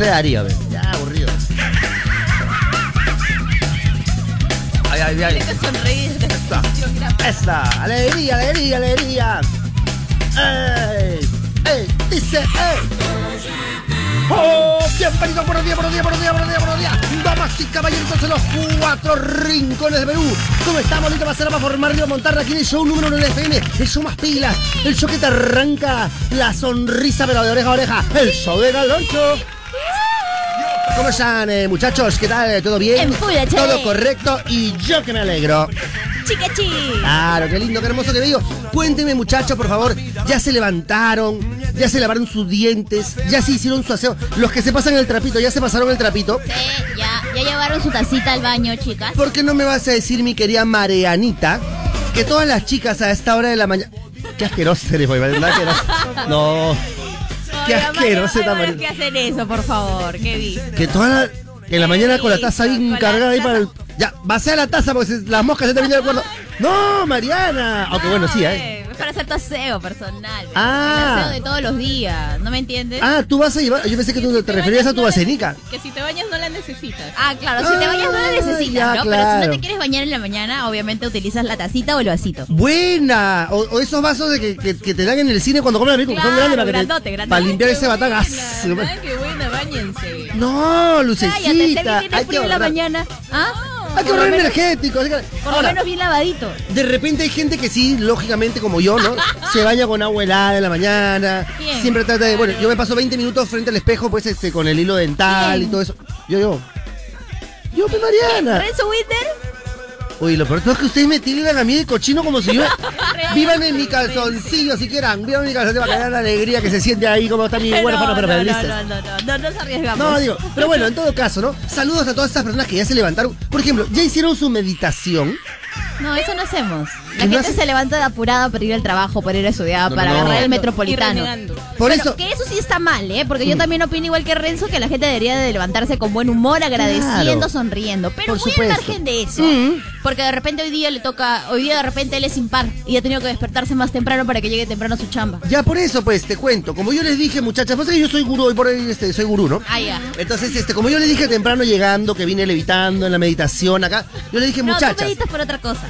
canción de Darío. ve. Ya, aburrido. Ay, ay, ay. Sonreír. Esta. Esta. Alegría, alegría, alegría. ¡Ey! ¡Ey! Dice, ¡ey! ¡Oh! Bienvenidos, buenos días, buenos días, buenos días, buenos días, buenos días. Damas y caballeros de los cuatro rincones de Perú. ¿Cómo estamos? Listo para hacer para formar y montar aquí en el show número uno en el FM. El show más pilas. El show que te arranca la sonrisa, pero de oreja a oreja. El show de Galoncho. ¿Cómo están, eh, muchachos? ¿Qué tal? ¿Todo bien? Todo correcto y yo que me alegro. Chiquechi. Claro, qué lindo, qué hermoso que veo. Cuénteme, muchachos, por favor. ¿Ya se levantaron? ¿Ya se lavaron sus dientes? ¿Ya se hicieron su aseo? Los que se pasan el trapito, ¿ya se pasaron el trapito? Sí, ya, ya llevaron su tacita al baño, chicas. ¿Por qué no me vas a decir, mi querida Marianita, que todas las chicas a esta hora de la mañana... Qué asqueroso eres, boy, ¿verdad? No... Qué asqueroso. ¿Qué hacen eso, por favor? ¿Qué dices? Que toda la... En la mañana con la taza bien cargada ahí para el... Ya, vacía la taza porque se- las moscas se te vienen del cuerno. ¡No, Mariana! Aunque bueno, sí, ¿eh? Para hacer tu aseo personal. Ah. El aseo de todos los días, ¿no me entiendes? Ah, tú vas a llevar... Yo pensé que tú te referías a tu vasenica. Que si te bañas no la necesitas. Ah, claro, si te bañas no la Ah, necesitas, ya, ¿no? Pero si claro. no te quieres bañar en la mañana, obviamente utilizas la tacita o el vasito. Buena. O, o esos vasos de que, que- que te dan en el cine cuando comen rico, que son Claro, grandes para, grandote, grandote. para limpiar ese batán. Qué buena, bañense. No, Cállate, lucecita. Tiene Hay que en la mañana. ¿Ah? Hay que Por lo ahorrar energético. que- Por lo menos bien lavadito. de repente hay gente que sí, lógicamente como yo, ¿no? Se baña con agua helada en la mañana. Siempre trata de. Bueno, yo me paso 20 minutos frente al espejo, pues este, con el hilo dental y todo eso. Yo, yo. Yo, pues Mariana. ¿Renzo Winter? Uy, lo peor es que ustedes me tiran a mí de cochino como si yo. Vivan en mi calzoncillo si quieran. Vivan en mi calzoncillo para que vean la alegría que se siente ahí, como está mi huérfano, pero no, no, no, no, no nos arriesgamos. No, digo, pero bueno, en todo caso, ¿no? Saludos a todas estas personas que ya se levantaron. Por ejemplo, ¿ya hicieron su meditación? No, eso no hacemos. La ¿No gente hace- se levanta de apurada para ir al trabajo, para ir a estudiar, No, para no, no. agarrar el metropolitano. Por Bueno, eso. que eso sí está mal, ¿eh? Porque yo también opino igual que Renzo que la gente debería de levantarse con buen humor, agradeciendo, Claro. sonriendo. Pero Por muy al margen de eso. Mm. Porque de repente hoy día le toca, hoy día de repente él es impar y ha tenido que despertarse más temprano para que llegue temprano a su chamba. Ya por eso, pues, te cuento. Como yo les dije, muchachas, pues que yo soy gurú, hoy por ahí este, soy gurú, ¿no? Ah, ya. Entonces, este, como yo les dije temprano llegando, que vine levitando en la meditación acá, yo les dije, No, tú muchachas. meditas por otra cosa.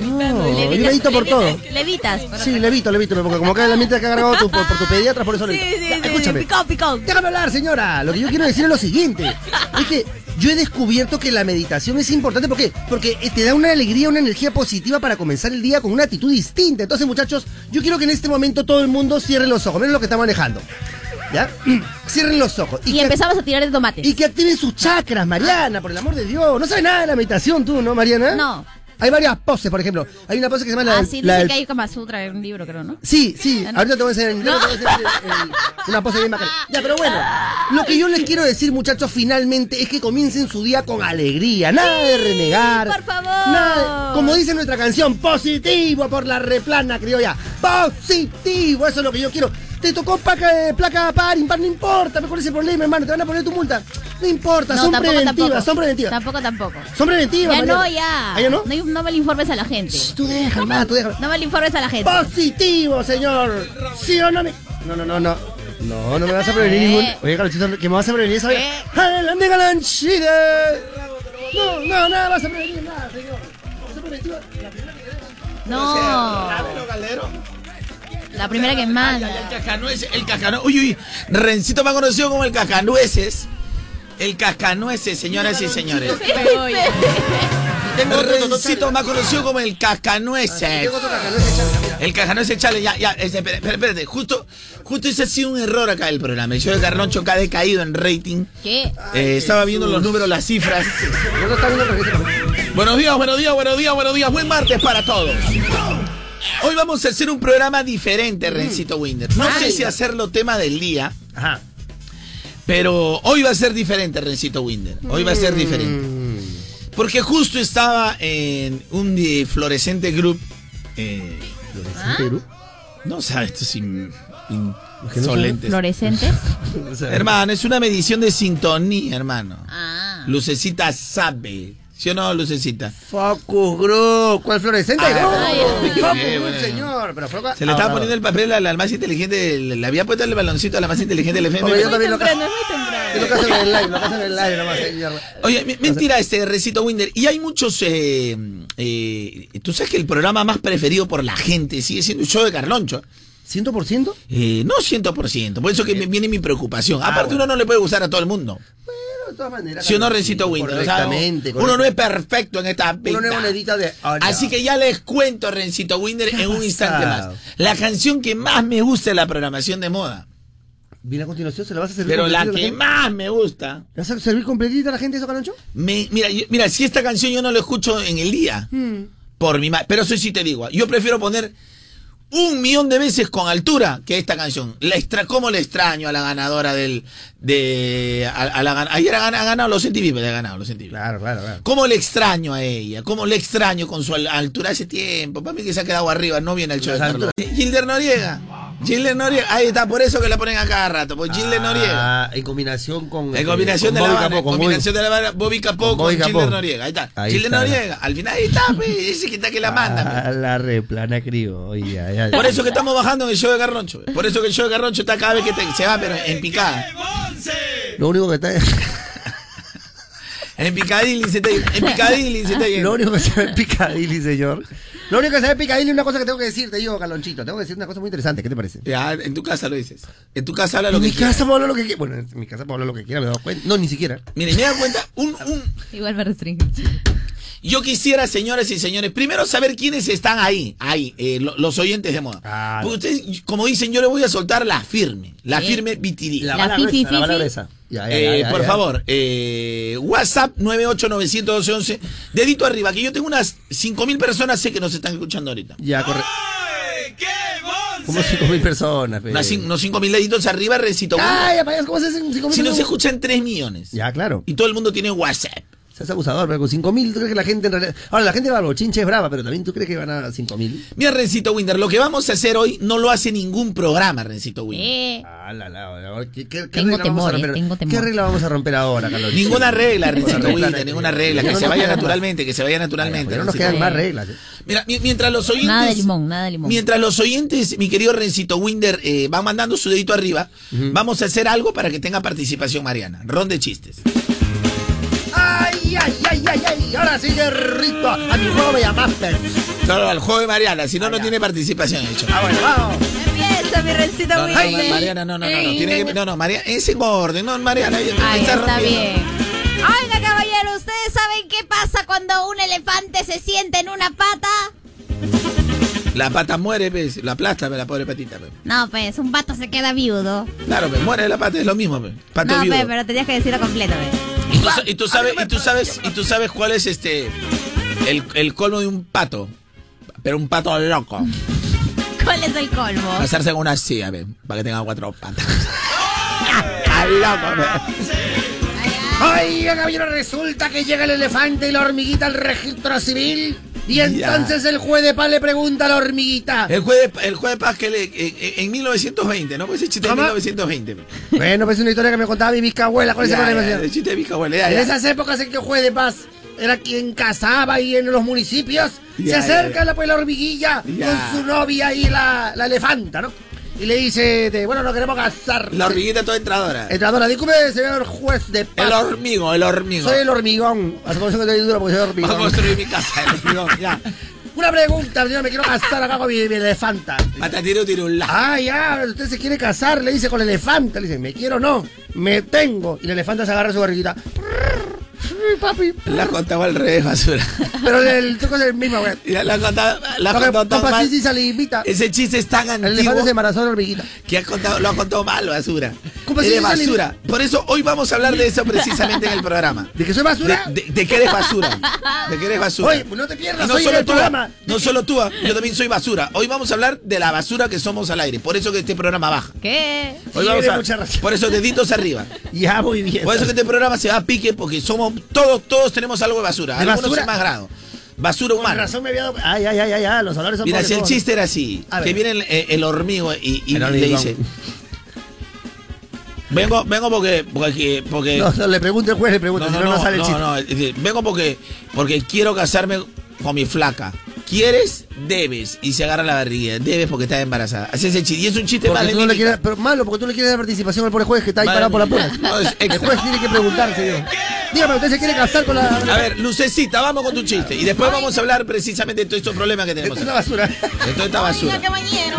No, yo Levitas- medito por todo. levitas- Levitas. por Sí, levito, levito, porque como acá el ambiente que ha cargado tu- por, por tu pediatra, por eso Sí, levito. sí, Ya, sí. Escúchame. Picón, picón. Déjame hablar, señora. Lo que yo quiero decir es lo siguiente. Es que yo he descubierto que la meditación es importante. ¿Por qué? Porque eh, te da una alegría, una energía positiva para comenzar el día con una actitud distinta. Entonces, muchachos, yo quiero que en este momento todo el mundo cierre los ojos. Miren lo que está manejando. ¿Ya? Cierren los ojos. Y que- empezamos a tirar de tomates. y que activen sus chakras, Mariana, por el amor de Dios. No sabes nada de la meditación tú, ¿no, Mariana? No. Hay varias poses, por ejemplo. Hay una pose que se llama la... Ah, del- sí, la dice que hay Kama Sutra en un libro, creo, ¿no? Sí, sí, Ah, no. ahorita te voy a enseñar, No. te voy a enseñar, una pose bien bacana. Ya, pero bueno, lo que yo les quiero decir, muchachos, finalmente es que comiencen su día con alegría, nada de renegar. por favor. Nada como dice nuestra canción, positivo por la replana criolla. Positivo, eso es lo que yo quiero. Te tocó placa, placa par, impar, no importa, ¿cuál es el problema, hermano? Te van a poner tu multa. No importa, No, son tampoco, preventivas, tampoco. son preventivas. Tampoco, tampoco. Son preventivas, Ya Mariana. no, ya. ¿Ah, ya no? No, no me le informes a la gente. Shh, Tú déjalo, más, tú déjalo. No me le informes a la gente. Positivo, señor. ¿Sí o no? Me... No, no, no, no. No, no me vas a prevenir Eh. ningún. Oye, Carlosito, que me vas a prevenir esa vez. Eh. ¡Adelante, galanchide! No, no, nada vas a prevenir, nada, señor. Esa preventiva, la primera que queremos. No. La primera que El cascanueces, el cascanueces. Uy, uy. Rencito más conocido como el cascanueces. El cascanueces, señoras y señores. Tengo otro Rencito más conocido como el cascanueces. Tengo otro cascanueces, chale, mira. El cascanueces chale, ya, ya, este, espérate, justo, justo ese ha sido un error acá del programa. El show de Carloncho que ha decaído en rating. ¿Qué? Eh, estaba viendo los números, las cifras. Buenos días, buenos días, buenos días, buenos días. Buen martes para todos. Hoy vamos a hacer un programa diferente, Rencito Winder. No sé si hacerlo tema del día, Ajá. pero hoy va a ser diferente, Rencito Winder. Hoy va a ser diferente. Mm. Porque justo estaba en un fluorescente group. eh, Perú. no sabes, esto es in-. Hermano, es una medición de sintonía, hermano. Ah. Lucecita sabe. ¿Sí o no, Lucecita? Focus Group. ¿Cuál fluorescente? No, ay. Focus Group, bueno. señor. Pero Se le estaba Ah, poniendo el papel a la, al más inteligente. Le había puesto el baloncito a la más inteligente del FM. Hombre, yo también lo temprano, ca- es muy temprano. Es lo que hacen en el live, lo que hacen en el live nomás, señor. Oye, mi- mentira este Recito Winder. Y hay muchos. eh, eh, Tú sabes que el programa más preferido por la gente sigue siendo el show de Carloncho. ¿100%? Eh, no 100%. Por eso que me viene mi preocupación. Ah, Aparte, bueno. uno no le puede gustar a todo el mundo. De todas maneras. Si o no, Carlos, Recito sí, Winder. O sea, Correctamente. uno no es perfecto en esta Uno no de oro. Así que ya les cuento, Rencito Winder, ¿Qué en un instante pasado? más. La canción que más me gusta de la programación de moda. Viene a continuación, ¿se la vas a servir Pero la que más me gusta. ¿Le vas a servir completita a la gente eso, Caloncho? Me, mira, yo- mira, si esta canción yo no la escucho en el día, por mi ma- pero eso sí te digo, yo prefiero poner un millón de veces con altura que esta canción. La extra, ¿Cómo le extraño a la ganadora del... de a, a la, Ayer ha, gan- ha ganado los sentí, ha ganado los sentí. Claro, claro, claro. ¿Cómo le extraño a ella? ¿Cómo le extraño con su al- altura hace tiempo? Para mí que se ha quedado arriba, no viene el show de. Gilder Noriega. Gilder Noriega. Ahí está, por eso que la ponen a cada rato. Pues Noriega. Ah, en combinación con. En combinación de con la Capó, con combinación de la Bobby Capó con Capó. Noriega. Ahí está. Ahí Gilder está. Noriega. Al final ahí está, pues, ese que está que la manda. Ah, la replana crió. Oye, ya, ya. Por eso que estamos bajando en el show de Garroncho. Por eso que el show de Garroncho está cada vez que te- se va, pero en picada. Lo único que está. En picadilly se está yendo. En picadilly se está Lo único que se ve es Picadilly, señor. Lo único que es Picadilly es una cosa que tengo que decirte yo, Calonchito. Tengo que decir una cosa muy interesante. ¿Qué te parece? Ya, en tu casa lo dices. En tu casa habla lo En que mi casa puedo hablar lo que quiera. Bueno, en mi casa puedo hablar lo que quiera, me he dado cuenta. No, ni siquiera. Miren, me da cuenta, un, un, Igual me restringen. yo quisiera, señoras y señores, primero saber quiénes están ahí, ahí, eh, lo- los oyentes de moda. Claro. Porque ustedes, como dicen, yo le voy a soltar la firme, la Sí. firme BTD. La bala fifi, gruesa, la bala fifi. gruesa. Ya, ya, Eh, ya, ya, por ya. favor, eh, WhatsApp 9891211, dedito arriba, que yo tengo unas 5.000 personas, sé que nos están escuchando ahorita. Ya, corre. Como 5.000 personas, unos 5.000 deditos arriba, recito. Ay, ¿cómo se hacen 5.000 si nos escuchan 3 millones. Ya, claro. Y todo el mundo tiene WhatsApp. Seas abusador, pero con 5.000, ¿tú crees que la gente en realidad... Ahora, la gente va a los chinches brava, pero también tú crees que van a 5.000. Mira, Rencito Winder, lo que vamos a hacer hoy no lo hace ningún programa, Rencito Winder. Eh, Ah, la, la, la, ¿qué, qué- qué Tengo regla vamos a temor, eh, romper? tengo temor. ¿Qué regla vamos a romper ahora, Carlos? Ninguna regla, Rencito Winder, ninguna regla. Que No se vaya naturalmente, que se vaya naturalmente. Porque no nos quedan más reglas. ¿eh? Mira, mi- mientras los oyentes. nada de limón, nada de limón. Mientras los oyentes, mi querido Rencito Winder, eh, van mandando su dedito arriba, vamos a hacer algo para que tenga participación Mariana. Ron de chistes. ¡Ay, ay, ay, ay, ay! Ahora sí, Rito. A mi juego me llamaste. Solo al juego de Mariana, si no, no tiene participación hecho. Ah, bueno, vamos. Empieza mi rencito No, no, muy Ma- Mariana, no, no, no, no, tiene que, no, no, Mariana, es en orden, no, Mariana, Ahí está está bien. Oiga, caballero, ¿ustedes saben qué pasa cuando un elefante se sienta en una pata? La pata muere, pues, la aplasta, pues, la pobre patita, pues. No, pues, un pato se queda viudo. Claro, pues, muere la pata, es lo mismo, pues. Pato no, viudo. pero tenías que decirlo completo, pues. Y tú, sa- y tú sabes, y tú sabes, y tú sabes cuál es este el, el colmo de un pato. Pero un pato loco. ¿Cuál es el colmo? Casarse con una silla, ve, para que tenga cuatro patas. Al loco. Oiga, caballero, resulta que llega el elefante y la hormiguita al registro civil. Y entonces el juez de paz le pregunta a la hormiguita. El juez, de- el juez de paz que le, en, en- en 1920, ¿no? Pues ese chiste de ¿Cómo? 1920. ve. Bueno, pues es una historia que me contaba mi bisabuela con ese Ya, problema. ya, señor. el chiste de mi abuela, ya, En esas épocas en que el juez de paz era quien casaba ahí en los municipios, se acerca la, pues, la hormiguilla con su novia y la, la elefanta, ¿no? Y le dice, de, bueno, nos queremos casar. La hormiguita toda entradora. Entradora, disculpe, señor juez de paz. El hormigo, el hormigo. Soy el hormigón. A su que estoy duro porque soy Va a hormigón. construir mi casa, el hormigón, ya. Una pregunta, señor, me quiero casar acá con mi, mi elefanta. Patatiro tirulá. Ah, ya, usted se quiere casar, le dice con el elefante. Le dice, me quiero no, me tengo. Y la elefanta se agarra su barriguita. Papi. La contaba al revés, basura. Pero el truco es el mismo, güey. La, la contaba, la papá mal. sí salivita. Ese chiste es tan El antiguo elefante se embarazó de la hormiguita. que ha contado, lo ha contado mal, basura. ¿Cómo Eres basura. Por eso hoy vamos a hablar de eso precisamente en el programa. ¿De que soy De, basura? de- de que eres basura. De que eres basura. Oye, no te pierdas, no soy en solo el tú, programa. no solo tú, ah, yo también soy basura. Hoy vamos a hablar de la basura que somos al aire. Por eso que este programa baja. ¿Qué? Hoy Sí, vamos a, mucha razón. por eso deditos arriba. Ya, muy bien. Por eso que este programa se va a pique porque somos todos todos tenemos algo de basura. ¿De Algunos basura? más grado. Basura Con humana. razón me había dado... Ay, ay, ay, ay, ay, los olores son Mira, pobres si el chiste era así, A que ver. viene el, el hormigo y, y El le hormigón. dice, Vengo, vengo porque, porque, porque No, no, le pregunto el juez, le pregunto, si no, no, no no, sale el no, chiste. no, es decir, vengo porque, porque quiero casarme con mi flaca. ¿Quieres? Debes. Y se agarra la barriga. Debes porque estás embarazada. Así es el chiste. Y es un chiste tú no quieres, pero malo, porque tú le quieres dar participación al pobre juez que está ahí Vale. parado por la puerta. No, el juez tiene que preguntar, señor. Dígame, ¿usted se quiere casar con la... A ver, Lucecita, vamos con tu chiste. Y después vamos a hablar precisamente de todos estos problemas que tenemos. Esto es una basura. De toda esta Oiga, basura. caballero,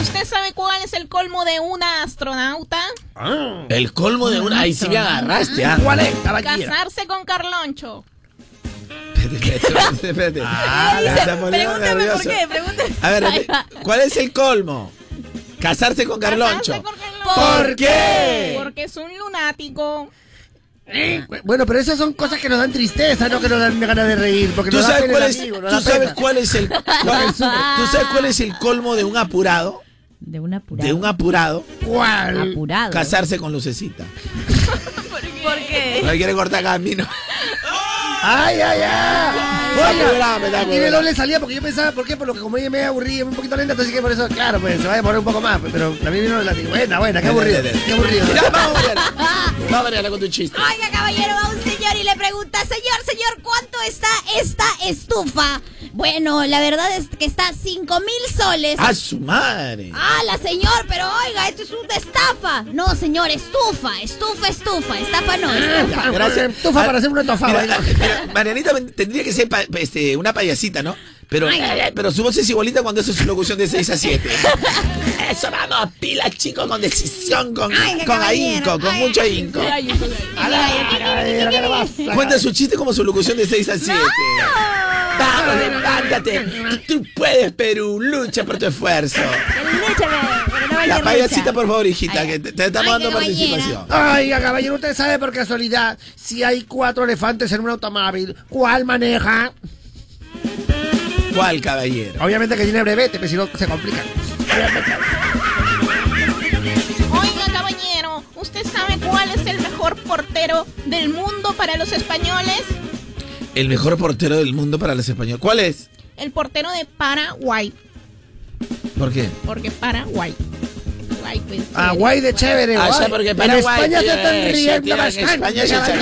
¿usted sabe cuál es el colmo de una astronauta? El colmo de una. Ahí sí me agarraste, ¿ah? ¿Cuál es, caballero? Casarse con Carloncho. Espérate, espérate. Ah, Pregúntame por qué, pregúntame. A ver, ¿cuál es el colmo? Casarse con Carloncho. Casarse con Carloncho. ¿Por qué? Porque es un lunático. Bueno, pero esas son cosas que nos dan tristeza, no que nos dan ganas de reír. Porque ¿Tú nos da sabes, pena cuál es, amigo, nos tú da sabes cuál es el cuál- ¿Tú sabes cuál es el colmo de un apurado? De un apurado. De un apurado ¿Cuál? apurado. casarse con Lucecita. ¿Por qué? No quiere cortar camino. ¡Ay, ay, ay! Oiga, tiene programa. doble salida porque yo pensaba, ¿por qué? Por lo que como ella me aburría, un poquito lenta, entonces que por eso, claro, pues se va a demorar un poco más, pues, pero también vino la buena, buena, qué aburrido, qué aburrido. Mira, vamos, Mariana. Vamos, Mariana, con tu chiste. Oiga, caballero, va un señor y le pregunta, señor, señor, ¿cuánto está esta estufa? Bueno, la verdad es que está cinco mil soles. ¡A su madre! Ah, la señor, pero oiga, esto es una estafa. No, señor, estufa, estufa, estufa, estafa no, estufa. Gracias. Tufa para hacer una estofada. Mira, mira, Marianita tendría que ser pa- este, una payasita, ¿no? Pero, Ay. pero su voz es igualita cuando hace su locución de 6 a 7. Eso, vamos, pila, chico, con decisión, con, Ay, con ahínco, con ay. mucho ahínco. Cuenta su chiste como su locución de 6 a 7. Vamos, levántate. Tú puedes, Perú. Lucha por tu esfuerzo. La payasita, por favor, hijita, que te, te estamos Ay, dando participación. Oiga, caballero, ¿usted sabe por casualidad si hay cuatro elefantes en un automóvil, cuál maneja? ¿Cuál, caballero? Obviamente que tiene brevete, pero si no se complica. Oiga, caballero, ¿usted sabe cuál es el mejor portero del mundo para los españoles? El mejor portero del mundo para los españoles. ¿Cuál es? El portero de Paraguay. ¿Por qué? Porque Paraguay. Guay, pues, Ah, guay de chévere, Ah, guay. ya, porque En Paraguay, España se tío, están eh, riendo en bastante, España se están-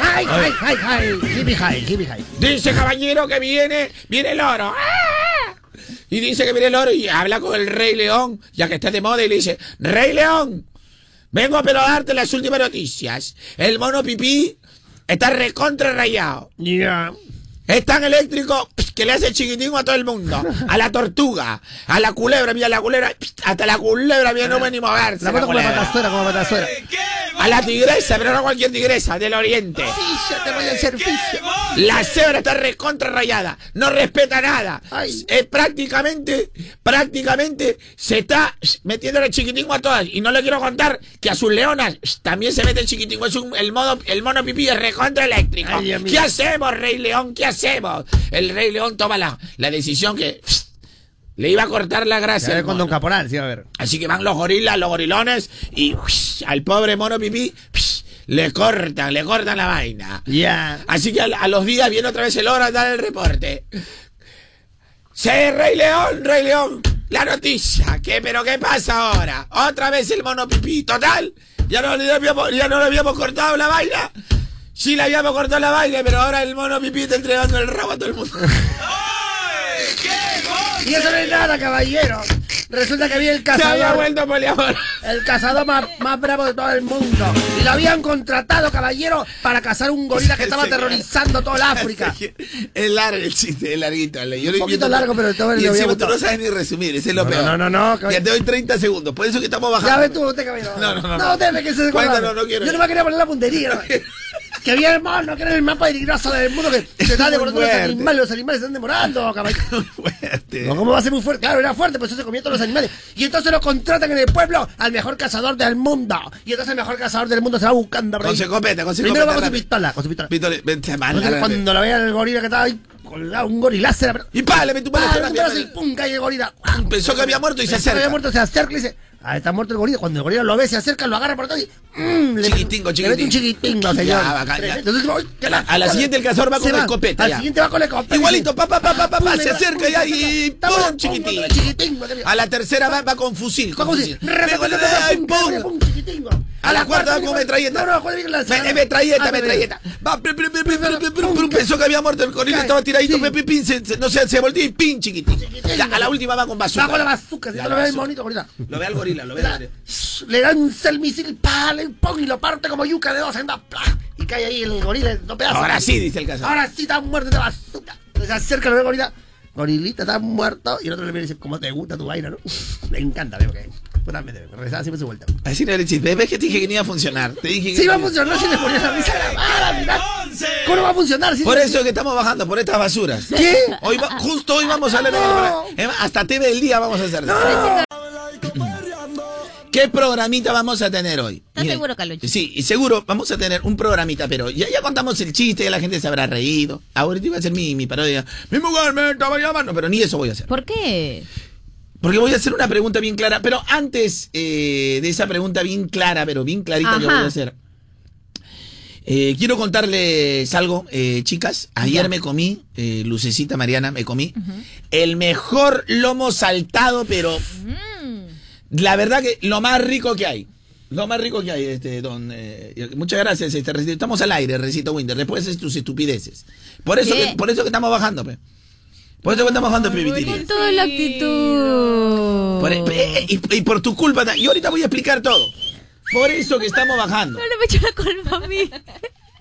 Ay, ay, ay, ay. Hippie high, hippie high. Dice caballero que viene, viene el oro. ¡Ah! Y dice que viene el oro y habla con el Rey León, ya que está de moda, y le dice, Rey León, vengo pero a darte las últimas noticias. El mono pipí está recontra rayado. Ya. Es tan eléctrico que le hace chiquitín a todo el mundo. A la tortuga, a la culebra, mira la culebra, hasta la culebra, mira, no puede ni moverse. La como la como la patazuela. A la tigresa, pero no cualquier tigresa, del oriente. Fisio, te voy al servicio. La cebra está recontra rayada, no respeta nada. Ay. Eh, prácticamente, prácticamente se está metiendo el chiquitingo a todas. Y no le quiero contar que a sus leonas también se mete el chiquitingo. Es un- el, modo, el mono pipí es recontra eléctrico. Ay. ¿Qué hacemos, Rey León? ¿Qué hacemos? El Rey León toma la, la decisión que le iba a cortar la gracia. al con Don. Caporal, sí, a ver. Así que van los gorilas, los gorilones y al pobre mono pipí le cortan, le cortan la vaina. Ya. Así que a, a los días viene otra vez el hora a dar el reporte. Sí, Rey León, Rey León. La noticia. ¿Qué, pero qué pasa ahora? Otra vez el mono pipí. Total. Ya no, le habíamos, ya no le habíamos cortado la vaina. Sí le habíamos cortado la vaina, pero ahora el mono pipí está entregando el rabo a todo el mundo. Y eso no es nada, caballero. Resulta que había el Se había cazador. vuelto poliamor. El cazador más, más bravo de todo el mundo. Y lo habían contratado, caballero, para cazar un gorila que estaba aterrorizando toda el África. Es largo el chiste, es larguito. Yo Un poquito largo, pero todo el Y encima tú no sabes ni resumir, ese es lo No, peor. no, no, no. Ya te doy 30 segundos, por eso que estamos bajando. Ya ves tú, usted, caballero. No, no, no, No, no. que se Cuéntanos, no quiero. Yo no me quería poner la puntería. que había el mono, que era el más peligroso del mundo, que se está devorando los animales. Los animales se están demorando, caballero. Fuerte. No, ¿Cómo va a ser muy fuerte? Claro, era fuerte, pues eso se comió todos los animales. Y entonces lo contratan en el pueblo al mejor cazador del mundo. Y entonces el mejor cazador del mundo se va buscando. Con su escopeta, con su Primero va con su pistola, con su pistola. Pítole, vente, mal, Entonces, cuando lo veía el gorila que estaba ahí colgado, un gorilácero. pero- Y pa, le mete un y ¡pum! cae el gorila. Pensó que había muerto y se Pensó que había acerca. muerto, se acerca y dice, ah, está muerto el gorila. Cuando el gorila lo ve, se acerca, lo agarra por todo y... mm, le- Chiquitingo, Le mete un chiquitingo, señor. Ya, bacán, ya. Entonces, ¡ay, qué A la- a la va- siguiente el cazador va con la escopeta, Al siguiente va con la escopeta. Igualito, pa, pa, pa, pa, pa, Pum, pa, le se acerca ya y. ¡pum! Chiquitín. chiquitingo. A la tercera va, va con fusil. Con fusil. Pum, chiquitingo. A la cuarta va con metralleta. No, no, ¿cuál es la Me- eh, metralleta, Ah, metralleta. Va, pensó que había muerto el gorila, estaba tiradito, no sé, se volteó y pin chiquitito. Ya, a la última va con bazooka. Va con la bazooka, si no lo ves bazooka. bonito, gorila. Lo ve al gorila, lo. Le lanza el misil, pa, le pone y lo parte como yuca de dos, anda, ¡plá! y cae ahí el gorila en dos pedazos. Ahora sí, dice el cazador. Ahora sí está muerto de bazooka. Se acerca, el gorila. Gorilita, está muerto. Y el otro le viene y dice, ¿cómo te gusta tu vaina, no? Le encanta, veo que. Totalmente, rezaba siempre su vuelta. Así no le dices, ves que te dije que no iba a funcionar. Te dije que Sí va a funcionar si le ponías la risa grabada. ¿Cómo no va a funcionar? Si Por eso es que estamos bajando, por estas basuras. ¿Qué? Hoy va- justo hoy vamos a hablar No. Hasta TV del día vamos a hacer. ¿Qué programita vamos a tener hoy? ¿Estás seguro, Carlucho? Sí, seguro vamos a tener un programita, pero ya, ya contamos el chiste, ya la gente se habrá reído. Ahorita iba a hacer mi, mi parodia. Mi mujer me estaba llamando, pero ni eso voy a hacer. ¿Por qué? Porque voy a hacer una pregunta bien clara, pero antes eh, de esa pregunta bien clara, pero bien clarita que Ajá. voy a hacer. eh, quiero contarles algo, eh, chicas. Ayer Ya. me comí, eh, Lucecita Mariana, me comí el mejor lomo saltado, pero la verdad que lo más rico que hay. Lo más rico que hay, este, don. eh, muchas gracias, este Recito. Estamos al aire, Recito Winter. Después de tus estupideces. Por eso, ¿Qué? que, por eso que estamos bajando, pe. Por eso que estamos bajando, pe. Con toda la actitud. Por- eh, y, y por tu culpa, ta- y ahorita voy a explicar todo. Por eso que estamos bajando. No le me echo la culpa a mí.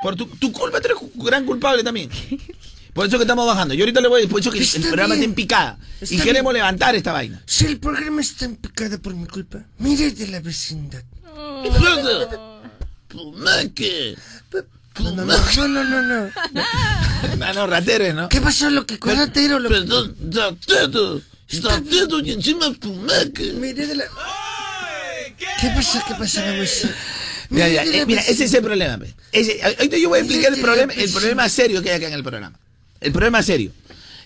Por tu, tu culpa, tú eres gran culpable también. Por eso que estamos bajando. Y ahorita le voy, por eso que el programa está en picada. Y queremos levantar esta vaina. Si el programa está en picada por mi culpa, mire de la vecindad. Pumaque. No, no, no, no, no, no, no. No, no, rateres, ¿no? ¿Qué pasó? Lo que lo Perdón. Rateto y encima pumaque. Mire de la... ¿Qué pasa? ¿Qué pasa? A... Mira, eh, mira, ese es el problema. Ese- ahorita yo voy a explicar el problema, el problema serio que hay acá en el programa. El problema serio.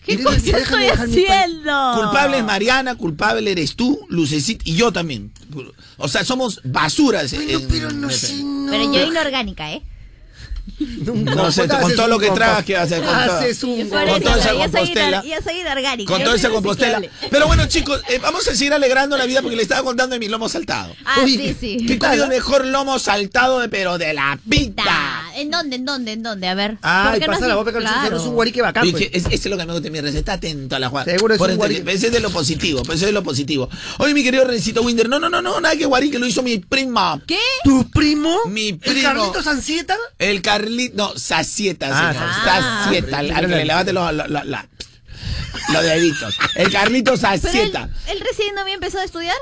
¿Qué Mire, cosa déjame estoy haciendo? Culpable es Mariana, culpable eres tú, Lucecita y yo también. O sea, somos basuras. Bueno, en- pero no en- sé, no. Pero yo inorgánica, ¿eh? No sé, con todo lo que tragas, ¿qué vas a hacer? Con todo- Haces un... Con toda esa compostela. Con toda esa compostela. Pero bueno, chicos, eh, vamos a seguir alegrando la vida porque le estaba contando de mi lomo saltado. Ah, Uy, sí, sí. Que he comido el mejor lomo saltado, de, pero de la pita. Da. ¿En dónde, en dónde, en dónde? A ver. Ay, ¿por qué pasa no la boca con claro. el es un guarique bacán, pues. que es, ese es lo que me gusta mi receta. Está atento a la jugada. Seguro es Por un guarique. que- Ese es de lo positivo. pues es de lo positivo. Oye, mi querido Rencito Winder. No, no, no, no. Nada que guarique lo hizo mi prima. ¿Qué? ¿Tu primo? Mi ¿El primo. Carlitos Ancieta? El No, Sacieta, Ah, señor. ah. Sacieta. Al al que le levante los, deditos. El Carlito ¿Pero él, Sacieta. él recién no había empezado a estudiar?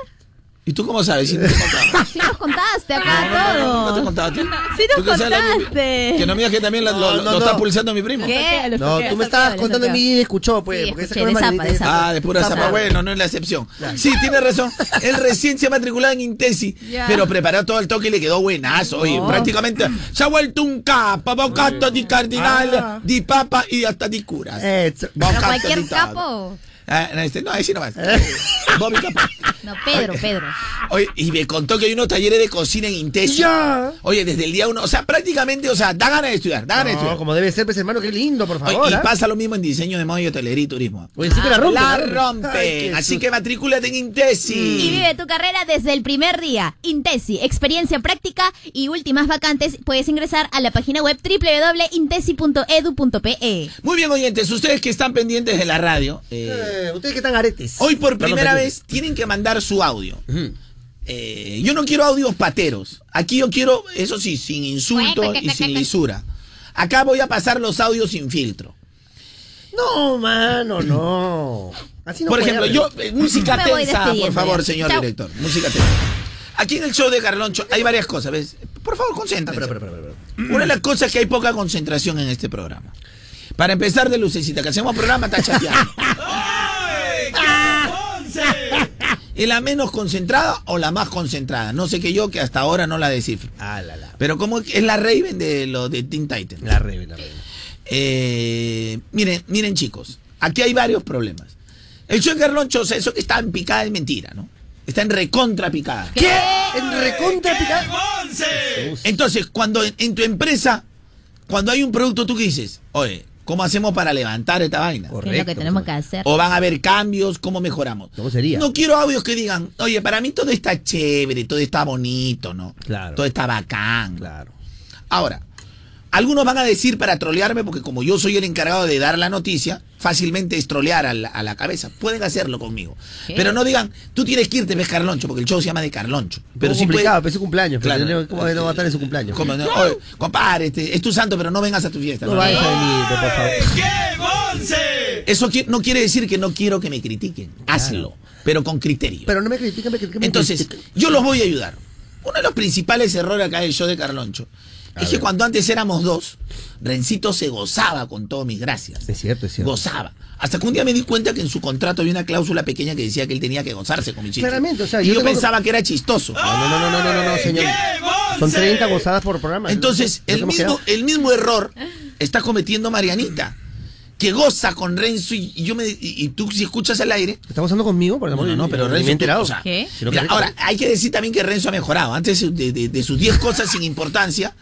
¿Y tú cómo sabes? Si no te. Sí nos contaste acá No, no, no, todo. no te ti. Sí nos ¿Tú qué sabes la- contaste. Que no me digas que también lo, lo- No, lo- no, lo no. está pulsando mi primo. ¿Qué? No, tú me estabas contando a mí y escuchó, pues. Sí, porque esa de zapa, de zapa. Ah, de pura zapa. Bueno, no es la excepción. Sí, tiene razón. Él recién se ha matriculado en Intesi, pero preparó todo el toque y le quedó buenazo. Oye, Oh. prácticamente se ha vuelto un capa, bocato di cardinal, Ah. di papa y hasta di curas. Eso. Pero Bocato cualquier capo. Ah, no, este, no, ahí sí nomás. Bobby Capa. No, Pedro, Pedro. Oye, y me contó que hay unos talleres de cocina en Intesi. Ya. Oye, desde el día uno, o sea, prácticamente, o sea, da ganas de estudiar, da ganas de No, estudiar. como debe ser, pues hermano, qué lindo, por Oye, favor. y ¿ah? pasa lo mismo en diseño de moda y hotelería y turismo. Oye, sí que la rompen. La Ay, rompen. Así sus- que matrículate en Intesi. Y vive tu carrera desde el primer día. Intesi, experiencia práctica y últimas vacantes. Puedes ingresar a la página web www.intesi.edu.pe. Muy bien, oyentes, ustedes que están pendientes de la radio, eh, Eh, ustedes que están aretes. hoy por primera vez tienen que mandar su audio. Eh, yo no quiero audios pateros. Aquí yo quiero, eso sí, sin insultos y sin lisura. Acá voy a pasar los audios sin filtro. No, mano, no. Así no Por ejemplo, haber. yo, eh, música tensa, por favor, señor director. Música tensa. Aquí en el show de Carloncho hay varias cosas, ¿ves? Por favor, concéntrense. Ah, Pero, pero, pero, pero. Una de las cosas es que hay poca concentración en este programa. Para empezar de lucecita, que hacemos programa, está chateando. ¿Es la menos concentrada o la más concentrada? No sé que yo, que hasta ahora no la descifro. Ah, la, la. Pero como es la Raven de los de Teen Titans. La rebe, la rebe. Eh, miren, miren chicos, aquí hay varios problemas. El show de Carloncho, o sea, eso que está en picada es mentira, ¿no? Está en recontra picada. ¿Qué? ¿En recontra picada? Entonces, cuando en, en tu empresa, cuando hay un producto, ¿tú qué dices? Oye, ¿Cómo hacemos para levantar esta vaina? ¿Qué es lo que Correcto, tenemos o que hacer? ¿O van a haber cambios? ¿Cómo mejoramos? ¿Cómo sería? No quiero audios que digan, oye, para mí todo está chévere, todo está bonito, ¿no? Claro. Todo está bacán. Claro. Ahora, algunos van a decir para trolearme, porque como yo soy el encargado de dar la noticia, fácilmente es trolear a la, a la cabeza. Pueden hacerlo conmigo. ¿Qué? Pero no digan, tú tienes que irte, ves Carloncho, porque el show se llama de Carloncho. Pero sí complicado, puede- pero es su cumpleaños. pero Claro. ¿Cómo no va a estar en su cumpleaños? ¿Cómo no? Oye, compadre, este, es tu santo, pero no vengas a tu fiesta. No ¿no? vayas a venir, por favor. Eso qui- no quiere decir que no quiero que me critiquen. Hazlo, pero con criterio. Pero no me critiquen, me critiquen. me Entonces, critiquen. yo los voy a ayudar. Uno de los principales errores acá del show de Carloncho es que cuando antes éramos dos, Rencito se gozaba con todas mis gracias. Es cierto, es cierto. Gozaba. Hasta que un día me di cuenta que en su contrato había una cláusula pequeña que decía que él tenía que gozarse con mi chiste. Claramente, o sea, y yo pensaba que era chistoso. No, no, no, no, no, no, no, señor. Son 30 gozadas por programa. Entonces, ¿No el mismo, el mismo error está cometiendo Marianita, que goza con Renzo y, y yo me y, y tú si escuchas al aire. ¿Estás gozando conmigo? Por el No, amor no, no, Dios, pero Renzo. me he tú- enterado. o sea, ¿Qué? Si no mira, querés- ahora, hay que decir también que Renzo ha mejorado. Antes de, de- de sus 10 cosas sin importancia,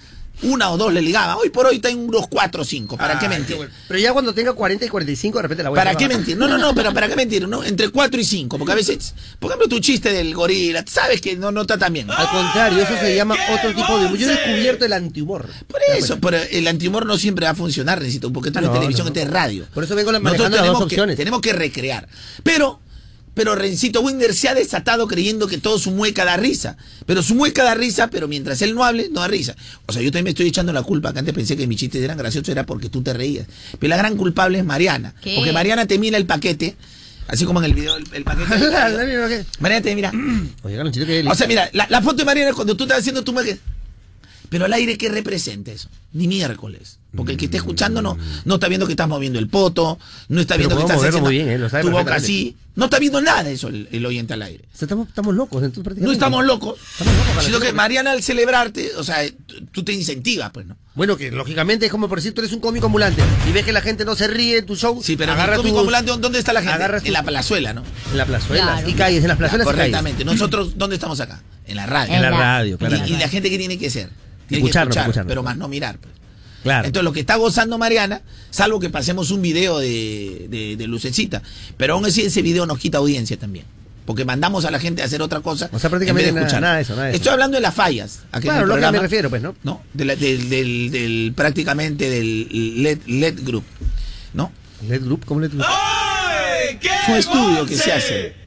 una o dos le ligaba. Hoy por hoy está en unos 4 o 5. ¿Para qué Ay, mentir? bueno. Pero ya cuando tenga 40 y 45, de repente la voy a ¿Para qué mentir? No, no, no, pero ¿para qué mentir? ¿no? Entre 4 y 5. Porque a veces, por ejemplo, tu chiste del gorila, sabes que no, no está tan bien. Al contrario, eso se llama otro tipo de humor. Yo he descubierto el antihumor. Por eso, pero el antihumor no siempre va a funcionar, necesito, porque Ah, no es no, televisión, no. esto es radio. Por eso vengo la- Nosotros manejando las tenemos dos que- opciones. tenemos que recrear. Pero, pero Rencito Winder se ha desatado creyendo que todo su mueca da risa. Pero su mueca da risa, pero mientras él no hable, no da risa. O sea, yo también me estoy echando la culpa, que antes pensé que mis chistes eran graciosos, era porque tú te reías. Pero la gran culpable es Mariana. ¿Qué? Porque Mariana te mira el paquete, así como en el video, el, el paquete. La- la- la- la- Mariana te mira. Oye, qué O sea, mira, la, la foto de Mariana es cuando tú estás haciendo tu mueca. Pero al aire, ¿qué representa eso? Ni miércoles. Porque el que está escuchando no, no está viendo que estás moviendo el poto, no está Pero viendo que estás haciendo muy bien, ¿eh? Lo tu boca así. No está viendo nada de eso el, el oyente al aire. O sea, Estamos, estamos locos, entonces No prácticamente. estamos locos. Estamos locos, Sino que Mariana al celebrarte, o sea, tú- te incentivas, pues, ¿no? Bueno, que lógicamente es como por decir tú eres un cómico ambulante y ves que la gente no se ríe en tu show. Sí, pero agarra cómico tus- ambulante, ¿dónde está la gente? agarras En tu- la plazuela, ¿no? En la plazuela. Claro. Y calles, en las plazuelas y calles. Correctamente. Nosotros, ¿dónde estamos acá? En la radio. En la radio, Y- claramente. y, la gente que tiene que ser. Tiene Escucharnos, que escuchar, escucharnos. pero más no mirar. pues. Claro. Entonces lo que está gozando Mariana, salvo que pasemos un video de, de, de lucecita, pero aún así ese video nos quita audiencia también. Porque mandamos a la gente a hacer otra cosa. O sea, prácticamente en vez de nada- escuchar. nada de eso, nada de eso. Estoy hablando de las fallas. aquí Claro, lo que me refiero, pues, ¿no? ¿no? De la- del, del, del- prácticamente del LED, LED Group. ¿No? LED Group, ¿cómo LED Group? Es un estudio que se hace.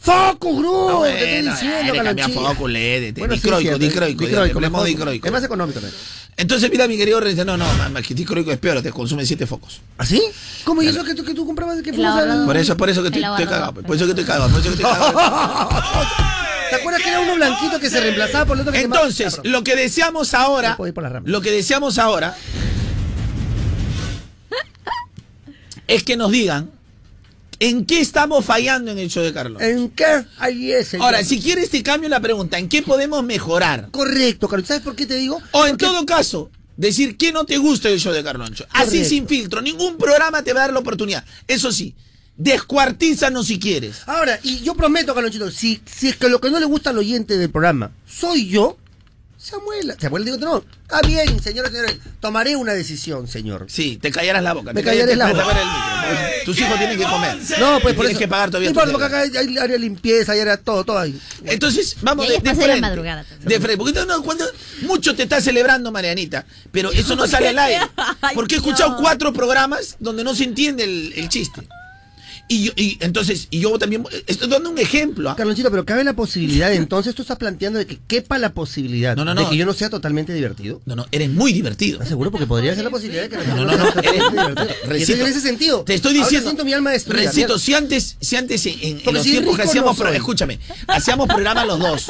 ¡Focus Group! No, te estoy diciendo, le cambia foco, LED, Bueno, sí, dicroico, cierto, dicroico, dicroico. Es más económico también. Entonces, mira, mi querido Renzo, no, no, mamá, que dicroico es peor, te consume siete focos. ¿Así? ¿Cómo y eso que tú, que tú comprabas? Que Por eso, por eso que estoy, estoy cagado, por eso que estoy cagado, por eso que estoy cagado. ¿Te acuerdas que era uno blanquito que se reemplazaba por el otro que Entonces, Ah, lo que deseamos ahora, No puedo ir por la rama. lo que deseamos ahora es que nos digan en qué estamos fallando en el show de Carlos. ¿En qué? Ahí es. señor. Ahora, si quieres te cambio la pregunta, ¿en qué podemos mejorar? Correcto, Carlos. ¿Sabes por qué te digo? O en Porque- todo caso, decir qué no te gusta del show de Carloncho. Así Correcto. sin filtro, ningún programa te va a dar la oportunidad. Eso sí, descuartízanos si quieres. Ahora, y yo prometo, Carlonchito, si, si es que lo que no le gusta al oyente del programa soy yo, Samuel, Samuel digo, no, está bien, señores, señores, tomaré una decisión, señor. Sí, te callarás la boca. Me te callarás callaré la boca. el Tus hijos tienen que comer. No, pues por tienes eso. que pagar todavía No tu importa, porque acá hay, área limpieza, hay área todo, todo ahí. Entonces, vamos de, de pasé la frente. madrugada de frente. Porque no, cuando mucho te está celebrando, Marianita, pero eso no sale al aire. Porque he escuchado cuatro programas donde no se entiende el, el chiste. Y, yo, y entonces, y yo también estoy dando un ejemplo. ¿ah? Carlonchito, pero cabe la posibilidad, entonces tú estás planteando de que quepa la posibilidad No, no, de no. que yo no sea totalmente divertido. No, no, eres muy divertido. ¿Estás seguro? Porque podría ser la posibilidad de que No, no, no, no, eres- divertido. Recito. en ese sentido, Te estoy diciendo. siento mi alma destruida. Recito, si antes, si antes en, los si tiempos que hacíamos, pro- escúchame, hacíamos programa los dos.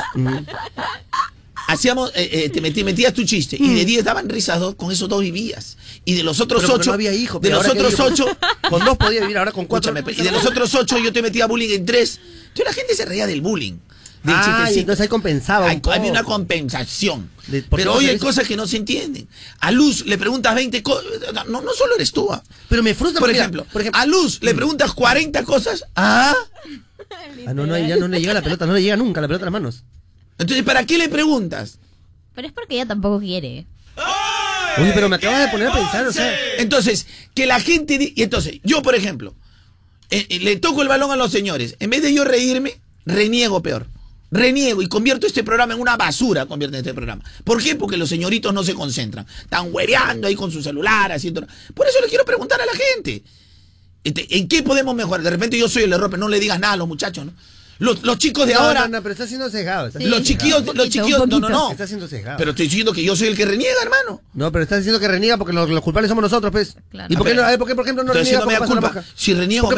Hacíamos, eh, eh, te metí- metías tu chiste y de 10 daban risas dos, con esos dos vivías. Y de los otros Pero ocho, no había hijos. de los otros ocho, Con dos podía vivir, ahora con cuatro. escúchame, y de los otros ocho yo te metía bullying en tres. Entonces la gente se reía del bullying. Del Ah, y entonces ahí compensaba un Hay- había una compensación. De- ¿por qué Pero hoy hay eso? cosas que no se entienden. A Luz le preguntas 20 cosas. No, no solo eres tú. ah. Pero me frustra Por porque, ejemplo, por ejemplo, a Luz le preguntas 40 cosas. Ah. Ah, no, no, ya no le llega la pelota, no le llega nunca la pelota a las manos. Entonces, ¿para qué le preguntas? Pero es porque ella tampoco quiere. Oye, pero me acabas de poner a pensar, o sea. Entonces, que la gente... Y entonces, yo, por ejemplo, eh, eh, le toco el balón a los señores. En vez de yo reírme, reniego peor. Reniego y convierto este programa en una basura, convierte este programa. ¿Por qué? Porque los señoritos no se concentran. Están hueveando ahí con su celular, haciendo... Por eso le quiero preguntar a la gente. Este, ¿En qué podemos mejorar? De repente yo soy el error, pero no le digas nada a los muchachos, ¿no? Los, los chicos de No, ahora... No, no, pero está siendo sesgado. está Sí. siendo Los chiquillos, los chiquillos, no, no, no. Está siendo sesgado. Pero estoy diciendo que yo soy el que reniega, hermano. No, pero estás diciendo que reniega porque los, los culpables somos nosotros, pues. Claro. ¿Y por qué, no, a ver, por qué, por ejemplo, no reniega si no me da culpa. Si reniego.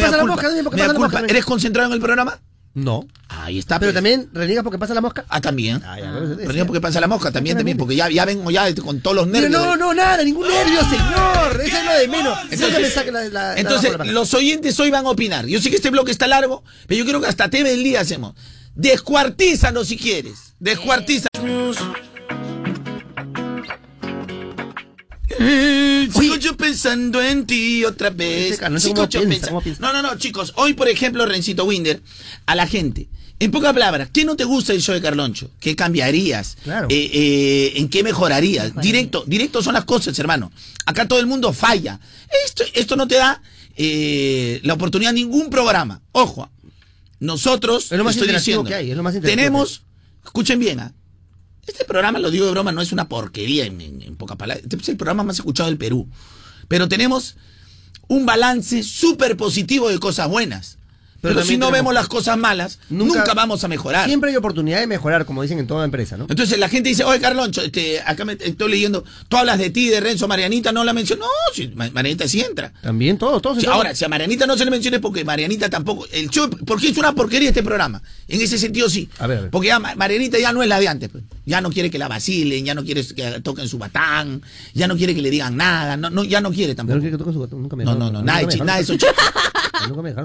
¿Eres concentrado en el programa? No. Ahí está. Pero pues. también reniegas porque pasa la mosca. Ah, también. Ah, ya, decía. porque pasa la mosca, también, también. Porque ya, ya vengo ya con todos los Pero nervios. no, no, nada, ningún nervio, señor. Eso es lo de menos. Siempre me saca la, la- Entonces, la- los oyentes hoy van a opinar. Yo sé que este bloque está largo, pero yo creo que hasta TV del día hacemos. Descuartízanos si quieres. Descuartízanos. Eh, Sigo yo pensando en ti otra vez. No sé Sigo cómo yo piensa, pensa- cómo piensa. No, no, no, chicos. Hoy, por ejemplo, Rencito Winder, a la gente. En pocas palabras, ¿qué no te gusta del show de Carloncho? ¿Qué cambiarías? Claro. Eh, eh, ¿En qué mejorarías? Directo, directo son las cosas, hermano. Acá todo el mundo falla. Esto, esto no te da eh, la oportunidad a ningún programa. Ojo, nosotros, Es lo más estoy diciendo, que hay, es lo más interactivo tenemos, escuchen bien, ¿ah? Este programa, lo digo de broma, no es una porquería en, pocas palabras. Este es el programa más escuchado del Perú. Pero tenemos un balance súper positivo de cosas buenas. Pero, Pero si no tenemos- vemos las cosas malas, nunca, Nunca- vamos a mejorar. Siempre hay oportunidad de mejorar, como dicen en toda empresa, ¿no? Entonces la gente dice, oye Carloncho, este, acá me estoy leyendo, tú hablas de ti, de Renzo, Marianita no la mencionó. No, si Ma- Marianita sí entra. También todos, todos. Ahora, si a Marianita no se le menciona es porque Marianita tampoco. El show, porque es una porquería este programa. En ese sentido sí. A ver, a ver. Porque ya Ma- Marianita ya no es la de antes. pues. Ya no quiere que la vacilen, ya no quiere que toquen su batán, ya no quiere que le digan nada, no, no, ya no quiere tampoco. no quiero que toque su botón, nunca me No, no, no, nada nada de eso.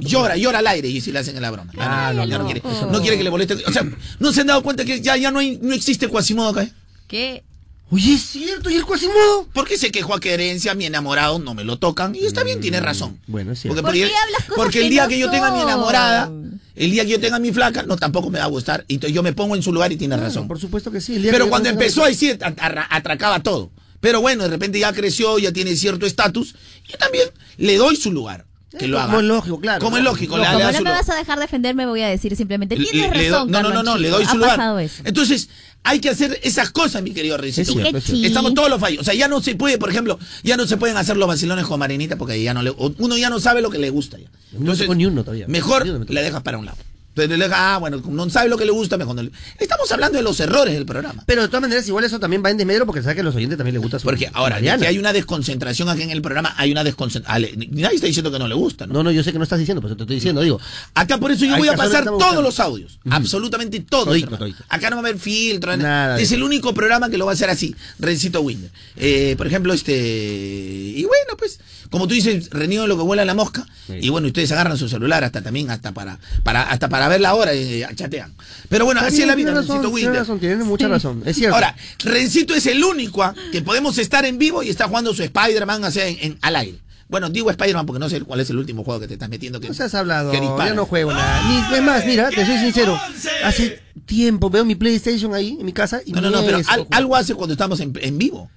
Llora, llora al aire y si le hacen la broma. Ah, no, quiere, no que le moleste. O sea, ¿no se han dado cuenta que ya, ya no, hay, no existe Quasimodo acá? ¿Qué? Oye, es cierto, ¿y el Quasimodo? Porque se quejó a querencia, mi enamorado no me lo tocan. Y está bien, tiene razón. bueno, es cierto. Porque, ¿Por porque- el que día no que yo tenga a mi enamorada, el día que yo tenga a mi flaca, no tampoco me va a gustar. Y entonces yo me pongo en su lugar y tiene Claro, razón. Por supuesto que sí. el día Pero que cuando empezó ahí sí at- at- atracaba todo. Pero bueno, de repente ya creció, ya tiene cierto estatus. Yo también le doy su lugar. Que Eh, lo como haga. es lógico, claro. Como es lógico, le, Como no su me vas a dejar defenderme, voy a decir simplemente, Le- tienes le- le razón, doy- no, no, no, no, le doy su ha lugar. pasado eso. Entonces, hay que hacer esas cosas, mi querido Rencito. Es Estamos todos los fallos. O sea, ya no se puede, por ejemplo, ya no se pueden hacer los vacilones con Marinita porque ya no le, uno ya no sabe lo que le gusta. Ya. No tocó ni uno todavía. Mejor me la dejas para un lado. Entonces le ah, bueno, no sabe lo que le gusta, mejor no le... Estamos hablando de los errores del programa. Pero de todas maneras, igual eso también va en desmedro porque sabe que a los oyentes también les gusta su Porque ahora, ya que hay una desconcentración aquí en el programa, hay una desconcentración. Nadie está diciendo que no le gusta, ¿no? No, no, yo sé que no estás diciendo, pero te estoy diciendo, digo. Acá por eso yo voy a pasar todos buscando. los audios. Absolutamente todos. Todito, hermano. todito. Acá no va a haber filtro. Nada es el único programa que lo va a hacer así. Rencito Winder. Eh, por ejemplo, este. Y bueno, pues, como tú dices, reniego lo que vuela la mosca. Sí. Y bueno, ustedes agarran su celular hasta también, hasta para, para, hasta para ver la hora y chatean. Pero bueno, así es la vida, razón, Rencito razón, tiene mucha razón. Es cierto. Ahora, Rencito es el único ah, que podemos estar en vivo y está jugando su Spider-Man o sea, en, en- al aire. Bueno, digo Spider-Man porque no sé cuál es el último juego que te estás metiendo. Que, No seas hablado, yo no juego nada. Ni, es más, mira, te soy sincero. Hace tiempo veo mi PlayStation ahí en mi casa y No, no, no, pero al- algo hace cuando estamos en, en vivo.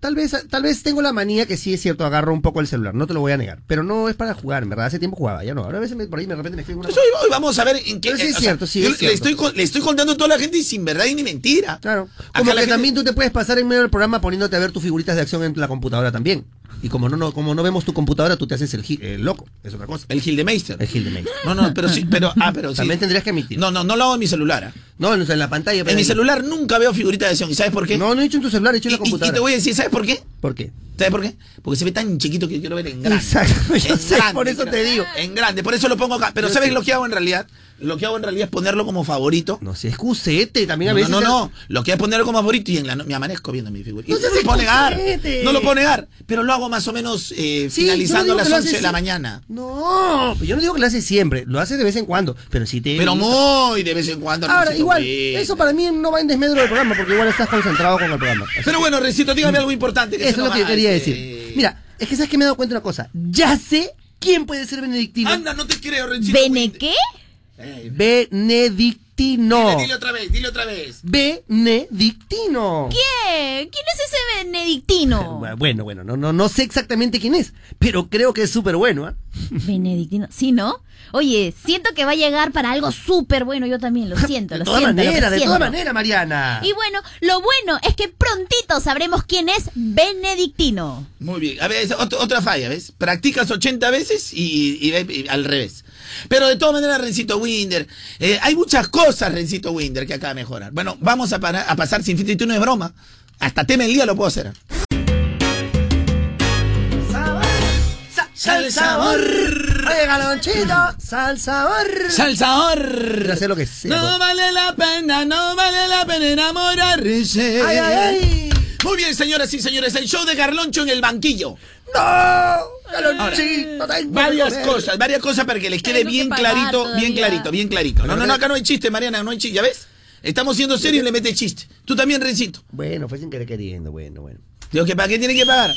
Tal vez, tal vez tengo la manía que sí es cierto, agarro un poco el celular, no te lo voy a negar. Pero no es para jugar, en verdad. Hace tiempo jugaba, ya no. Ahora a veces me- por ahí de repente me escriben una hoy, hoy vamos a ver en qué. Pero sí es cierto, sí yo es le, cierto. estoy, con- le estoy contando a toda la gente y sin verdad y ni mentira. Claro. Como que gente- también tú te puedes pasar en medio del programa poniéndote a ver tus figuritas de acción en la computadora también. Y como no, no, como no vemos tu computadora, tú te haces el, el loco. Es otra cosa. El Gildemeister. El Gildemeister. No, no, pero sí, pero, ah, pero sí. También tendrías que admitir. No, no, no lo hago en mi celular. ah. No, en la pantalla. En mi ahí. celular nunca veo figuritas de acción. ¿Y sabes por qué? No, no he hecho en tu celular, he hecho en la y- y computadora. te voy a decir, ¿sabes por qué? ¿Por qué? ¿Sabes por qué? Porque se ve tan chiquito que quiero ver en grande. Exacto, yo En sé, por eso quiero- te digo. En grande, por eso lo pongo acá. Pero Yo ¿sabes sé. lo que hago en realidad? Lo que hago en realidad es ponerlo como favorito. No sé, excusete, también a No, veces. no, no, Lo que es ponerlo como favorito y en la no- me amanezco viendo mi figura. Y No no, seas lo puedo negar. excusete. No lo puedo negar. Pero lo hago más o menos eh, Sí, yo no finalizando digo a las que lo 11 de la mañana. No, pero yo no digo que lo hace siempre, lo hace de vez en cuando. Pero si te. Pero muy de vez en cuando. Ahora, igual, pues. eso para mí no va en desmedro del programa, porque igual estás concentrado con el programa. Así Pero bueno, Recito, dígame algo importante. Que Eso es lo que yo quería decir. Mira, es que sabes que me he dado cuenta de una cosa. Ya sé quién puede ser benedictino. Anda, no te creo, Recito. ¿Bene qué? Eh, Benedictino. Dile otra vez, dile otra vez. Benedictino. ¿Qué? ¿Quién es ese benedictino? Bueno, bueno, no, no, no sé exactamente quién es, pero creo que es súper bueno. ¿ah? Benedictino. Sí, ¿no? Oye, siento que va a llegar para algo súper bueno. Yo también lo siento, De lo todas siento. lo maneras, de todas maneras, Mariana. Y bueno, lo bueno es que prontito sabremos quién es Benedictino. Muy bien. A ver, otra falla, ¿ves? Practicas 80 veces y, y- y al revés. Pero de todas maneras, Rencito Winder, eh, hay muchas cosas, Rencito Winder, que acaba de mejorar. Bueno, vamos a, para- a pasar sin filtro y tú no es broma. Hasta tema el día lo puedo hacer. Sa- Sal sabor. Oye, galonchito, sal sabor. ¡Salsador! Ya sé lo que es. No vale la pena, no vale la pena enamorarse. Ay, ay, ay. Muy bien, señoras y señores, el show de Carloncho en el banquillo. No, que Varias cosas, varias cosas para que les quede Tengo que bien clarito, todavía. bien clarito, bien clarito. No, no, no, acá no hay chiste, Mariana, no hay chiste, ¿ya ves? Estamos siendo serios y le mete chiste. Tú también, Rencito. Bueno, fue sin querer queriendo, bueno, bueno. Digo, que ¿para qué tiene que pagar?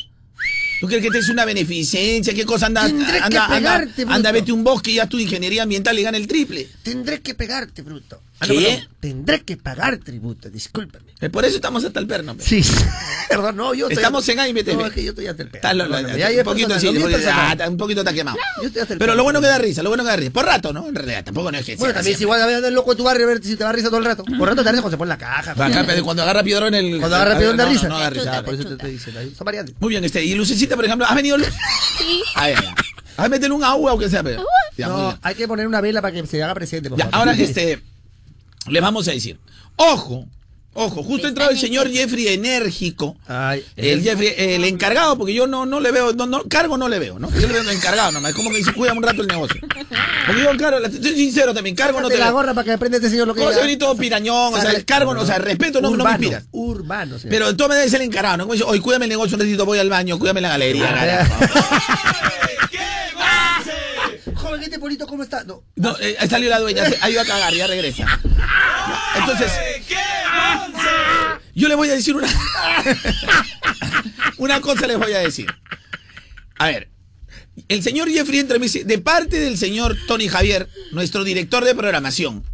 ¿Tú crees que te es una beneficencia? ¿Qué cosa anda? Tendré que anda, anda, pegarte, bruto. anda, vete un bosque y ya tu ingeniería ambiental y gana el triple. Tendré que pegarte, bruto. ¿Qué? Tendré que pagar tributo, discúlpame. Eh, Por eso estamos hasta el perno. pe. Sí, perdón, no, yo estoy- Estamos en AIMTV. No, es que yo estoy hasta el ya un poquito personal, sí, ah, un poquito está quemado. Yo estoy hasta el Pero lo bueno que da risa, lo bueno que da risa. Por rato, ¿no? En realidad, tampoco no es que Bueno, también es igual a ver el loco de tu barrio a ver si te da risa todo el rato. Por rato te da risa cuando se pone la caja. Acá, pero cuando agarra piedrón el. Cuando agarra piedón da risa. No, no da risa. Por eso te estoy diciendo. Son variantes. Muy bien, este. Y Lucecita, por ejemplo, ¿has venido Luz? Sí. A ver. A meterle un agua o que sea, pero. Ya, No, hay que poner una vela para que se haga presente, por Ya, favor. ahora, este. Les vamos a decir. Ojo, ojo, justo ha entrado el señor Jeffrey enérgico. Ay, El Jeffrey, el encargado, porque yo no, no le veo, no, no, cargo no le veo, ¿no? Yo le veo encargado nomás, es como que dice, cuida un rato el negocio. Porque yo, claro, la- soy sincero también, cargo no te la veo. gorra para que aprenda este señor lo que ¿Cómo se diga. venir todo pirañón? O sea, el cargo, no, o sea, el respeto no, no me inspiras. Urbano, señor. Pero todas maneras es el encargado, ¿no? Como dice, oye, cuídame el negocio un ratito, voy al baño, cuídame la galería. polito, ¿cómo está? No. No, eh, salió la dueña, se- ha ido a cagar, ya regresa. Entonces, yo le voy a decir una. una cosa les voy a decir. A ver, el señor Jeffrey entra y me dice, de parte del señor Tony Javier, nuestro director de programación,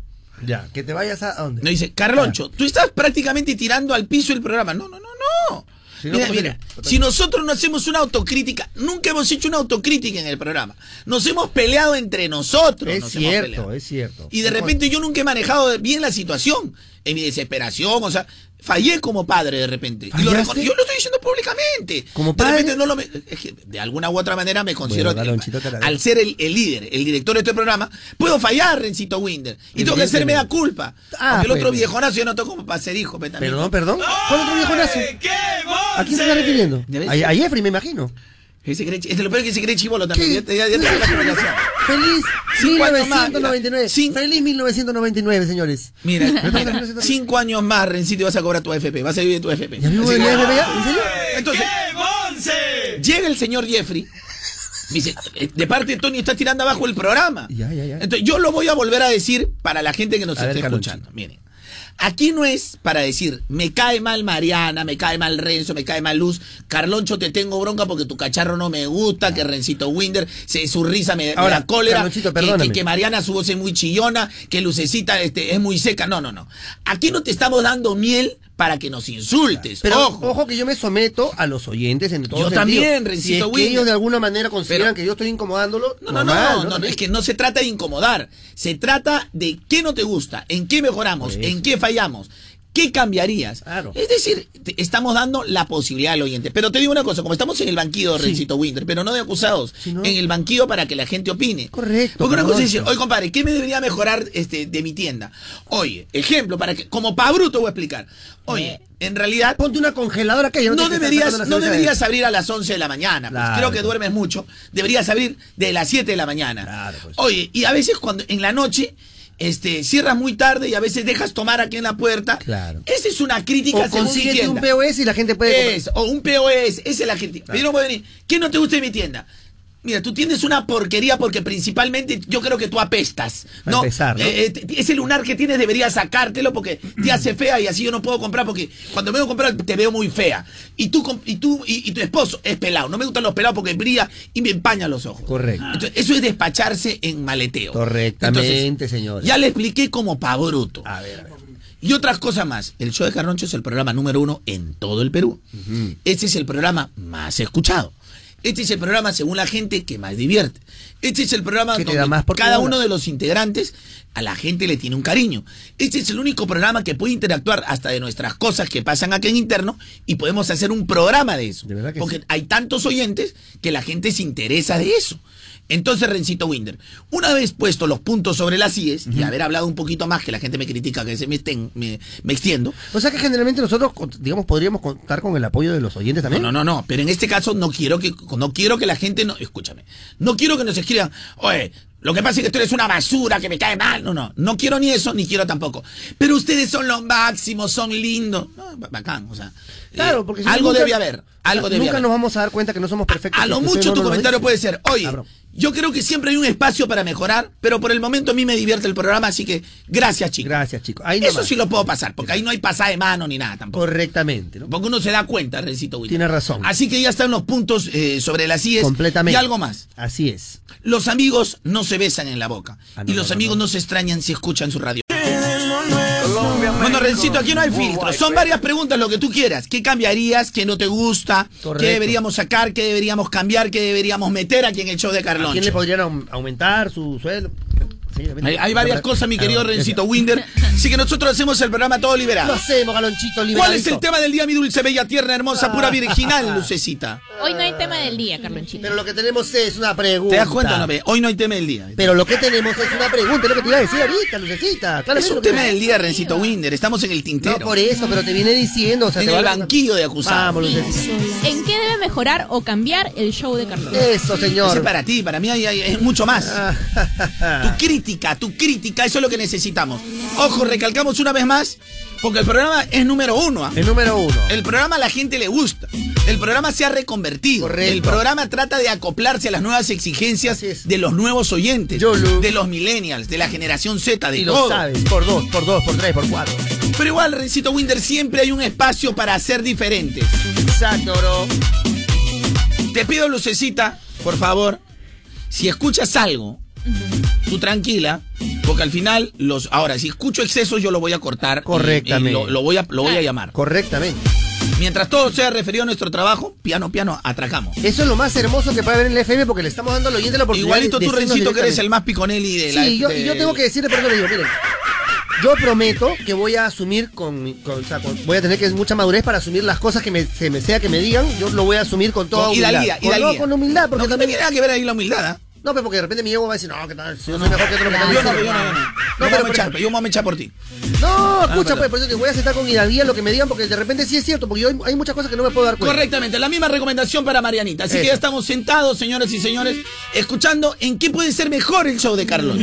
Ya, que te vayas a... ¿a dónde? nos dice, Carloncho, tú estás prácticamente tirando al piso el programa. No, no, no, no. Si no, mira, ¿cómo mira, si nosotros no hacemos una autocrítica, nunca hemos hecho una autocrítica en el programa. Nos hemos peleado entre nosotros. Es nos cierto, es cierto. Y de repente yo nunca he manejado bien la situación. En mi desesperación, o sea, fallé como padre de repente. Y lo yo lo estoy diciendo públicamente. ¿Como De padre? repente no lo me- es que de alguna u otra manera me considero. Bueno, al ser el, el líder, el director de este programa, puedo fallar, Rencito Winder. Y tengo que hacerme la culpa. Ah, Porque el otro pues. viejonazo yo no tengo como para ser hijo. también. Perdón, perdón. ¿Cuál otro viejo nazo? ¿A quién se está refiriendo? A Jeffrey, me imagino. Ese cree, este lo peor es que se cree chivolo también. Ya, ya, ya te. Feliz más, 1999. mira. Cin- Feliz 1999, señores. Mira, cinco años más, Rencito, y vas a cobrar tu AFP. Vas a vivir de tu AFP. ¿Ya vivo AFP ya? ¿En serio? Entonces, llega el señor Jeffrey. Me dice, eh, de parte de Tony está tirando abajo el programa. Ya, ya, ya. Entonces, yo lo voy a volver a decir para la gente que nos A ver, esté Carloncho. escuchando. Miren, aquí no es para decir, me cae mal Mariana, me cae mal Renzo, me cae mal Luz, Carloncho te tengo bronca porque tu cacharro no me gusta, que Rencito Winder, se, su risa me, me Ahora, da cólera, que Mariana su voz es muy chillona, que Lucecita este, es muy seca. No, no, no. Aquí no te estamos dando miel para que nos insultes. Pero ojo. ojo. que yo me someto a los oyentes en todo Yo sentido. también, Si Rencito es que ellos de alguna manera consideran Pero- que yo estoy incomodándolo, No, no, no, no, no, es que no se trata de incomodar, se trata de qué no te gusta, en qué mejoramos, en qué fallamos, qué cambiarías. Claro. Es decir, te- estamos dando la posibilidad al oyente. Pero te digo una cosa, como estamos en el banquillo, Sí. Rencito Winter, pero no de acusados, ¿no? en el banquillo para que la gente opine. Correcto, Porque una cosa es decir, oye compadre, ¿qué me debería mejorar este, de mi tienda? Oye, ejemplo, para que, como pa' bruto voy a explicar. Oye, en realidad... Ponte una congeladora que yo No estés deberías, no deberías abrir a las 11 de la mañana. pues. Claro. Creo que duermes mucho. Deberías abrir de las 7 de la mañana. Claro, pues. Oye, y a veces cuando en la noche este, cierras muy tarde y a veces dejas tomar aquí en la puerta. Claro. Esa es una crítica O consíguete un. POS y la gente puede... Es, o un POS, esa es la crítica. Pero yo no puedo venir. ¿Qué no te gusta de mi tienda? Mira, tú tienes una porquería porque principalmente yo creo que tú apestas. No, empezar, ¿no? Eh, eh, ese lunar que tienes deberías sacártelo porque te hace fea y así yo no puedo comprar porque cuando me voy a comprar te veo muy fea. Y tú y tú y, y tu esposo es pelado. No me gustan los pelados porque brilla y me empaña los ojos. Correcto. Entonces, eso es despacharse en maleteo. Correctamente, señor. Ya le expliqué como pa' bruto. A ver, a ver. Y otras cosas más. El show de Carroncho es el programa número uno en todo el Perú. Este es el programa más escuchado. Este es el programa, según la gente, que más divierte. Este es el programa Que donde da más por cada uno de los integrantes a la gente le tiene un cariño. Este es el único programa que puede interactuar hasta de nuestras cosas que pasan aquí en interno y podemos hacer un programa de eso. De verdad que Porque sí. hay tantos oyentes que la gente se interesa de eso. Entonces, Rencito Winder, una vez puesto los puntos sobre las IES y haber hablado un poquito más, que la gente me critica que se me, esten- me, me extiendo. O sea que generalmente nosotros, digamos, podríamos contar con el apoyo de los oyentes No, también. no, no, no, pero en este caso no quiero que no quiero que la gente no, escúchame. No quiero que nos escriban, "Oye, lo que pasa es que tú eres una basura, que me cae mal." No, no, no quiero ni eso ni quiero tampoco. Pero ustedes son los máximos, son lindos. No, ba- bacán, o sea, Claro, eh, porque si algo nunca- debe haber, algo debe Nunca haber. nos vamos a dar cuenta que no somos perfectos. A lo mucho no tu comentario puede ser, oye. Yo creo que siempre hay un espacio para mejorar, pero por el momento a mí me divierte el programa, así que gracias, chicos. Gracias, chicos. Ahí Eso sí lo puedo pasar, porque ahí no hay pasada de mano ni nada tampoco. Correctamente, ¿no? Porque uno se da cuenta, Rencito William. Tiene razón. Así que ya están los puntos eh, sobre las IES. Completamente. Y algo más. Así es. Los amigos no se besan en la boca. Ah, no, y los no, amigos no. se extrañan si escuchan su radio. Aquí no hay filtro. Son varias preguntas, lo que tú quieras. ¿Qué cambiarías? ¿Qué no te gusta? Correcto. ¿Qué deberíamos sacar? ¿Qué deberíamos cambiar? ¿Qué deberíamos meter aquí en el show de ¿A Carlón? quién le podrían aum- aumentar su sueldo? Sí, Hay, hay varias cosas, mi querido Rencito Winder. Así que nosotros hacemos el programa todo Lo liberado. hacemos, galonchito, ¿Cuál es el tema del día, mi dulce, bella, tierna, hermosa, pura, Ah. virginal, lucecita? Hoy no hay tema del día, Carlonchito. Pero lo que tenemos es una pregunta. ¿Te das cuenta, no? ve? Hoy no hay tema del día. Pero lo que tenemos es una pregunta, es lo que te iba a decir ahorita, Lucecita. Es Claramente un lo tema del día, Rencito Winder. Estamos en el No tintero. por eso, pero te viene diciendo, o sea, en te el va a- banquillo de acusados. Vamos, Lucecita. ¿En qué debe mejorar o cambiar el show de Carlonchito? Eso, señor. es para ti, para mí hay, hay- es mucho más. Ah, Tu crítica, tu crítica, eso es lo que necesitamos. Ojo, recalcamos una vez más, porque el programa es número uno. ¿ah? El número uno. El programa a la gente le gusta. El programa se ha reconvertido. Correcto. El programa trata de acoplarse a las nuevas exigencias de los nuevos oyentes, Yolo. de los millennials, de la generación Z, de Y lo sabes, por dos, por dos, por tres, por cuatro. Pero igual, Rencito Winder, siempre hay un espacio para ser diferentes. Exacto, bro. Te pido, Lucecita, por favor, si escuchas algo, tú tranquila, porque al final, los ahora, si escucho excesos, yo lo voy a cortar. y- y Correctamente. lo, lo voy a, lo voy a llamar. Correctamente. Mientras todo sea referido a nuestro trabajo, piano, piano, atracamos. Eso es lo más hermoso que puede haber en el FM porque le estamos dando al oyente la oportunidad Igualito de tú, Rencito, que eres el más piconelli de la Sí, yo, de- yo tengo que decirle, le digo, miren, yo prometo que voy a asumir con, con- o sea, con- voy a tener que mucha madurez para asumir las cosas que me, se me sea que me digan, yo lo voy a asumir con toda Con humildad. hidalguía, Con, no, con humildad, porque no, no también... tiene nada que ver ahí la humildad, ¿ah? No, pero porque de repente mi ego va a decir, no, ¿qué tal? Si yo soy mejor que que estás Yo no, diciendo". yo no, yo no. No, Yo pero me voy a por echar, yo me voy a echar por ti. No, escucha, perdón. pues, por eso que voy a aceptar con hidalguía lo que me digan, porque de repente sí es cierto, porque yo hay, hay muchas cosas que no me puedo dar cuenta. Correctamente, la misma recomendación para Marianita. Así que ya estamos sentados, señoras y señores, escuchando en qué puede ser mejor el show de Carlos.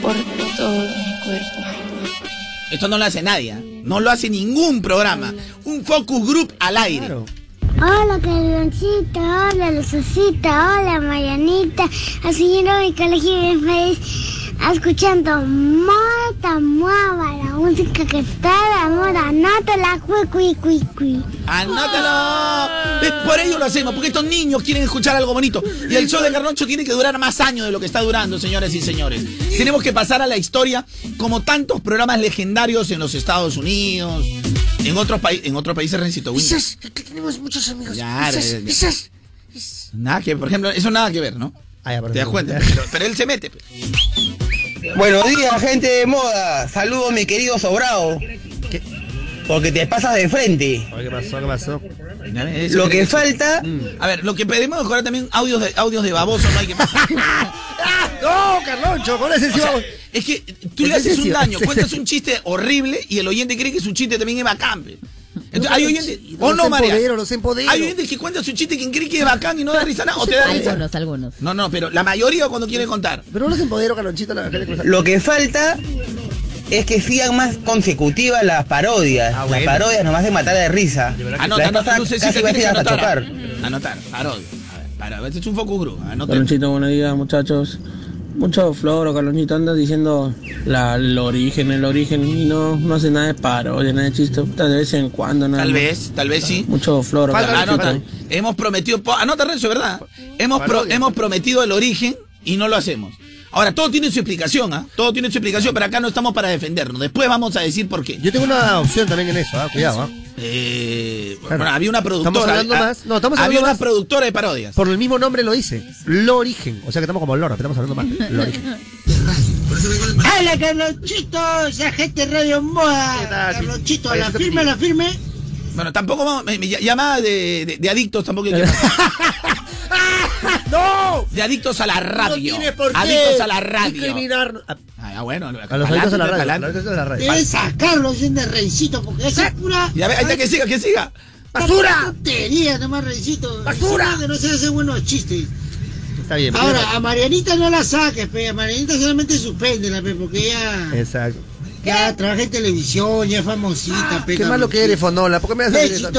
por todo mi cuerpo. Esto no lo hace nadie, ¿ah? no lo hace ningún programa. Un focus group al aire. Claro. Hola Carloncito, hola Lucecita, hola Marianita, así yo mi colegio bien feliz, escuchando Mota Muava, la música que está de moda, anótala, cui cui cui cui. ¡Anótalo! ¿Ves? Por ello lo hacemos, porque estos niños quieren escuchar algo bonito. Y el show de Carloncho tiene que durar más años de lo que está durando, señores y señores. Tenemos que pasar a la historia como tantos programas legendarios en los Estados Unidos, en otros, países en otros países, Rencito Winter. Quizás, que tenemos muchos amigos. Ya, quizás, ya, quizás. Nada que, por ejemplo, eso nada que ver, ¿no? Ah, ya, ¿Te das cuenta? Pero, pero él se mete. pues. Buenos días, gente de moda. Saludos, mi querido Sobrado. ¿Qué? Porque te pasas de frente. ¿Qué pasó? ¿Qué pasó? Eso Lo cree que falta, A ver, lo que pedimos mejorar también audios de audios de baboso, no hay que ¡No, Carloncho! Con ese O sí vamos. es que tú le Es haces un sencillo, daño, cuentas un chiste horrible y el oyente cree que su chiste también es bacán. pe. Entonces, hay oyentes. O no, María. Hay oyentes que cuentan su chiste que creen que es bacán y no da risa nada. O te da risa. Algunos, algunos. No, no, pero la mayoría cuando quiere contar. Pero no los empodero, Carlonchito. La- lo que falta es que sigan más consecutivas las parodias. Ah, bueno. Las parodias nomás de matar de risa. Anota, anota, casi hacías a chocar. Anotar, parodia. A ver. Para, es un focus group. Anoten. Carlonchito, buenos días, muchachos. Mucho floro, Carlonchito, anda diciendo la, el origen, el origen, y no, no hace nada de paro, oye, nada de chiste, de vez en cuando, nada Tal vez, tal vez sí. Mucho floro, Falta-. Anota. Hemos prometido. Anota, Renzo, ¿verdad? Hemos, pro- Parodia. hemos prometido el origen y no lo hacemos. Ahora, todo tiene su explicación, ¿ah? Todo tiene su explicación, pero acá no estamos para defendernos. Después vamos a decir por qué. Yo tengo una opción también en eso, ¿ah? cuidado. ¿ah? Eh, Claro. bueno, había una Estamos productora. hablando ah, más. No, estamos había hablando una más. productora de parodias. Por el mismo nombre lo dice. Lo origen. O sea que estamos como loro, estamos hablando más. Lo origen. ¡Hola, Carlonchito! Esa gente Radio ¿Qué Moda. Carlonchito, la firme, la firme. Bueno, tampoco vamos. Me, me llamada de, de- de adictos tampoco hay que. ¡No! de adictos a la radio. No tiene por qué adictos a la radio. discriminar Ah, ah, bueno, a los adictos a la radio. a los adictos a la radio. Debes sacarlo sin de Rencito, porque esa es pura. Ya ve, ahí está que siga, que siga. ¡Basura! tontería nomás, Rencito. ¡Basura! Que no se hacen buenos chistes. Está bien. Ahora, a Marianita no la saques, pe. A Marianita solamente suspéndela, pe, porque ella Exacto. ya trabaja en televisión, ya es famosita, pe. Qué malo que eres, Fonola. ¿Por qué me haces. Ahí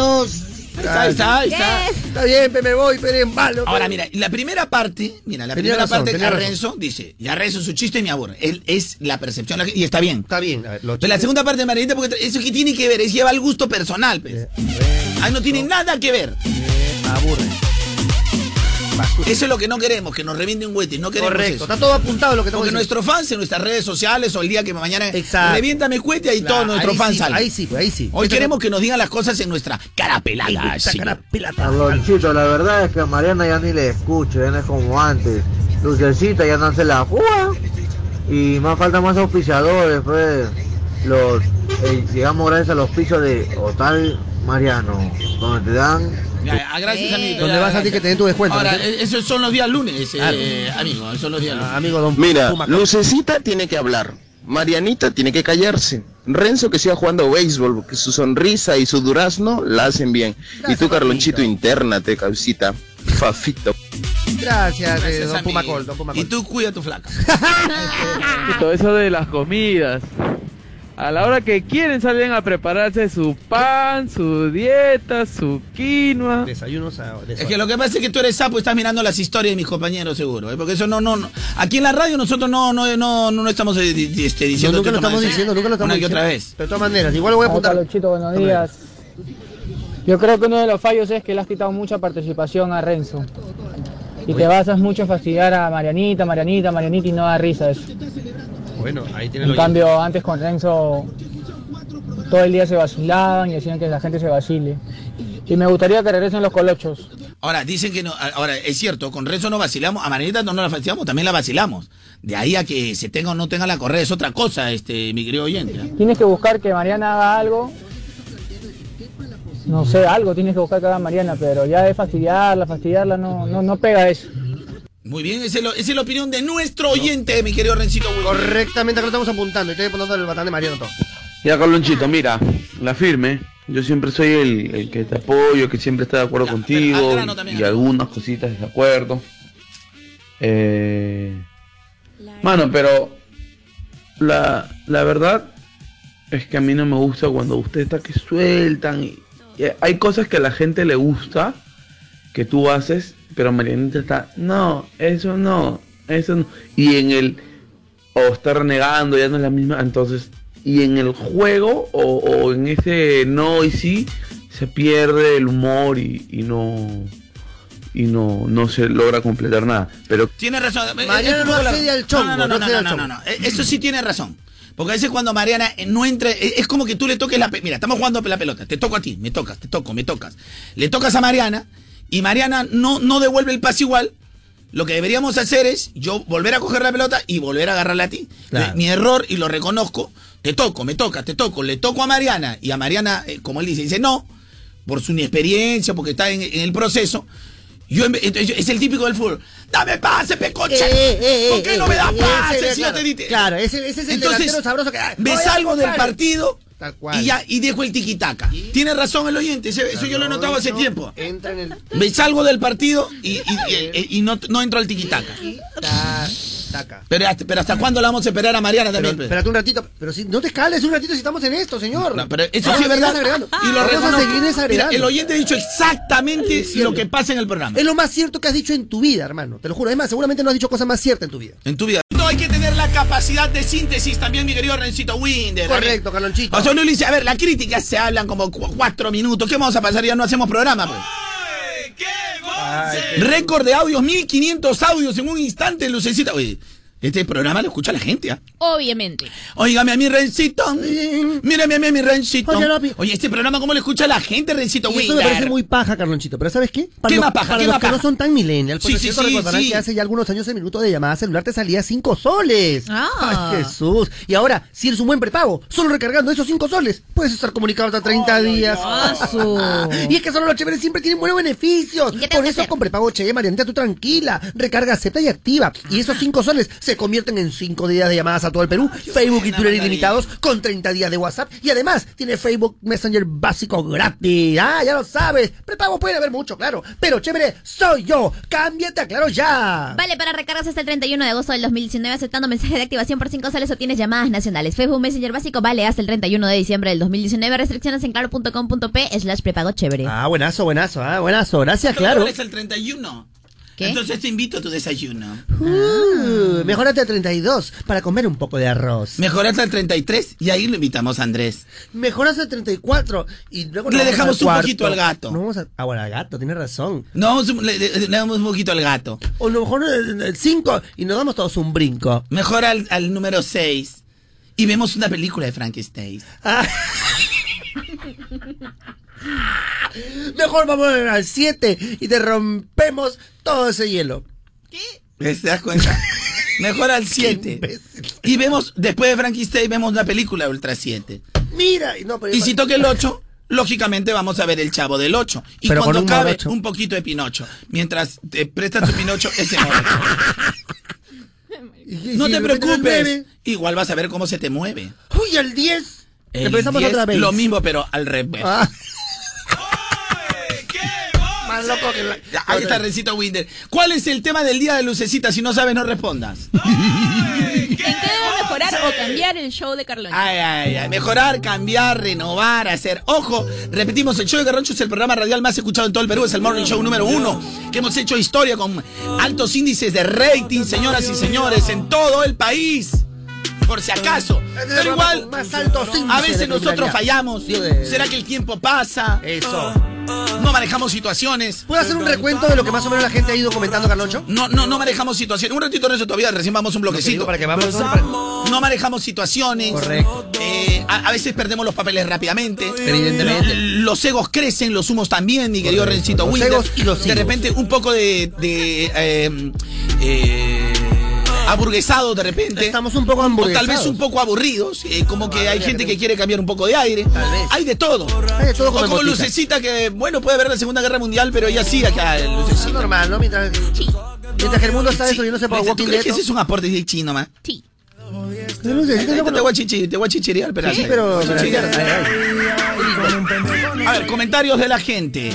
está, ahí está, ahí está. Está bien, me voy, pero eres malo. Ahora, mira, la primera parte, mira, la primera razón, parte, razón. Renzo dice, ya Renzo su chiste me aburre. Él es la percepción, y está bien. Está bien. ver, Pero la segunda parte de Marianita, porque eso que tiene que ver, es lleva el gusto personal, pues. Ahí no tiene nada que ver. Me aburre. Eso es lo que no queremos, que nos reviente un huete, no queremos Correcto. eso. Está todo apuntado lo que estamos Porque nuestros fans en nuestras redes sociales o el día que mañana Exacto. reviéntame cuete y todos Claro, nuestros ahí fans sí, salen. Ahí sí, pues ahí sí. Hoy queremos que nos digan las cosas en nuestra cara pelada. Cara. Carlonchito, la verdad es que a Mariana ya ni le escucho, ya no es como antes. Lucecita ya no se la juega. Y más falta más auspiciadores, pues. Los, eh, llegamos gracias a los pisos de Hotel Mariano, donde te dan Ya, ya, gracias, Eh. amigo. ¿Dónde Ya, vas a ti que te den tu descuento? Ahora, ¿no? eh, esos son los días lunes, eh, amigo, son los días lunes. Ah, amigo don Mira, Puma. Lucecita tiene que hablar. Marianita tiene que callarse. Renzo que siga jugando béisbol, porque su sonrisa y su durazno la hacen bien. y tú, Carlonchito, internate, causita. Fafito. Gracias, eh, Gracias, don. Pumacol, don Pumacol. Y tú cuida tu flaca. Todo eso de las comidas. A la hora que quieren salen a prepararse su pan, su dieta, su quinoa. Desayunos a... Es que lo que pasa es que tú eres sapo y estás mirando las historias de mis compañeros, seguro. ¿eh? Porque eso no, no, no. Aquí en la radio nosotros no, no, no, no, estamos eh, este, No, diciendo. nunca lo estamos más, diciendo, nunca lo estamos Una que diciendo. otra vez. De todas maneras, igual lo voy a apuntar. Carlonchito, buenos días. Yo creo que uno de los fallos es que le has quitado mucha participación a Renzo. Y te basas mucho en fastidiar a Marianita, Marianita, Marianita y no da risa eso. Bueno, ahí tiene En cambio, antes con Renzo todo el día se vacilaban y decían que la gente se vacile. Y me gustaría que regresen los colochos. Ahora, dicen que no. Ahora, es cierto, con Renzo no vacilamos. A Marinita no, no la vacilamos, también la vacilamos. De ahí a que se tenga o no tenga la correa es otra cosa, este, mi querido oyente. Tienes que buscar que Mariana haga algo. No sé, algo tienes que buscar que haga Mariana, pero ya de fastidiarla, fastidiarla, no, no, no pega eso. Muy bien, esa es, lo- esa es la opinión de nuestro oyente, mi querido Rencito Wilson. Correctamente, acá lo estamos apuntando. Estoy poniendo el batán de Mariano todo. Ya, Carlonchito, mira, la firme. Yo siempre soy el, el que te apoyo, que siempre está de acuerdo Ya, contigo. también, y algunas cositas de acuerdo. Eh, mano, pero la, la verdad es que a mí no me gusta cuando ustedes está que sueltan. Y, y hay cosas que a la gente le gusta que tú haces, pero Marianita está, no, eso no, eso no. Y en el, o está renegando, ya no es la misma, entonces, y en el juego, o, o en ese no y sí, se pierde el humor y, y no, y no, no se logra completar nada. Pero Tiene razón. Mariana no accede al chongo, No, no, no, no no, accede no, al no, no, chongo. no. Eh, Eso sí tiene razón. Porque a veces cuando Mariana eh, no entra, eh, es como que tú le toques la pelota. Mira, estamos jugando la pelota. Te toco a ti, me tocas, te toco, me tocas. Le tocas a Mariana y Mariana no, no devuelve el pase igual. Lo que deberíamos hacer es yo volver a coger la pelota y volver a agarrarla a ti. Claro. Mi error, y lo reconozco, te toco, me tocas, te toco, le toco a Mariana y a Mariana, eh, como él dice, dice no, por su inexperiencia, porque está en, en el proceso. Yo, es el típico del fútbol. Dame pase, pecocha. Eh, eh, ¿Por qué eh, no me das pase yo claro, te dite? Claro, ese, ese es el Entonces, delantero sabroso que. me salgo del partido Tal cual. Y ya, y dejo el tiquitaca. Tiene razón el oyente, eso yo lo he notado hace tiempo. Entra en el. Me salgo del partido y, y- y- y no, no entro al tiquitaca. Ta- taca. Pero hasta, pero hasta cuándo la vamos a esperar a Mariana Pero, también. pues? espérate un ratito. Pero si no te cales un ratito si estamos en esto, señor. No, pero eso sí es verdad. Y lo Vamos a seguir. Mira, el oyente ha dicho exactamente lo que pasa en el programa. Es lo más cierto que has dicho en tu vida, hermano. Te lo juro. Es más, seguramente no has dicho cosas más ciertas en tu vida. En tu vida. La capacidad de síntesis también, mi querido Rencito Winder. Correcto, Carlonchito. O sea, uno le dice, a ver, la crítica se hablan como cu- cuatro minutos. ¿Qué vamos a pasar? Ya no hacemos programa, pues. Récord de audios, 1500 audios en un instante, Lucecita. Oye, este programa lo escucha la gente, ¿ah? Obviamente. Óigame a mi Rencito. Mírame a mí, a mi Rencito. Oye, Lopi. Oye, este programa, ¿cómo lo escucha la gente, Rencito Y eso me parece muy paja, Carlonchito. Pero ¿sabes qué? Para ¿Qué los, más paja? Para ¿Qué los más que no paja? son tan millennial, por Sí, sí, cierto, sí, recordarán sí. que hace ya algunos años el minuto de llamada celular te salía 5 soles. Ah. Ay, Jesús. Y ahora, si eres un buen prepago, solo recargando esos 5 soles, puedes estar comunicado hasta 30 días. y es que solo los chéveres siempre tienen buenos beneficios. ¿Y qué tengo Por eso hacer? con prepago Che, Marianita, tú tranquila. Recarga, acepta y activa. Y esos 5 soles se convierten en 5 días de llamadas a todo el Perú, Facebook y Twitter ilimitados con 30 días de WhatsApp. Y además, tiene Facebook Messenger básico gratis. Ah, ya lo sabes. Prepago puede haber mucho, claro. Pero chévere, soy yo. Cámbiate a claro ya. Vale, para recargas hasta el 31 de agosto del 2019 aceptando mensaje de activación por 5 soles obtienes llamadas nacionales. Facebook Messenger básico vale hasta el 31 de diciembre del 2019. Restricciones en claro.com.p slash prepago chévere. Ah, buenazo, buenazo, ah, buenazo. Gracias, claro. Es el 31. ¿Qué? Entonces te invito a tu desayuno. Uh, mejorate a 32 para comer un poco de arroz. Mejorate al 33 y ahí lo invitamos a Andrés. Mejorate a 34 y luego Le nos vamos dejamos al un cuarto. poquito al gato. No vamos a... Ah, bueno, al gato, tienes razón. No, le, le- le damos un poquito al gato. O a lo mejor el 5 y nos damos todos un brinco. Mejor al, al número 6. Y vemos una película de Frankenstein. Ah. Mejor vamos al 7 y te rompemos todo ese hielo. ¿Ves? ¿Te das cuenta? Mejor al 7. Y vemos, después de Frankenstein, vemos una película de Ultra 7. Mira, y no, pero Y si toca el 8, lógicamente vamos a ver el chavo del 8. Y Pero cuando un cabe, morocho. un poquito de Pinocho. Mientras te prestas tu Pinocho, ese morocho. No te preocupes. Igual vas a ver cómo se te mueve. Uy, al 10. El Empezamos 10, otra vez. Lo mismo, pero al revés. Ah. Loco que la... Ya, Ahí está Rencito Winder. ¿Cuál es el tema del día de Lucecita? Si no sabes, no respondas. ¿En qué debe mejorar o cambiar el show de Carlón? Ay, ay, ay. Mejorar, cambiar, renovar, hacer. Ojo, repetimos, el show de Garroncho es el programa radial más escuchado en todo el Perú. Es el Morning Show número uno. Que hemos hecho historia con altos índices de rating, señoras y señores, en todo el país. Por si acaso. Pero igual, a veces nosotros fallamos. ¿Será que el tiempo pasa? Eso. No manejamos situaciones. ¿Puedo hacer un recuento de lo que más o menos la gente ha ido comentando, Carloncho? No, no, no manejamos situaciones. Un ratito en eso todavía, recién vamos un que digo bloquecito. para que vamos... No manejamos situaciones. Correcto. Eh, a, a veces perdemos los papeles rápidamente. Evidentemente. Los egos crecen, los humos también, mi querido. Rencito Los Winder. egos y los De repente un poco de, de eh, eh, aburguesado de repente. Estamos un poco O tal hamburguesados. vez un poco aburridos, eh, como que hay gente que quiere cambiar un poco de aire. Tal vez. Hay de todo. Hay de todo o como. Lucecita que, bueno, puede ver la Segunda Guerra Mundial, pero ella sí acá, Es Lucecita. normal, ¿no? Mientras, mientras que el mundo está destruyéndose por ¿Tú Walking crees Dead. ese es un aporte de chino, man? Sí. No sé, sí, Te no, voy a chichi- te voy a chichirear, pero Sí, pero... A ver, comentarios de la gente.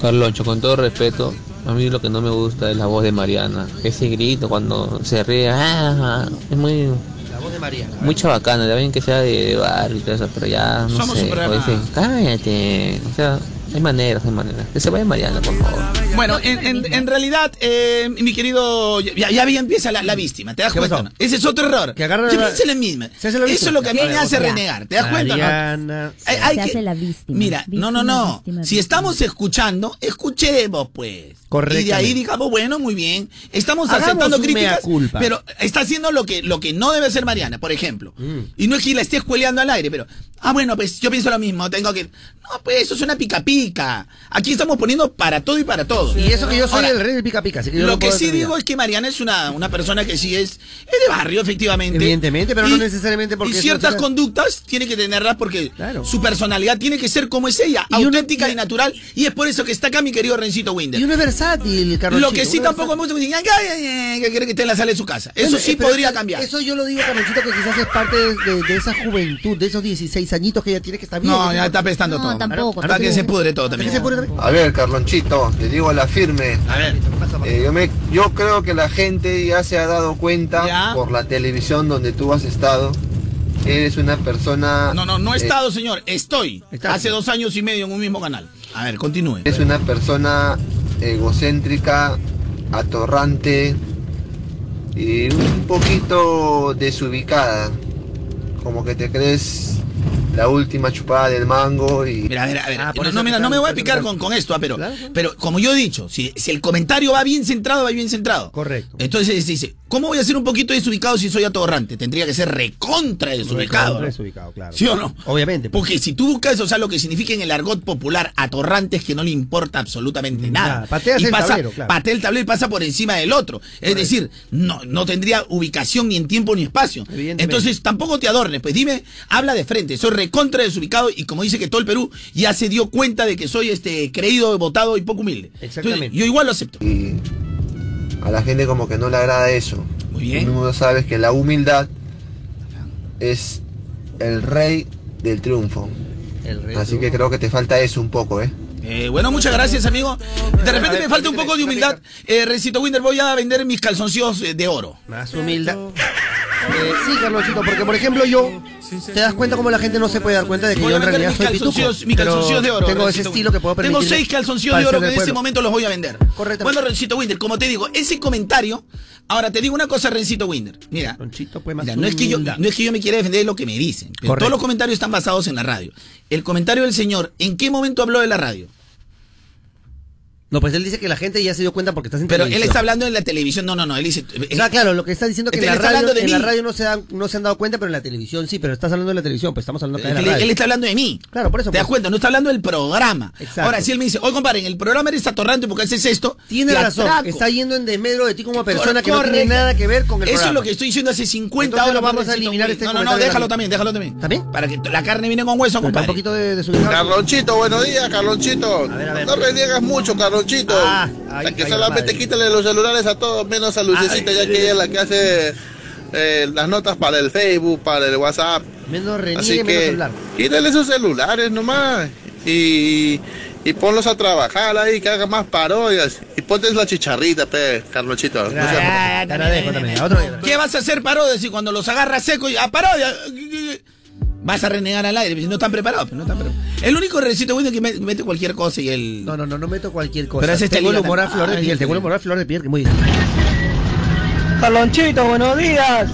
Carloncho, con todo respeto, a mí lo que no me gusta es la voz de Mariana. Ese grito cuando se ríe, ah, es muy, La voz de María. muy chabacana. Ya ven que sea de, de barrio y todo eso, pero ya no Somos sé. programa- o dicen, cállate. O sea, hay maneras, hay maneras. Que se vaya Mariana, por favor. Bueno, en, en- en realidad, eh, mi querido, ya, ya bien empieza la, la víctima, ¿te das ¿Qué cuenta? no? Ese es otro error. Que agarra Yo la- pienso la misma. Se hace la Eso es lo que a mí me hace renegar, ¿te das cuenta? no? Mariana. Hay- hay Se que- hace la víctima. Mira, no, no, no. víctima, si víctima. estamos escuchando, escuchemos, pues. Y de ahí digamos, bueno, muy bien. Estamos Hagamos aceptando críticas, culpa. pero está haciendo lo que, lo que no debe hacer Mariana, por ejemplo. Mm. Y no es que la esté escueleando al aire, pero, ah, bueno, pues yo pienso lo mismo, tengo que... No, pues eso es una pica pica. Aquí estamos poniendo para todo y para todo. Y eso que yo soy Ahora, el rey del pica pica, así que yo Lo no que sí digo es que Mariana es una, una persona que sí es, es de barrio, efectivamente. Evidentemente, pero no necesariamente porque Y ciertas una conductas tiene que tenerlas porque su personalidad tiene que ser como es ella, Y auténtica y natural. Y es por eso que está acá mi querido Rencito Winder. Y uno es versátil, Carlos. Lo que sí tampoco me gusta es que que quiere que esté en la sala de su casa. Eso Bueno, sí pero podría eso- cambiar. Eso yo lo digo, Carlonchito, que quizás es parte de, de- de esa juventud, de esos 16 añitos que ella tiene que estar bien. No, ya está apestando todo. Hasta que se pudre todo también. A ver, Carlonchito, te digo a la firme. A ver. Eh, yo, me, yo creo que la gente ya se ha dado cuenta por la televisión donde tú has estado. Eres una persona. No, no, no he eh, estado, señor. Estoy. Hace dos años y medio en un mismo canal. A ver, continúe. Es una persona egocéntrica, atorrante y un poquito desubicada. Como que te crees la última chupada del mango y... Mira, a ver, a ver. Ah, no, mira, no me voy a picar con, con esto, ah, pero, pero como yo he dicho, si, si el comentario va bien centrado, va bien centrado. Correcto. Entonces dice, ¿cómo voy a ser un poquito desubicado si soy atorrante? Tendría que ser recontra desubicado. Recontra desubicado, claro. ¿Sí o no? Obviamente. Porque si tú buscas, o sea, lo que significa en el argot popular, atorrante es que no le importa absolutamente nada. Nada, pateas Y el pasa, tablero, claro. Patea el tablero y pasa por encima del otro. Es decir, no, no tendría ubicación ni en tiempo ni espacio. Entonces, tampoco te adornes. Pues dime, habla de frente. Soy recontra desubicado y como dice que todo el Perú ya se dio cuenta de que soy este creído, votado y poco humilde. Exactamente. Entonces, yo igual lo acepto. y a la gente como que no le agrada eso. Muy bien. Todo el mundo sabe que la humildad es el rey del triunfo. Así que creo que te falta eso un poco, ¿eh? Eh, bueno, muchas gracias, amigo. De repente me falta un poco de humildad. Eh, Recito Winder, voy a vender mis calzoncillos eh, de oro. Más humildad. Eh, sí, Carlonchito, porque por ejemplo yo, te das cuenta como la gente no se puede dar cuenta de que Voy yo en realidad mis soy pituco. mis calzoncillos de oro. Tengo ese estilo que puedo permitir. Tengo seis calzoncillos de oro que en este momento los voy a vender. Correcto. Bueno, Rencito Winder, como te digo, ese comentario. Ahora te digo una cosa, Rencito Winder. Mira, mira, no, es que yo, no es que yo me quiera defender de lo que me dicen. pero todos los comentarios están basados en la radio. El comentario del señor, ¿en qué momento habló de la radio? No, pues él dice que la gente ya se dio cuenta porque estás en Pero él está hablando en la televisión. No, no, no. Él dice. O sea, claro, lo que está diciendo es que Este, en él la, está radio, hablando de en la radio no se, dan, no se han dado cuenta, pero en la televisión sí, pero estás hablando de la televisión, pues estamos hablando acá de la Él, radio. él está hablando de mí. Claro, por eso. ¿Te das pues. cuenta? No está hablando del programa. Exacto. Ahora, si él me dice, oye, compadre, en el programa eres atorrante porque haces esto. Tiene razón, atraco. está yendo en desmedro de ti como persona que no tiene nada que ver con el Eso programa. es lo que estoy diciendo hace 50 Entonces horas. vamos a eliminar este No, no, no, déjalo también, déjalo también. ¿También? Para que la carne viene con hueso, compadre. Un poquito de, de su Carlonchito, buenos días, Carlonchito. No reniegas mucho, Carlonchito. Ah, ay, La que ay, solamente quítale los celulares a todos, menos a Lucecita, ya que ella es la que hace eh, las notas para el Facebook, para el WhatsApp. Menos Así reniegue, menos que celular. quítale sus celulares nomás y, y ponlos a trabajar ahí, que hagan más parodias. Y ponte la chicharrita, pe, Carlonchito. No Te agradezco también. A otro día. ¿Qué vas a hacer parodia si cuando los agarras seco y a parodia? Vas a renegar al aire, no están preparados, pero no están preparados. El único recito bueno es que me- mete cualquier cosa y él. No, no, no, no meto cualquier cosa. Pero ese tengo el humor a flor de piel, tengo el humor a flor de piel, que muy bien. Carlonchito, buenos días.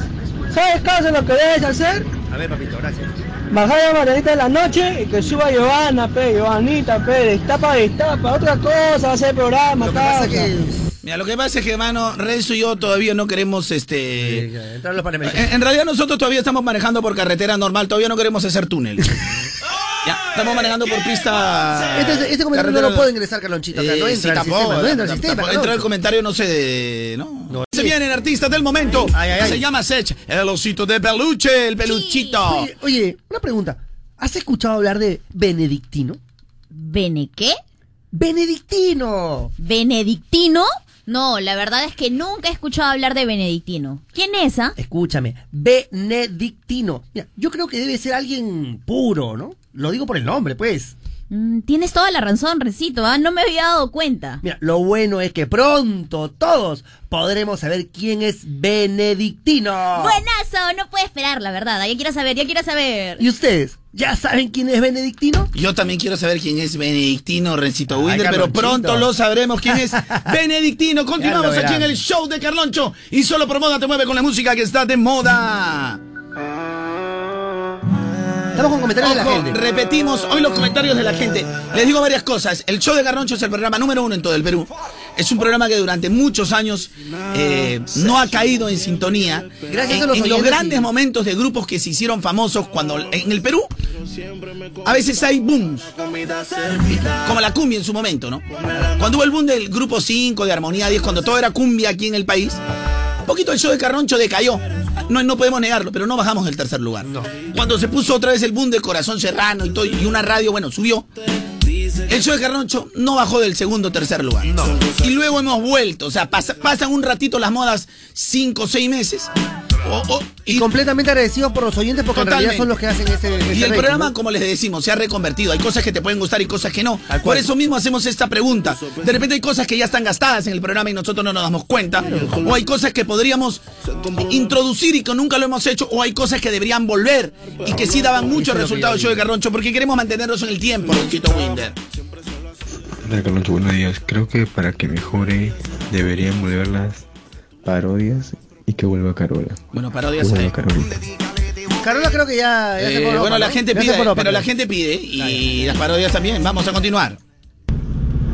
¿Sabes qué lo que debes hacer? A ver, papito, gracias. Bajar a Marianita en la noche y que suba Giovanna, pe, Giovanita, pe, destapa, destapa, otra cosa, va a hacer programa, causa. Mira, lo que pasa es que, hermano, Renzo y yo todavía no queremos este. Entrar los panamericanos. En, en realidad nosotros todavía estamos manejando por carretera normal, todavía no queremos hacer túnel. ya, estamos manejando por pista. Este, este comentario no lo puedo ingresar, Carlonchito. Acá. No Eh, entra sí, al tampoco, sistema, no entra tampoco, el Carloncho. comentario, no sé, de. ¿no? Se vienen artistas del momento. Se llama Sech, el osito de peluche, el peluchito. Oye, oye, una pregunta. ¿Has escuchado hablar de Benedictino? ¿Bene qué? ¡Benedictino! ¿Benedictino? No, la verdad es que nunca he escuchado hablar de Benedictino. ¿Quién es, ah? Escúchame, Benedictino. Mira, yo creo que debe ser alguien puro, ¿no? Lo digo por el nombre, pues. Mm, tienes toda la razón, Recito, ¿ah? No me había dado cuenta. Mira, lo bueno es que pronto todos podremos saber quién es Benedictino. Buenazo, no puedo esperar, la verdad. Ya quiero saber, ya quiero saber. ¿Y ustedes? ¿Ya saben quién es Benedictino? Yo también quiero saber quién es Benedictino Rencito Winder, pero pronto lo sabremos quién es Benedictino. Continuamos aquí en el show de Carloncho y solo por moda te mueve con la música que está de moda. Estamos con comentarios de la gente. Repetimos hoy los comentarios de la gente. Les digo varias cosas. El show de Carloncho es el programa número uno en todo el Perú. Es un programa que durante muchos años eh, no ha caído en sintonía. Gracias en, a los en los oyentes grandes momentos de grupos que se hicieron famosos cuando en el Perú a veces hay booms. Como la cumbia en su momento, ¿no? Cuando hubo el boom del grupo 5, de Armonía 10, cuando todo era cumbia aquí en el país, un poquito el show de Carroncho decayó. No, no podemos negarlo, pero no bajamos del tercer lugar. Cuando se puso otra vez el boom de Corazón Serrano y, todo, y una radio, bueno, subió. El show de Carroncho no bajó del segundo o tercer lugar. Y luego hemos vuelto. O sea, pasa- pasan un ratito las modas, cinco o seis meses. O- o- Y completamente agradecidos por los oyentes porque en realidad Totalmente. son los que hacen ese. ese Y el rating, programa, ¿no? como les decimos, se ha reconvertido. Hay cosas que te pueden gustar y cosas que no. Por eso mismo hacemos esta pregunta. De repente hay cosas que ya están gastadas en el programa y nosotros no nos damos cuenta. O hay cosas que podríamos introducir y que nunca lo hemos hecho. O hay cosas que deberían volver y que sí daban muchos resultados show de Carroncho porque queremos mantenernos en el tiempo, Chito Winder. Hola Carloncho, buenos días. Creo que para que mejore deberían volver las parodias y que vuelva Carola. Bueno, parodias hay. Carolita. Carola creo que ya. ya se Eh, Europa, bueno, la ¿no? gente Ya se pide, pero la gente pide y las parodias también. Vamos a continuar.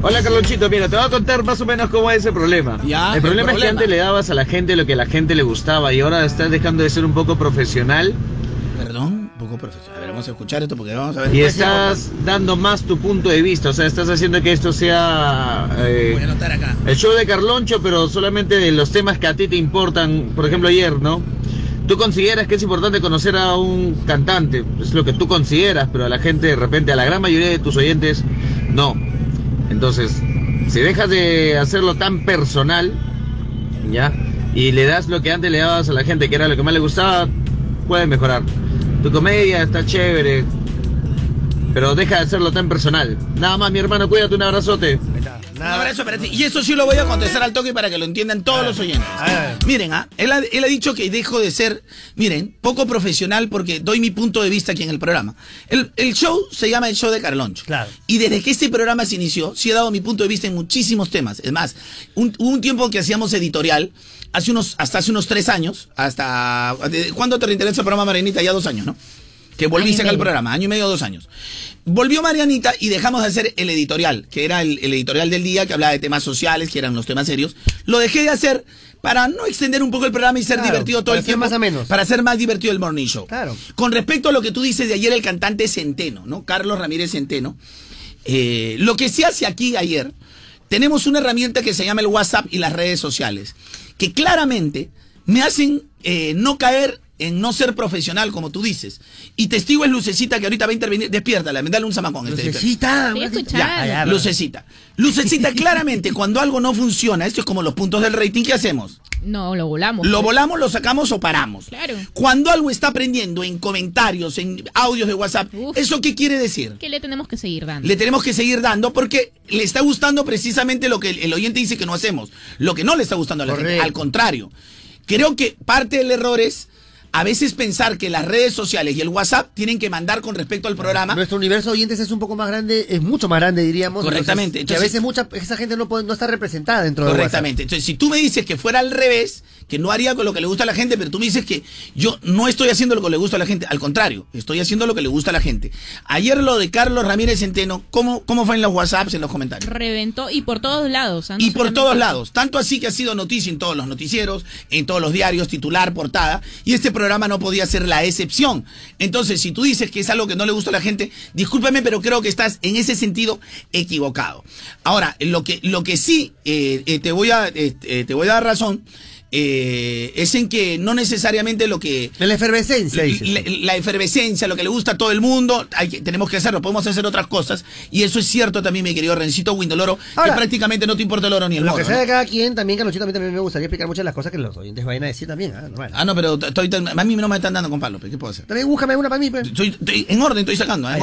Hola Carlonchito, mira, te voy a contar más o menos cómo es el problema. Ya, el el problema es que antes le dabas a la gente lo que a la gente le gustaba y ahora estás dejando de ser un poco profesional Perdón, poco profesional. A ver, vamos a escuchar esto porque vamos a ver. y estás dando más tu punto de vista, o sea, estás haciendo que esto sea eh, Voy a anotar acá. el show de Carloncho, pero solamente de los temas que a ti te importan. Por ejemplo, ayer, ¿no? Tú consideras que es importante conocer a un cantante, es lo que tú consideras, pero a la gente, de repente, a la gran mayoría de tus oyentes, no. Entonces, si dejas de hacerlo tan personal, ¿ya? Y le das lo que antes le dabas a la gente, que era lo que más le gustaba, puede mejorar. Tu comedia está chévere, pero deja de hacerlo tan personal. Nada más, mi hermano, cuídate, un abrazote. Un abrazo para ti. Y eso sí lo voy a contestar al toque para que lo entiendan todos los oyentes. Miren, ah, él, ha, él ha dicho que dejo de ser, miren, poco profesional porque doy mi punto de vista aquí en el programa. El, el show se llama el show de Carloncho. Claro. Y desde que este programa se inició, sí he dado mi punto de vista en muchísimos temas. Es más, un- hubo un tiempo que hacíamos editorial, hace unos, hasta hace unos tres años, hasta... ¿de- ¿Cuándo te reinteresa el programa, Marinita? Ya dos años, ¿no? Que y acá al medio. programa, año y medio, dos años. Volvió Marianita y dejamos de hacer el editorial, que era el, el editorial del día, que hablaba de temas sociales, que eran los temas serios. Lo dejé de hacer para no extender un poco el programa y ser Claro, divertido todo el ser tiempo. más amenos. Para hacer más divertido el morning show. Claro. Con respecto a lo que tú dices de ayer, el cantante Centeno, ¿no? Carlos Ramírez Centeno. eh, lo que se hace aquí ayer, tenemos una herramienta que se llama el WhatsApp y las redes sociales, que claramente me hacen eh, no caer en no ser profesional, como tú dices. Y testigo es Lucecita, que ahorita va a intervenir. Despiértala, dale un zamacón. este, Lucecita, escuchando. ya, ya, Lucecita. Lucecita, claramente, cuando algo no funciona, esto es como los puntos del rating, ¿qué hacemos? No, lo volamos. Lo pues. volamos, lo sacamos o paramos. Claro. Cuando algo está aprendiendo en comentarios, en audios de WhatsApp, ¿eso qué quiere decir? ¿Qué le tenemos que seguir dando? Le tenemos que seguir dando porque le está gustando precisamente lo que el, el oyente dice que no hacemos. Lo que no le está gustando a la gente. Al contrario. Creo que parte del error es a veces pensar que las redes sociales y el WhatsApp tienen que mandar con respecto al programa. Nuestro universo de oyentes es un poco más grande, es mucho más grande, diríamos. Correctamente. Entonces, que a veces mucha, esa gente no, puede, no está representada dentro de Correctamente. Entonces, si tú me dices que fuera al revés, que no haría con lo que le gusta a la gente, pero tú me dices que yo no estoy haciendo lo que le gusta a la gente, al contrario, estoy haciendo lo que le gusta a la gente. Ayer lo de Carlos Ramírez Centeno, ¿cómo, cómo fue en los WhatsApps, en los comentarios? Reventó y por todos lados. ¿ah? No Y por solamente- todos lados. Tanto así que ha sido noticia en todos los noticieros, en todos los diarios, titular, portada. Y este programa no podía ser la excepción. Entonces, si tú dices que es algo que no le gusta a la gente, discúlpame, pero creo que estás en ese sentido equivocado. Ahora, lo que, lo que sí eh, eh, te, voy a, eh, te voy a dar razón. Eh, es en que no necesariamente lo que... La efervescencia, la, dices. la- la efervescencia, lo que le gusta a todo el mundo, hay que, tenemos que hacerlo, podemos hacer otras cosas. Y eso es cierto también, mi querido Rencito Windoloro, Ahora, que prácticamente no te importa el oro ni el Lo que sea ¿no? de cada quien, también, Carlonchito, a mí también me gustaría explicar muchas de las cosas que los oyentes vayan a decir también. Ah, normal. Ah, no, pero estoy, a mí no me están dando con palo, pues, ¿qué puedo hacer? También búscame una para mí, pues. Estoy, estoy en orden, estoy sacando. ¿eh?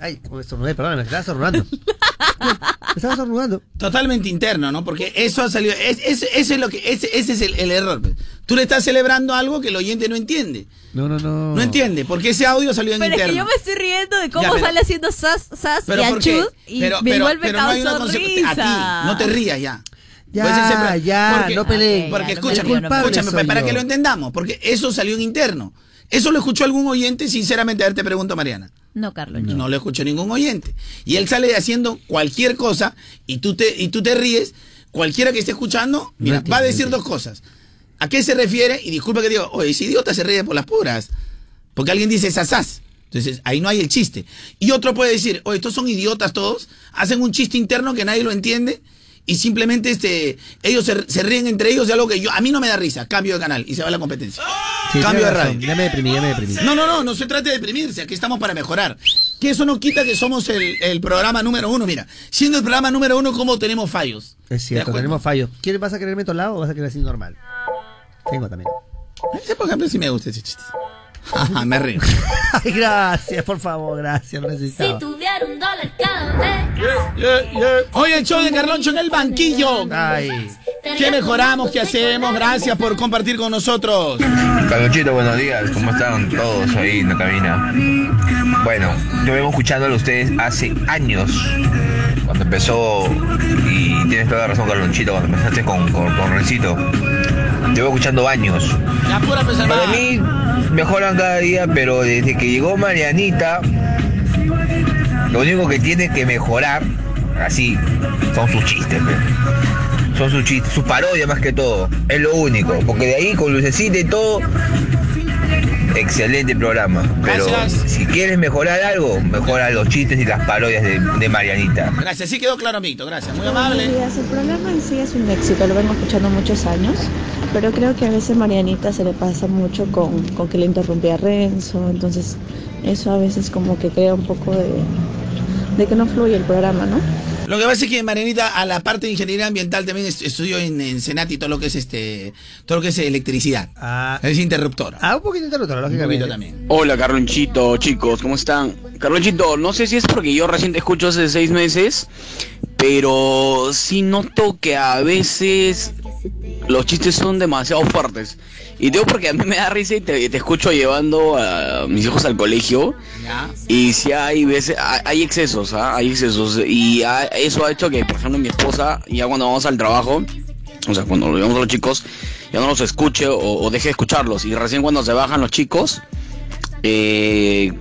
Ay, estornudé, perdón, me estaba estornudando. me estaba estornudando. Totalmente interno, ¿no? Porque eso ha salido. es- es- ese es lo que, ese, ese es el, el error. pues. Tú le estás celebrando algo que el oyente no entiende. No, no, no. No entiende, porque ese audio salió en Pero es interno. que yo me estoy riendo de cómo Ya, pero- sale haciendo sas, sas Pero y Pero- me pero- vuelve pero no hay una risa. A ti, no te rías ya. Ya, siempre- ya, porque- no peleen. Porque Ok, ya, no escúchame, no escúchame, para que lo entendamos, porque eso salió en interno. ¿Eso lo escuchó algún oyente? Sinceramente, a ver, te pregunto, Mariana. No, Carlos. No. lo escuchó ningún oyente. Y él sale haciendo cualquier cosa y tú te, y tú te ríes. Cualquiera que esté escuchando, mira, va a decir dos cosas. ¿A qué se refiere? Y disculpa que digo, oye, ese idiota se ríe por las puras. Porque alguien dice sasás. Entonces, ahí no hay el chiste. Y otro puede decir, oye, estos son idiotas todos, hacen un chiste interno que nadie lo entiende y simplemente este, ellos se, se ríen entre ellos de algo que yo, a mí no me da risa. Cambio de canal y se va la competencia. Sí, Cambio de radio. Ya me deprimí, ya me deprimí. No, no, no, no se trate de deprimirse, aquí estamos para mejorar. Que eso no quita que somos el, el programa número uno. Mira, siendo el programa número uno, ¿cómo tenemos fallos? Es cierto, tenemos fallos. ¿Quieres, vas a querer metolado o vas a querer así normal? Tengo también. Por ejemplo, sí me gusta ese chiste. Ajá, me río. Ay, gracias, por favor, gracias, necesitaba. tuviera un dólar cada vez. Hoy el show de Carloncho en el banquillo. Ay. ¿Qué mejoramos? ¿Qué hacemos? Gracias por compartir con nosotros. Carlonchito, buenos días. ¿Cómo están todos ahí en la cabina? Bueno, yo vengo escuchándolo a ustedes hace años. Cuando empezó, y tienes toda la razón, Carlonchito, cuando empezaste con, con, con Rencito. Vengo escuchando años. Para mí, mejoran cada día, pero desde que llegó Marianita, lo único que tiene que mejorar, así, son sus chistes. Son sus chistes, sus parodias más que todo. Es lo único. Porque de ahí, con lucecita y todo, excelente programa. Pero si quieres mejorar algo, mejora los chistes y las parodias de, de Marianita. Gracias, sí quedó claro, Mito. Gracias, muy amable. días. El programa en sí es un éxito, lo vengo escuchando muchos años, pero creo que a veces Marianita se le pasa mucho con, con que le interrumpía a Renzo, entonces eso a veces como que crea un poco de, de que no fluye el programa, ¿no? Lo que pasa es que Marianita, a la parte de ingeniería ambiental, también est- estudió en, en Senati todo lo que es este, todo lo que es electricidad. es interruptora. Ah, un poquito interruptora, lógicamente. también. Hola Carlonchito, chicos, ¿cómo están? Carlonchito, no sé si es porque yo recién te escucho hace seis meses, pero sí noto que a veces los chistes son demasiado fuertes. Y digo porque a mí me da risa y te, te escucho llevando a mis hijos al colegio. Y si hay veces, hay- hay excesos, ¿ah? hay excesos. Y ha- eso ha hecho que, por ejemplo, mi esposa, ya cuando vamos al trabajo, o sea, cuando lo llevamos a los chicos, ya no los escuche o, o deje de escucharlos. Y recién cuando se bajan los chicos, eh,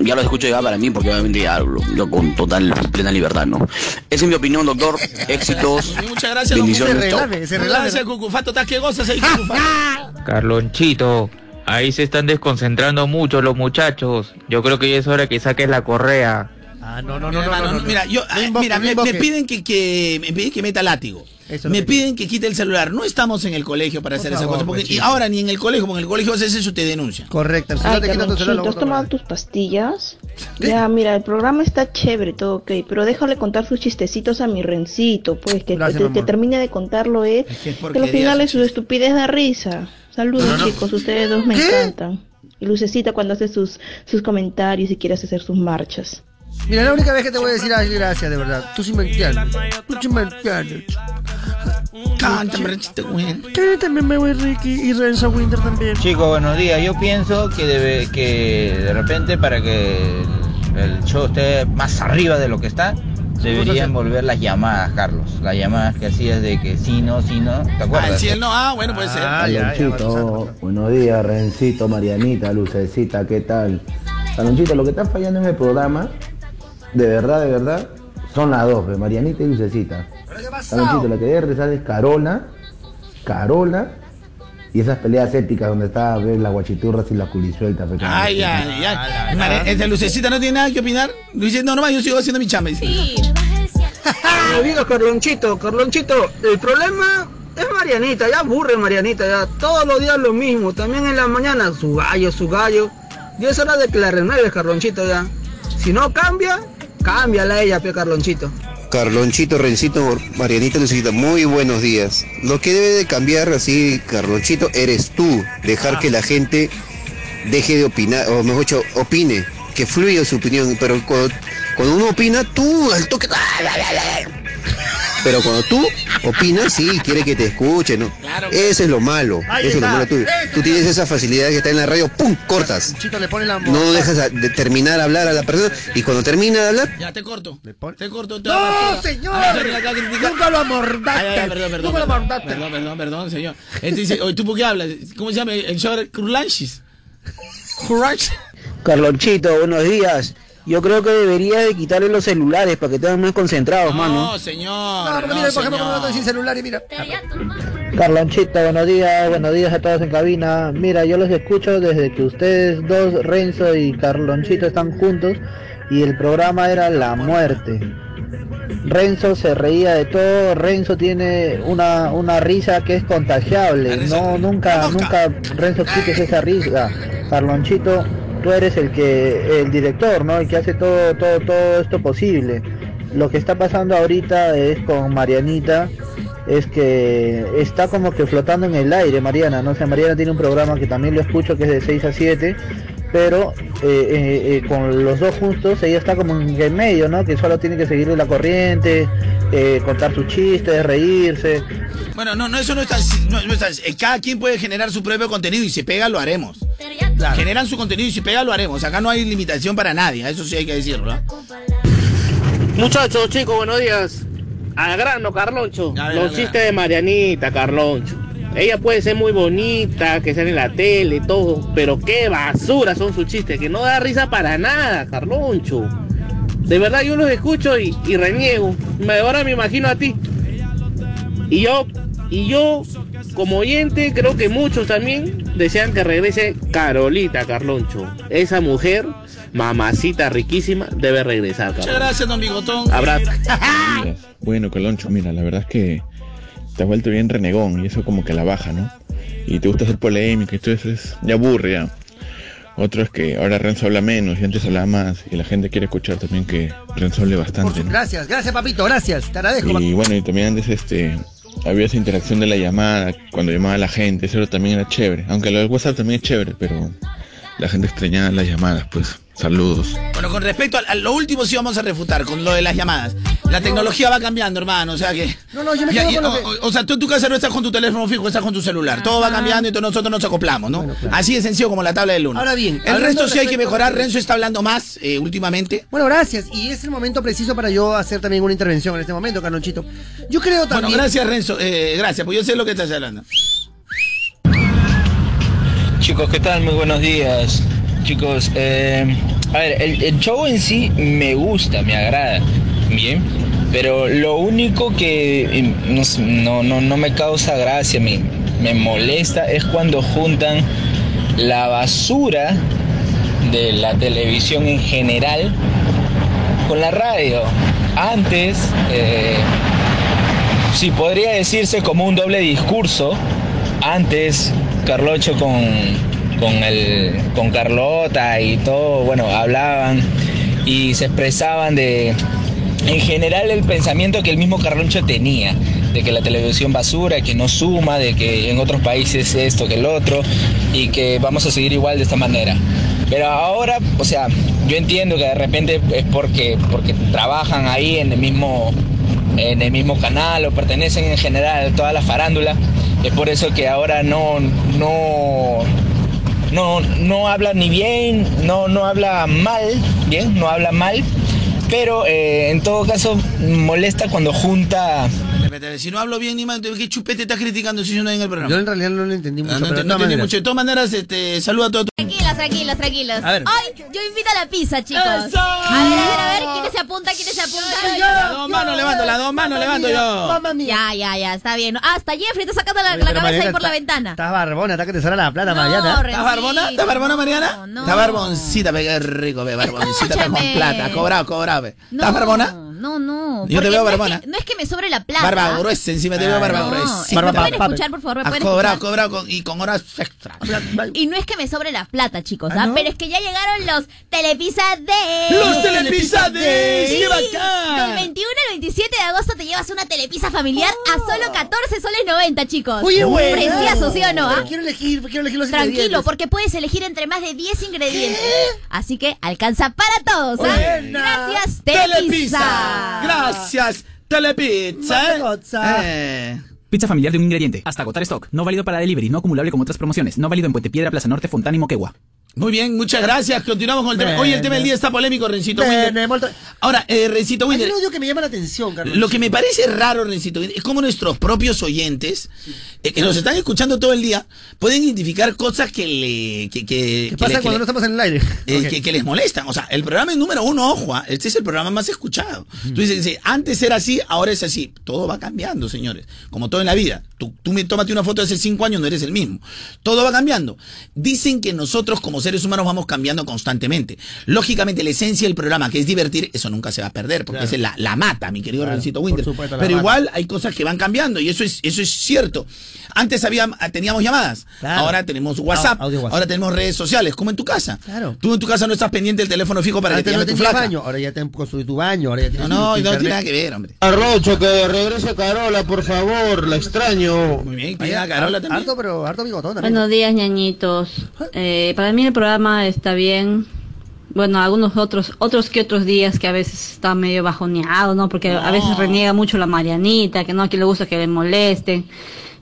ya lo escucho ya para mí, porque obviamente ya hablo yo con total, plena libertad, ¿no? Esa es mi opinión, doctor. Éxitos. Muchas gracias, Bendiciones. Cucufato. se. Gracias. ¿Estás que gozas ahí, Cucufato? Carlonchito, ahí se están desconcentrando mucho los muchachos. Yo creo que ya es hora que saques la correa. Ah, no, no, Mira, hermano, no, mira, yo, ah, invoque, mira, no me, piden que, que me piden que meta látigo. Eso es me que piden que quite el celular. No estamos en el colegio para Por hacer esa cosa. Porque, y ahora ni en el colegio, porque en el colegio haces eso te denuncian. Correcto. Si Ay, no te quitas tu celular, lo Carlonchito, ¿has tomado tus pastillas? Ya, mira, el programa está chévere, todo ok, pero déjale contar sus chistecitos a mi rencito, pues, que, Gracias, que- que termine de contarlo, eh. que es Que porquería al final su es su estupidez da risa. Saludos, No, no. chicos, ustedes dos me encantan. Y Lucecita cuando hace sus, sus comentarios y quiere hacer sus marchas. Mira, la única vez que te voy a decir, ay, gracias, de verdad. Tú sí me entiendes. Tú sí me entiendes. Cántame, Renchito, güey. también me voy Ricky y Renzo Winter también. Chicos, buenos días. Yo pienso que debe, que de repente para que el, show esté más arriba de lo que está, deberían volver las llamadas, Carlos. Las llamadas que hacías de que sí, no, sí, no. ¿Te Ah, acuerdas? si él no, ah, bueno, puede ser. Carlonchito, buenos días, Rencito, Marianita, Lucecita, ¿qué tal? Carlonchito, lo que está fallando en el programa, de verdad, de verdad, son las dos, pues, Marianita y Lucecita. Carlonchito, la que debe rezar es Carola, Carola, y esas peleas épicas donde está a ver las guachiturras y las culisueltas. pues, Ay, ay, ay. Esta lucecita no tiene nada que opinar. Luis no, nomás yo sigo haciendo mi chamba. dice. Buenos días, Carlonchito. Carlonchito, el problema es Marianita. Ya aburre Marianita. Ya todos los días lo mismo. También en la mañana su gallo, su gallo. Y es hora de que la renueves, Carlonchito, ya. Si no cambia, cámbiala ella, pe, Carlonchito. Carlonchito, Rencito, Marianita Lucita, muy buenos días. Lo que debe de cambiar así, Carlonchito, eres tú. Dejar que la gente deje de opinar, o mejor dicho, opine, que fluya su opinión. Pero cuando, cuando uno opina, tú al toque... Pero cuando tú opinas, sí, quiere que te escuche, ¿no? Eso es lo malo. Ahí Eso es lo malo. Tú, tú tienes esa facilidad que está en la radio, ¡pum! cortas. Chito le pone la No dejas a- de terminar a hablar a la persona y cuando termina de hablar, Ya te corto. Te corto. Te ¡No, señor! Ah. Nunca lo amordaste. Ay, ay, ay, perdón, perdón. Nunca lo Perdón, amordaste. perdón, perdón, perdón, señor. Este dice, oye, ¿tú por qué hablas? ¿Cómo se llama? El show Curlanchis. Curlanchis. Carlonchito, buenos días. Yo creo que debería de quitarle los celulares para que estén más concentrados, mano. No, señor. No, porque mira, por ejemplo, como sin celular y mira. Carlonchito, buenos días, buenos días a todos en cabina. Mira, yo los escucho desde que ustedes dos, Renzo y Carlonchito, están juntos y el programa era La Muerte. Renzo se reía de todo, Renzo tiene una, una risa que es contagiable. No, nunca, nunca Renzo quites esa risa. Carlonchito, tú eres el que, el director, ¿no? El que hace todo, todo, todo esto posible. Lo que está pasando ahorita es con Marianita, es que está como que flotando en el aire, Mariana, no sé, Mariana tiene un programa que también lo escucho que es de 6 a 7, pero eh, eh, eh, con los dos juntos ella está como en medio, ¿no? Que solo tiene que seguirle la corriente, eh, contar sus chistes, reírse. Bueno, no, no, eso no está. No, no está eh, cada quien puede generar su propio contenido y si pega, lo haremos. Generan su contenido y si pega, lo haremos. Acá no hay limitación para nadie, eso sí hay que decirlo. ¿ah? Muchachos, chicos, buenos días. Al grano, Carloncho. Los chistes de Marianita, Carloncho. Ella puede ser muy bonita, que sale en la tele y todo, pero qué basura son sus chistes, que no da risa para nada, Carloncho. De verdad yo los escucho y, y reniego. Me- Ahora me imagino a ti. Y yo, y yo, como oyente, creo que muchos también desean que regrese Carolita, Carloncho. Esa mujer, mamacita riquísima, debe regresar, Muchas Carloncho. gracias, don Bigotón. Abrazo. Bueno, Coloncho, mira, la verdad es que te has vuelto bien renegón y eso como que la baja, ¿no? Y te gusta hacer polémica y todo eso es, ya aburre ya. Otro es que ahora Renzo habla menos y antes hablaba más y la gente quiere escuchar también que Renzo hable bastante, ¿no? Gracias, gracias, papito, gracias. Te agradezco. Y bueno, y también antes este había esa interacción de la llamada, cuando llamaba a la gente, eso también era chévere. Aunque lo del WhatsApp también es chévere, pero la gente extrañaba las llamadas, pues. Saludos. Bueno, con respecto a, a lo último sí vamos a refutar, con lo de las llamadas. La tecnología va cambiando, hermano, o sea que... No, no, yo me Ya, quedo y- con lo o, que... o- o sea, tú en tu casa no estás con tu teléfono fijo, estás con tu celular. Todo va cambiando y todos nosotros nos acoplamos, ¿no? Así de sencillo como la tabla del 1. Ahora bien, el resto sí hay que mejorar. Renzo está hablando más eh, últimamente. Bueno, gracias. Y es el momento preciso para yo hacer también una intervención en este momento, Carlonchito. Yo creo también... Bueno, gracias, Renzo. Eh, gracias, pues yo sé lo que estás hablando. Chicos, ¿qué tal? Muy buenos días. Chicos, eh, a ver, el, show en sí me gusta, me agrada, bien, pero lo único que eh, no, no, no, me causa gracia, me, me molesta, es cuando juntan la basura de la televisión en general con la radio. Antes, eh, sí, podría decirse como un doble discurso. Antes, Carlocho con, con, el, con Carlota y todo, bueno, hablaban y se expresaban de, en general, el pensamiento que el mismo Carloncho tenía, de que la televisión basura, que no suma, de que en otros países esto, que el otro, y que vamos a seguir igual de esta manera. Pero ahora, o sea, yo entiendo que de repente es porque, porque trabajan ahí en el mismo en el mismo canal o pertenecen en general a toda la farándula. Es por eso que ahora no, no, no, no habla ni bien, no, no habla mal, bien, no habla mal, pero eh, en todo caso molesta cuando junta Espérate, Si no hablo bien ni mal, ¿qué chupete estás criticando si yo no hay en el programa? Yo en realidad no lo entendí mucho, Ah, no, pero no entendí maneras. mucho. De todas maneras, este, saluda a todo tu... Tranquilos, tranquilos, tranquilos. A ver. Hoy yo invito a la pizza, chicos. ¡Eso! A ver, a ver, a ver, ¿quiénes se apuntan? ¿Quiénes se apuntan? Las dos manos levanto, las dos manos levanto yo. Ya, ya, ya, está bien. Hasta Jeffrey está sacando la, Oye, la cabeza ahí por la ventana. Estás barbona, está que te sale la plata, Mariana. ¿Estás barbona? ¿Estás barbona, Mariana? no. Está barboncita, ve, qué rico, ve, barboncita está con plata, cobrado, cobrado, ve. ¿Estás barbona? No, no. Yo te veo no es barbona. que- No es que me sobre la plata. Barba gruesa, encima te veo barba No, gruesa. ¿me pueden escuchar, por favor? ¿Me pueden cobrado, escuchar? cobrado con- y con horas extra. Y no es que me sobre la plata, chicos, ¿Ah, ¿ah? no? Pero es que ya llegaron los Telepizza Days. ¡Los Telepizza Days! ¡Qué bacán! Del 21 al 27 de agosto te llevas una telepizza familiar a solo 14 soles 90, chicos. Oye, bueno. Precioso, ¿sí o no? Ah? quiero elegir, quiero elegir los Tranquilo, ingredientes. porque puedes elegir entre más de 10 ingredientes. Así que alcanza para todos, ¿ah? Buena. Gracias, Telepizza. Gracias, Telepizza. ¿eh? Pizza familiar de un ingrediente. Hasta agotar stock. No válido para delivery. No acumulable con otras promociones. No válido en Puente Piedra, Plaza Norte, Fontana y Moquegua. Muy bien, muchas gracias. Continuamos con el tema. Hoy el tema del día está polémico, Rencito Winder. Ahora, eh, Rencito Hay Winder. un audio que me llama la atención, Carlos. Lo que me parece raro, Rencito, es como nuestros propios oyentes, eh, que nos están escuchando todo el día, pueden identificar cosas que le. que, que, ¿Qué pasa que cuando le- no estamos en el aire? eh, que, que les molestan. O sea, el programa es número uno, ojo, ah, este es el programa más escuchado. Tú dices, dice, antes era así, ahora es así. Todo va cambiando, señores. Como todo en la vida. Tú, tú me tómate una foto de hace cinco años, no eres el mismo. Todo va cambiando. Dicen que nosotros como seres humanos vamos cambiando constantemente. Lógicamente, la esencia del programa, que es divertir, eso nunca se va a perder, porque Claro. esa es la, la mata, mi querido Claro, Rencito Winter. supuesto, Pero mata. igual hay cosas que van cambiando y eso es, eso es cierto. Antes había, teníamos llamadas, Claro. ahora tenemos WhatsApp, Au- audio WhatsApp. ahora tenemos redes sociales, como en tu casa. Claro. Tú en tu casa no estás pendiente del teléfono fijo para Antes que te no tu flaca. baño, ahora ya te han construido tu baño, ahora ya No, tienes no, tu no tiene nada que ver, hombre. Arrocho, que regrese Carola, por favor, la extraño. Muy bien, a Carola también. Harto, pero harto bigotón. Buenos días, ñañitos. Eh, para mí el programa está bien. Bueno, algunos otros, otros que otros días que a veces está medio bajoneado, ¿no? Porque a veces reniega mucho la Marianita, que no, a quien le gusta que le molesten.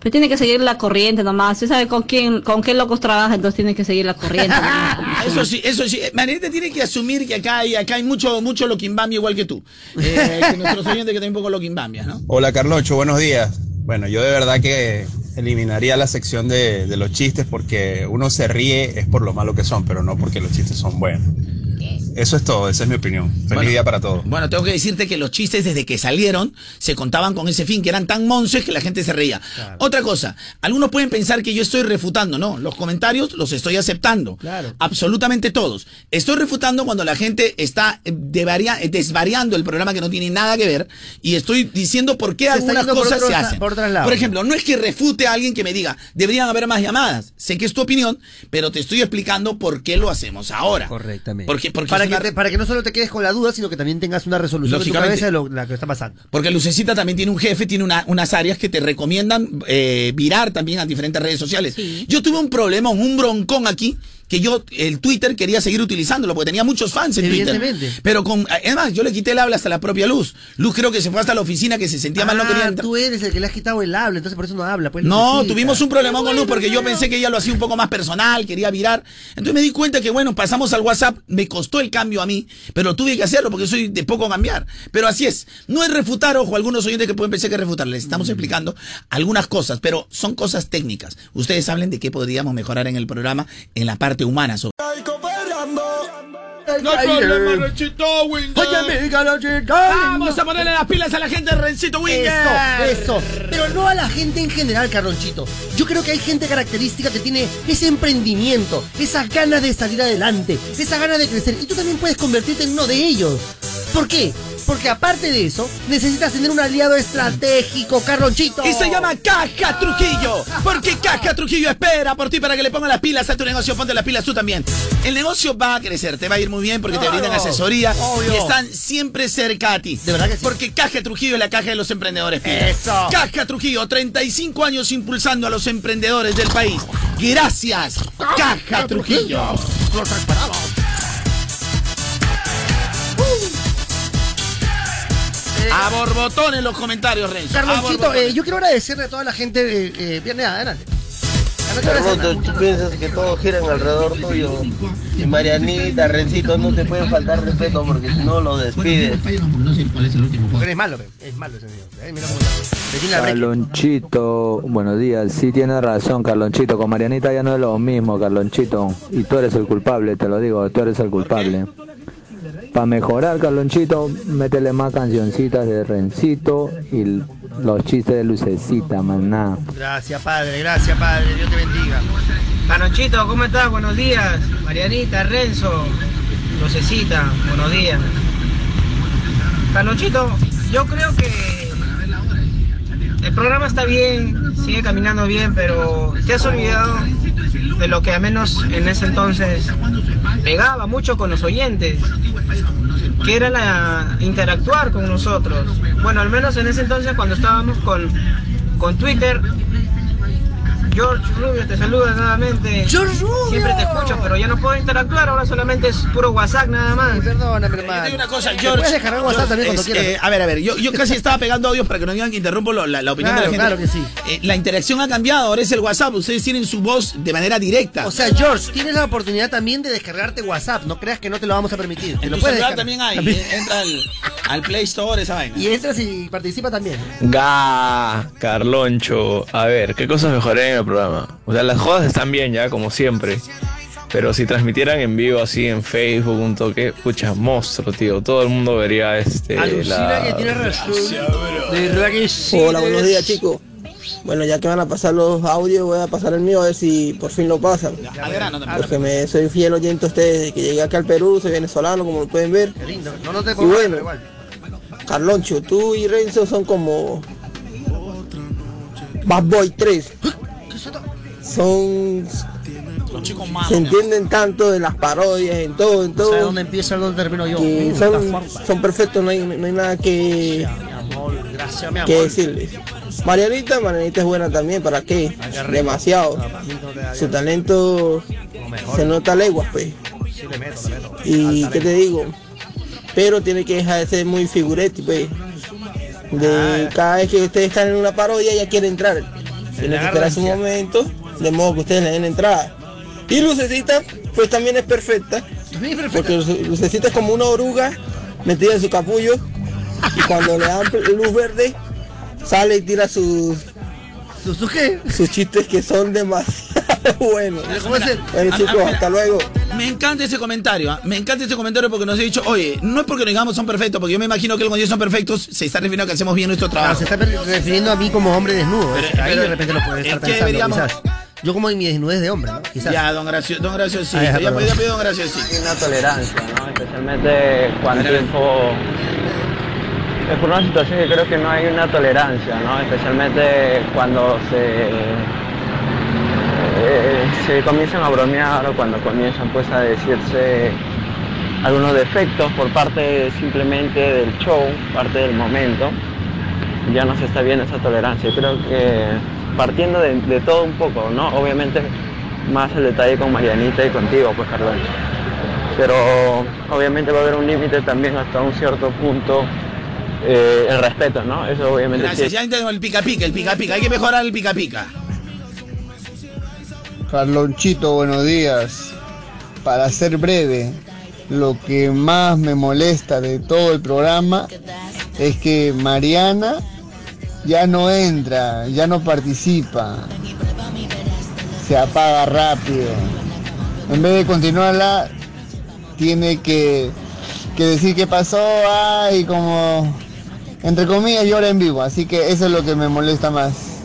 Pero tiene que seguir la corriente nomás. Usted sabe con quién, con qué locos trabaja, entonces tiene que seguir la corriente. nomás, Eso sí, eso sí. Marieta tiene que asumir que acá hay, acá hay mucho, mucho loquimbambia igual que tú. Eh, que nuestros oyentes que tienen un poco loquimbambia, ¿no? Hola Carlocho, buenos días. Bueno, yo de verdad que eliminaría la sección de, de los chistes porque uno se ríe es por lo malo que son, pero no porque los chistes son buenos. Eso es todo, esa es mi opinión. Feliz Bueno. día para todos. Bueno, tengo que decirte que los chistes desde que salieron se contaban con ese fin, que eran tan monces que la gente se reía. Otra cosa, algunos pueden pensar que yo estoy refutando, no, los comentarios los estoy aceptando. Claro. Absolutamente todos. Estoy refutando cuando la gente está eh, desvariando el programa que no tiene nada que ver y estoy diciendo por qué Se algunas cosas se hacen. por. Por ejemplo, no es que refute a alguien que me diga, deberían haber más llamadas. Sé que es tu opinión, pero te estoy explicando por qué lo hacemos ahora. Correctamente. Porque, porque para, que una- te- para que no solo te quedes con la duda, sino que también tengas una resolución en tu Lógicamente. cabeza de lo la que está pasando. Porque Lucecita también tiene un jefe, tiene una- unas áreas que te recomiendan eh, virar también a diferentes redes sociales. Yo tuve un problema, un broncón aquí, que yo el Twitter quería seguir utilizándolo, porque tenía muchos fans en Twitter. Evidentemente. Pero con, además, yo le quité el habla hasta la propia Luz. Luz creo que se fue hasta la oficina, que se sentía mal, no quería Ah, entrar. tú eres el que le has quitado el habla, entonces por eso no habla. Pues, No, tuvimos un problema con Luz porque yo pensé que ella lo hacía un poco más personal, quería virar. Entonces me di cuenta que, bueno, pasamos al WhatsApp, me costó el cambio a mí, pero tuve que hacerlo porque soy de poco cambiar. Pero así es. No es refutar, ojo, algunos oyentes que pueden pensar que es refutar. Les estamos explicando algunas cosas, pero son cosas técnicas. Ustedes hablen de qué podríamos mejorar en el programa en la parte humana. sobre- No hay problema, Rencito Winger. Oye, amiga, la chica. Vamos a ponerle las pilas a la gente de Rencito Winger. Eso, eso. Pero no a la gente en general, Carlonchito. Yo creo que hay gente característica que tiene ese emprendimiento, esa ganas de salir adelante, esa ganas de crecer. Y tú también puedes convertirte en uno de ellos. ¿Por qué? Porque aparte de eso, necesitas tener un aliado estratégico, Carlonchito. Y se llama Caja Trujillo. Porque Caja Trujillo espera por ti para que le pongan las pilas a tu negocio. Ponte las pilas tú también. El negocio va a crecer, te va a ir muy bien porque te brindan asesoría obvio. y están siempre cerca a ti. De verdad que sí. Porque Caja Trujillo es la caja de los emprendedores. Eso. Caja Trujillo, 35 años impulsando a los emprendedores del país. Gracias, Caja Trujillo. A borbotón en los comentarios, Renzo. Carlonchito, eh, yo quiero agradecerle a toda la gente. Eh, eh, viernes, adelante. Carloto, tú piensas que todos giran alrededor tuyo. Y Marianita, Rencito, no te puede faltar respeto porque si no lo despides. Porque eres malo, es malo ese. Eh, tiene brecha. Carlonchito, buenos días. Sí tienes razón, Carlonchito. Con Marianita ya no es lo mismo, Carlonchito. Y tú eres el culpable, te lo digo, tú eres el culpable. Para mejorar, Carlonchito, métele más cancioncitas de Rencito y los chistes de Lucecita, maná. Gracias, padre, gracias, padre. Dios te bendiga. Canochito, ¿cómo estás? Buenos días. Marianita, Renzo, Lucecita, buenos días. Canochito, yo creo que el programa está bien, sigue caminando bien, pero te has olvidado de lo que al menos en ese entonces pegaba mucho con los oyentes, que era la interactuar con nosotros. Bueno, al menos en ese entonces cuando estábamos con, con Twitter, George Rubio te saluda nuevamente. George Rubio. Siempre te escucho, pero ya no puedo interactuar, ahora solamente es puro WhatsApp nada más. Perdóname, hermano. Te digo una cosa, Te George. puedes descargar WhatsApp George, también cuando es, quieras. eh, a ver, a ver, yo, yo casi estaba pegando audios para que no digan que interrumpo lo- la, la opinión Claro, de la gente. claro que sí. Eh, la interacción ha cambiado, ahora es el WhatsApp. Ustedes tienen su voz de manera directa. O sea, George, tienes la oportunidad también de descargarte WhatsApp. No creas que no te lo vamos a permitir. Te en lo tu puedes también hay. También. eh, Entra al, al Play Store, esa vaina. Y entras y participa también. Ga, Carloncho. A ver, ¿qué cosas mejoré en el programa? O sea, las jodas están bien ya, como siempre. Pero si transmitieran en vivo así en Facebook, un toque, pucha, monstruo, tío. Todo el mundo vería este. Alucina la- que tiene razón. De verdad que sí. Hola, buenos días chicos. Bueno, ya que van a pasar los audios, voy a pasar el mío a ver si por fin lo pasan. Porque me soy fiel oyente a ustedes desde que llegué acá al Perú, soy venezolano, como lo pueden ver. Qué lindo. No, no te Y bueno, igual. Carloncho, tú y Renzo son como Bad Boy 3. Son Los chicos malos. se entienden tanto de las parodias, en todo, en No todo. dónde empieza y dónde termino yo. Mm, son, son perfectos, no hay, no hay nada que, Mi amor, gracias, mi amor. que decirles. Marianita, Marianita es buena también, ¿para qué? Demasiado. Su talento se nota leguas, pues. Sí, le meto, le meto. Y qué te digo, pero tiene que dejar de ser muy figuretti, pues. De cada vez que ustedes están en una parodia ya quiere entrar. Tiene que esperar su momento, de modo que ustedes le den entrada. Y Lucecita, pues también es perfecta. También es perfecta. Porque Luce- Lucecita es como una oruga metida en su capullo. Y cuando le dan luz verde, sale y tira sus, ¿Sus qué? sus chistes que son demasiado buenos. ¿Cómo es el- Bueno Ah, chicos, ah, hasta luego. Me encanta ese comentario, ¿ah? me encanta ese comentario porque nos ha dicho, oye, no es porque nos digamos son perfectos, porque yo me imagino que cuando ellos son perfectos se está refiriendo a que hacemos bien nuestro Claro, trabajo. se está refiriendo a mí como hombre desnudo. Pero- Ahí pero, de repente lo puede ¿en estar pensando, deberíamos- quizás. Yo como en mi desnudez de hombre, ¿no? Quizás. Ya, don Gracio, don Graciosito, Ah, ya, pidió don Graciosito. una tolerancia, ¿no? Especialmente cuando tiempo es por una situación que creo que no hay una tolerancia, ¿no? Especialmente cuando se eh, se comienzan a bromear o cuando comienzan pues a decirse algunos defectos por parte simplemente del show, parte del momento, ya no se está viendo esa tolerancia. Creo que partiendo de, de todo un poco, ¿no? Obviamente más el detalle con Marianita y contigo, pues Carlos pero obviamente va a haber un límite también hasta un cierto punto eh, el respeto, ¿no? Eso obviamente Gracias, sí. ya entendemos el pica pica, el pica pica, hay que mejorar el pica pica. Carlonchito, buenos días. Para ser breve, lo que más me molesta de todo el programa es que Mariana ya no entra, ya no participa. Se apaga rápido. En vez de continuarla, tiene que, que decir qué pasó, ay, como, entre comillas, llora en vivo. Así que eso es lo que me molesta más.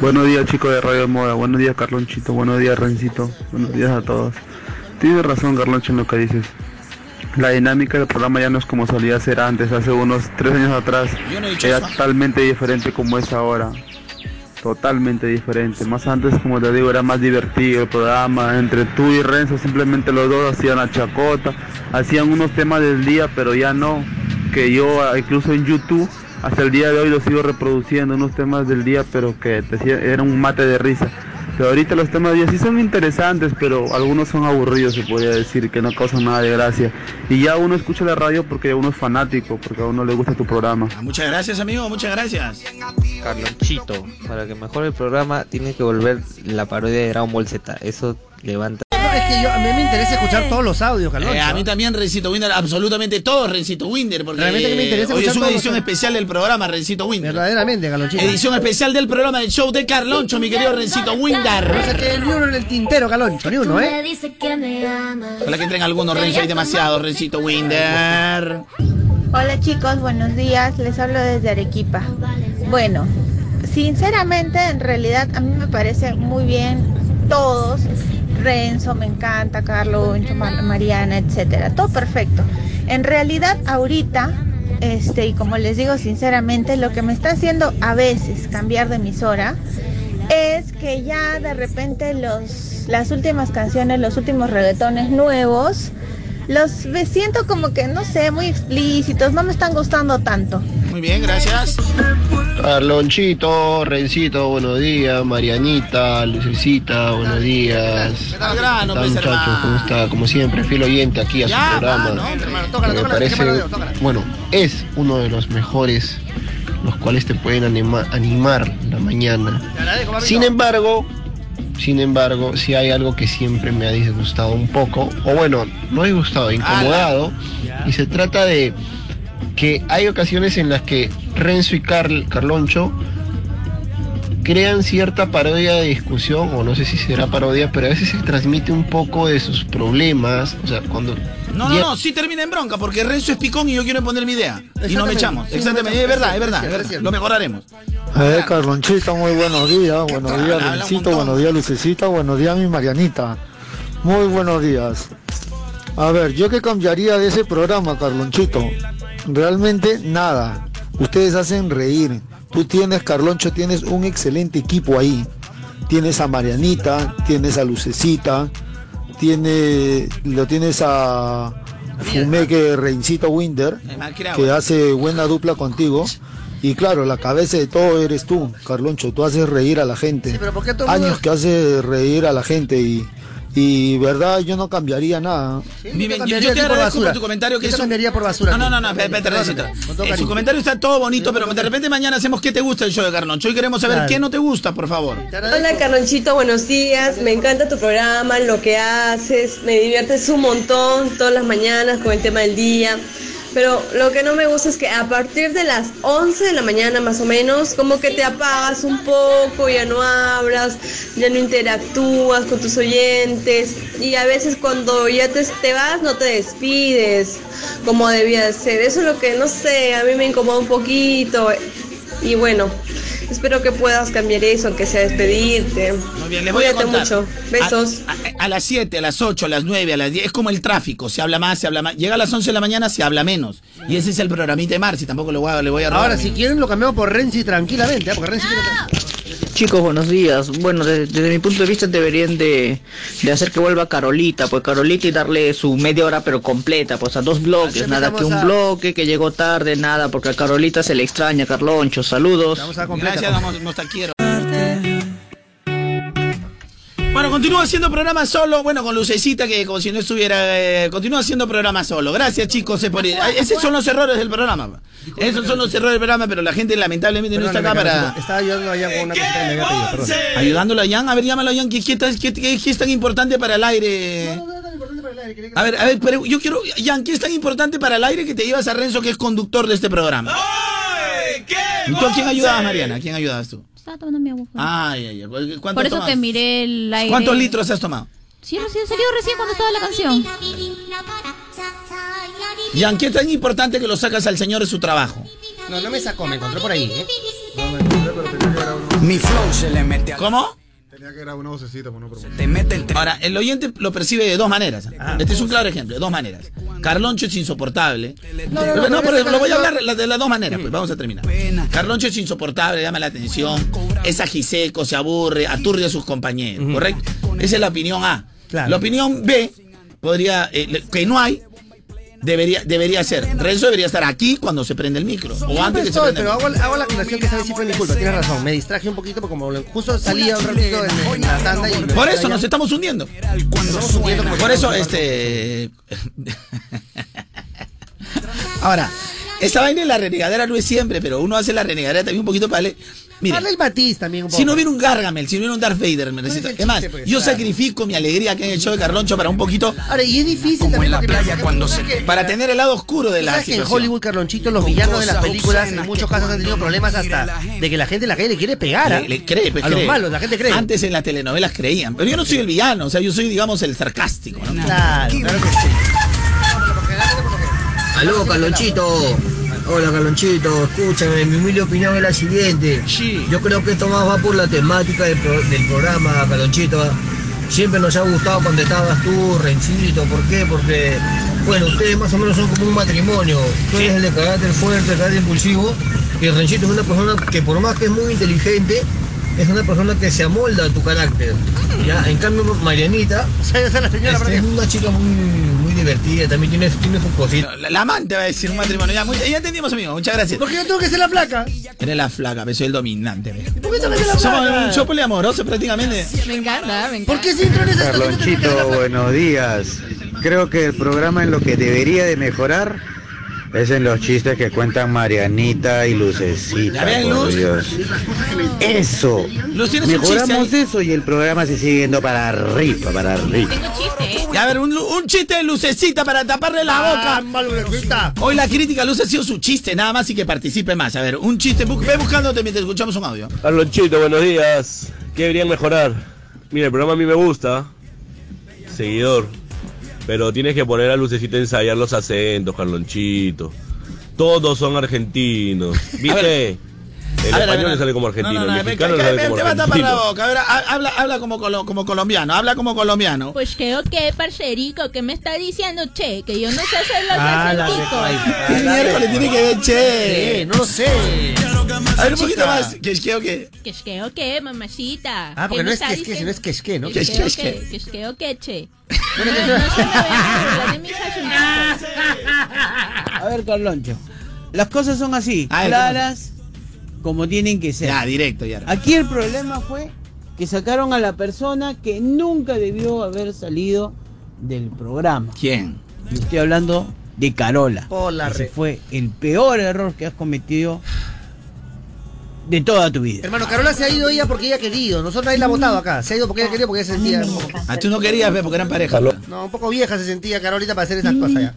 Buenos días chicos de Radio Moda, buenos días Carlonchito, buenos días Rencito, buenos días a todos. Tienes razón Carloncho en lo que dices. La dinámica del programa ya no es como solía ser antes, hace unos tres años atrás. Era totalmente diferente como es ahora. Totalmente diferente. Más antes, como te digo, era más divertido el programa. Entre tú y Renzo, simplemente los dos hacían la chacota, hacían unos temas del día, pero ya no. Que yo, incluso en YouTube, hasta el día de hoy los sigo reproduciendo, unos temas del día, pero que te era un mate de risa. Pero ahorita los temas de día sí son interesantes, pero algunos son aburridos, se podría decir, que no causan nada de gracia. Y ya uno escucha la radio porque uno es fanático, porque a uno le gusta tu programa. Muchas gracias, amigo, muchas gracias. Carlonchito, para que mejore el programa tiene que volver la parodia de Dragon Ball Z. Eso levanta. Es que yo, a mí me interesa escuchar todos los audios, Carloncho. Eh, a mí también Rencito Winder, absolutamente todo Rencito Winder, porque Realmente que me interesa hoy es escuchar una todos edición los- especial del programa Rencito Winder. Verdaderamente, Carlonchito. Edición especial del programa del show de Carloncho, mi querido Rencito Winder. No se quede ni uno en el tintero, Caloncho, ni uno, ¿eh? Ojalá que entren algunos Renzo, hay demasiados Rencito Winder. Hola chicos, buenos días. Les hablo desde Arequipa. Bueno, sinceramente, en realidad a mí me parece muy bien todos. Renzo, me encanta, Carlos, Mar- Mariana, etcétera. Todo perfecto. En realidad, ahorita, este, y como les digo sinceramente, lo que me está haciendo a veces cambiar de emisora es que ya de repente los, las últimas canciones, los últimos reggaetones nuevos, los ve- siento como que, no sé, muy explícitos, no me están gustando tanto. Muy bien, gracias. Carlonchito, Rencito, buenos días. Marianita, Lucecita, buenos días. ¿Qué tal, grano, ¿Qué tal, muchachos? ¿Cómo está? Como siempre, fiel oyente aquí a Ya, su programa. mano, hermano, tócala, me tócala, parece, tócala, tócala. bueno, es uno de los mejores, los cuales te pueden anima- animar la mañana. Sin embargo, sin embargo, si hay algo que siempre me ha disgustado un poco, o bueno, no disgustado, incomodado, y se trata de que hay ocasiones en las que Renzo y Carl, Carloncho crean cierta parodia de discusión, o no sé si será parodia, pero a veces se transmite un poco de sus problemas, o sea, cuando... No, no, no, sí termina en bronca, porque Renzo es picón y yo quiero poner mi idea. Y no me echamos. Sí, Exactamente, es verdad, es verdad. Es verdad. Lo mejoraremos. Eh, Carlonchita, muy buenos días. Buenos días, Rencito. Buenos días, Lucecita. Buenos días, mi Marianita. Muy buenos días. A ver, ¿yo qué cambiaría de ese programa, Carlonchito? Realmente nada. Ustedes hacen reír. Tú tienes, Carloncho, tienes un excelente equipo ahí. Tienes a Marianita, tienes a Lucecita, tiene, lo tienes a Fumeque Reincito Winder, que hace buena dupla contigo. Y claro, la cabeza de todo eres tú, Carloncho. Tú haces reír a la gente. pero ¿por qué todo el mundo- Años que haces reír a la gente y, y verdad yo no cambiaría nada. Miren, yo, cambiaría yo te agradezco por basura. tu comentario que Yo te es un- cambiaría por basura. No, no, no, no, Perdón, espérate, Eh. Su comentario está todo bonito, pero de repente mañana hacemos qué te gusta el show de Carloncho. Hoy queremos saber Claro. qué no te gusta, por favor. Hola Carlonchito, buenos días. Me encanta tu programa, lo que haces. Me diviertes un montón todas las mañanas con el tema del día. Pero lo que no me gusta es que a partir de las 11 de la mañana más o menos, como que te apagas un poco, ya no hablas, ya no interactúas con tus oyentes. Y a veces cuando ya te, te vas no te despides como debía de ser. Eso es lo que, no sé, a mí me incomoda un poquito. Y bueno, espero que puedas cambiar eso, aunque sea despedirte. Muy bien, les voy a Cuídate contar. mucho. Besos. A, a- a las 7, a las 8, a las 9, a las 10, es como el tráfico, se habla más, se habla más. Llega a las 11 de la mañana, se habla menos. Y ese es el programita de Marci, tampoco le voy a, le voy a robar. Ahora, si quieren, lo cambiamos por Renzi tranquilamente, ¿eh? porque Renzi quiere... Chicos, buenos días. Bueno, de- desde mi punto de vista deberían de, de hacer que vuelva Carolita, pues Carolita y darle su media hora pero completa, pues a dos bloques, nada que un a- bloque, que llegó tarde, nada, porque a Carolita se le extraña, Carloncho, saludos. Gracias, damos, nos te quiero. Bueno, continúa haciendo programa solo, bueno, con Lucecita, que como si no estuviera, eh, continúa haciendo programa solo. Gracias, chicos, eh, por ir. Ah, Esos son los errores del programa. Esos son los errores del programa, pero la gente lamentablemente no está acá para... Estaba ayudando allá con una cosita que me había pedido, perdón. Ayudándolo a Jan, a ver, llámalo a Jan, ¿qué, qué, qué- qué- qué es tan importante para el aire? A ver, a ver, pero yo quiero, Jan, ¿qué es tan importante para el aire que te llevas a Renzo, que es conductor de este programa? ¿Y tú a quién ayudabas, Mariana? ¿A quién ayudabas tú? Estaba tomando mi agua. Ay, ay, ay. ¿Cuánto Por eso tomas? que miré el aire. ¿Cuántos litros has tomado? Sí, recién salió recién cuando estaba la canción. Jan, ¿qué es tan importante que lo sacas al señor de su trabajo? No, no me sacó, me encontré por ahí, ¿eh? Mi flow se le mete a... ¿Cómo? Tenía que grabar una vocecita, no Te mete el Ahora, el oyente lo percibe de dos maneras. este es un claro ejemplo, de dos maneras. Carloncho es insoportable. No, no, No, no, pero pero lo voy a hablar la- de las dos maneras, pues vamos a terminar. Carloncho es insoportable, llama la atención, es ajiseco, se aburre, aturde a sus compañeros, ¿correcto? Esa es la opinión A. La opinión B podría, eh, que no hay, debería, debería ser. Renzo debería estar aquí cuando se prende el micro. O antes que se prenda el pero micro. hago, hago la aclaración que esta vez sí fue mi culpa, tienes razón. Me distraje un poquito porque como justo salía un ratito en, en la tanda y... Por eso nos estamos hundiendo. Estamos hundiendo como Por eso, este. Ahora, esa vaina de la renegadera no es siempre, pero uno hace la renegadera también un poquito para. Mire, Dale el matiz también un poco. si no hubiera un Gargamel, si no hubiera un Darth Vader, me necesito. es más, pues, yo claro. sacrifico mi alegría que en el show de Carloncho para un poquito. Ahora, y es difícil también porque, por ejemplo, Para tener el lado oscuro de la sabes que en situación. Hollywood, Carlonchito, los villanos de las películas en muchos casos han tenido problemas hasta de que la gente en la calle le quiere pegar. Le- le cree, pues, a los malos, la gente cree. Antes en las telenovelas creían, pero yo no soy el villano, o sea, yo soy, digamos, el sarcástico. ¿no? Claro, claro que sí. Aló, Carlonchito. Hola, Carlonchito. Escúchame, mi humilde opinión es la siguiente. Yo creo que esto más va por la temática del, pro- del programa, Carlonchito. Siempre nos ha gustado cuando estabas tú, Rencito. ¿Por qué? Porque, bueno, ustedes más o menos son como un matrimonio. Tú eres el de carácter fuerte, el carácter impulsivo. Y Rencito es una persona que por más que es muy inteligente, es una persona que se amolda a tu carácter. ¿ya? En cambio, Marianita Esa es la señora, este, es una chica muy, muy divertida, también tiene, tiene sus cositas. La, la amante va a decir un matrimonio. Ya, muy- ya entendimos, amigo. Muchas gracias. ¿Por qué yo tengo que ser la flaca? Eres la flaca, pero soy el dominante. ve. ¿Por qué tengo que ser la Somos flaca? un show poliamoroso prácticamente. Me encanta, me encanta. ¿Por qué si entro en esa Carlonchito, buenos días. Creo que el programa en lo que debería de mejorar es en los chistes que cuentan Marianita y Lucecita, Ya ven, por Luz. Dios. Eso. Luz, Mejoramos chiste eso y el programa se sigue yendo para arriba, para arriba. Tengo chiste, ¿eh? Ya, a ver, un, un chiste de lucecita para taparle la Ah, boca. malvadita. Hoy la crítica Luz ha sido su chiste, nada más y que participe más. A ver, un chiste, bu- ve buscándote mientras escuchamos un audio. Carlonchito, buenos días. ¿Qué deberían mejorar? Mira, el programa a mí me gusta. Seguidor. Pero tienes que poner a Lucecita a ensayar los acentos, Carlonchito. Todos son argentinos. ¿Viste? El A español ver, le sale como No, argentino, no, no, el me- mexicano que- le sale te como va a tapar la argentino. boca. A ver, ha- habla, habla como, colo- como colombiano, habla como colombiano. Pues creo que, parcerico, que me está diciendo, che, que yo no sé hacer los Ah, la acenticos. ¿Qué miércoles tiene que ver, che? No lo sé. A ver, un poquito más. ¿Qué es que o qué? Que es que o qué, mamacita. Ah, porque ¿Qué no es que es que, diciendo? sino es que es que, ¿no? Que es que o qué, que que. No, a de ver, Carloncho. Las cosas son así, ver, claras como tienen que ser. Ya, directo, ya. Aquí el problema fue que sacaron a la persona que nunca debió haber salido del programa. ¿Quién? Y estoy hablando de Carola. Por la Ese fue el peor error que has cometido de toda tu vida. Hermano, Carola se ha ido ella porque ella ha querido. Nosotros nadie la ha votado acá. Se ha ido porque ella quería, porque ella se sentía. poco- Ah, tú no querías ver porque eran pareja. No, un poco vieja se sentía Carolita para hacer esas cosas ya.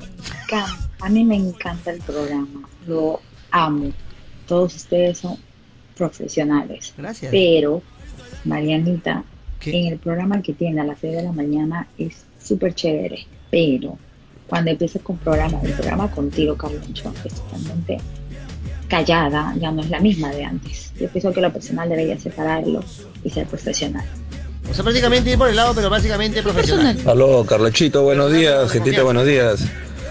a mí me encanta el programa, lo amo. Todos ustedes son profesionales. Gracias. Pero, Marianita, en el programa que tiene a las 6 de la mañana es súper chévere. Pero, cuando empieza con programa, el programa contigo, Carloncho, es totalmente callada, ya no es la misma de antes. Yo pienso que lo personal debería separarlo y ser profesional. O sea, prácticamente ir por el lado, pero básicamente profesional. Aló, Carlochito, buenos días, gentita, buenos días.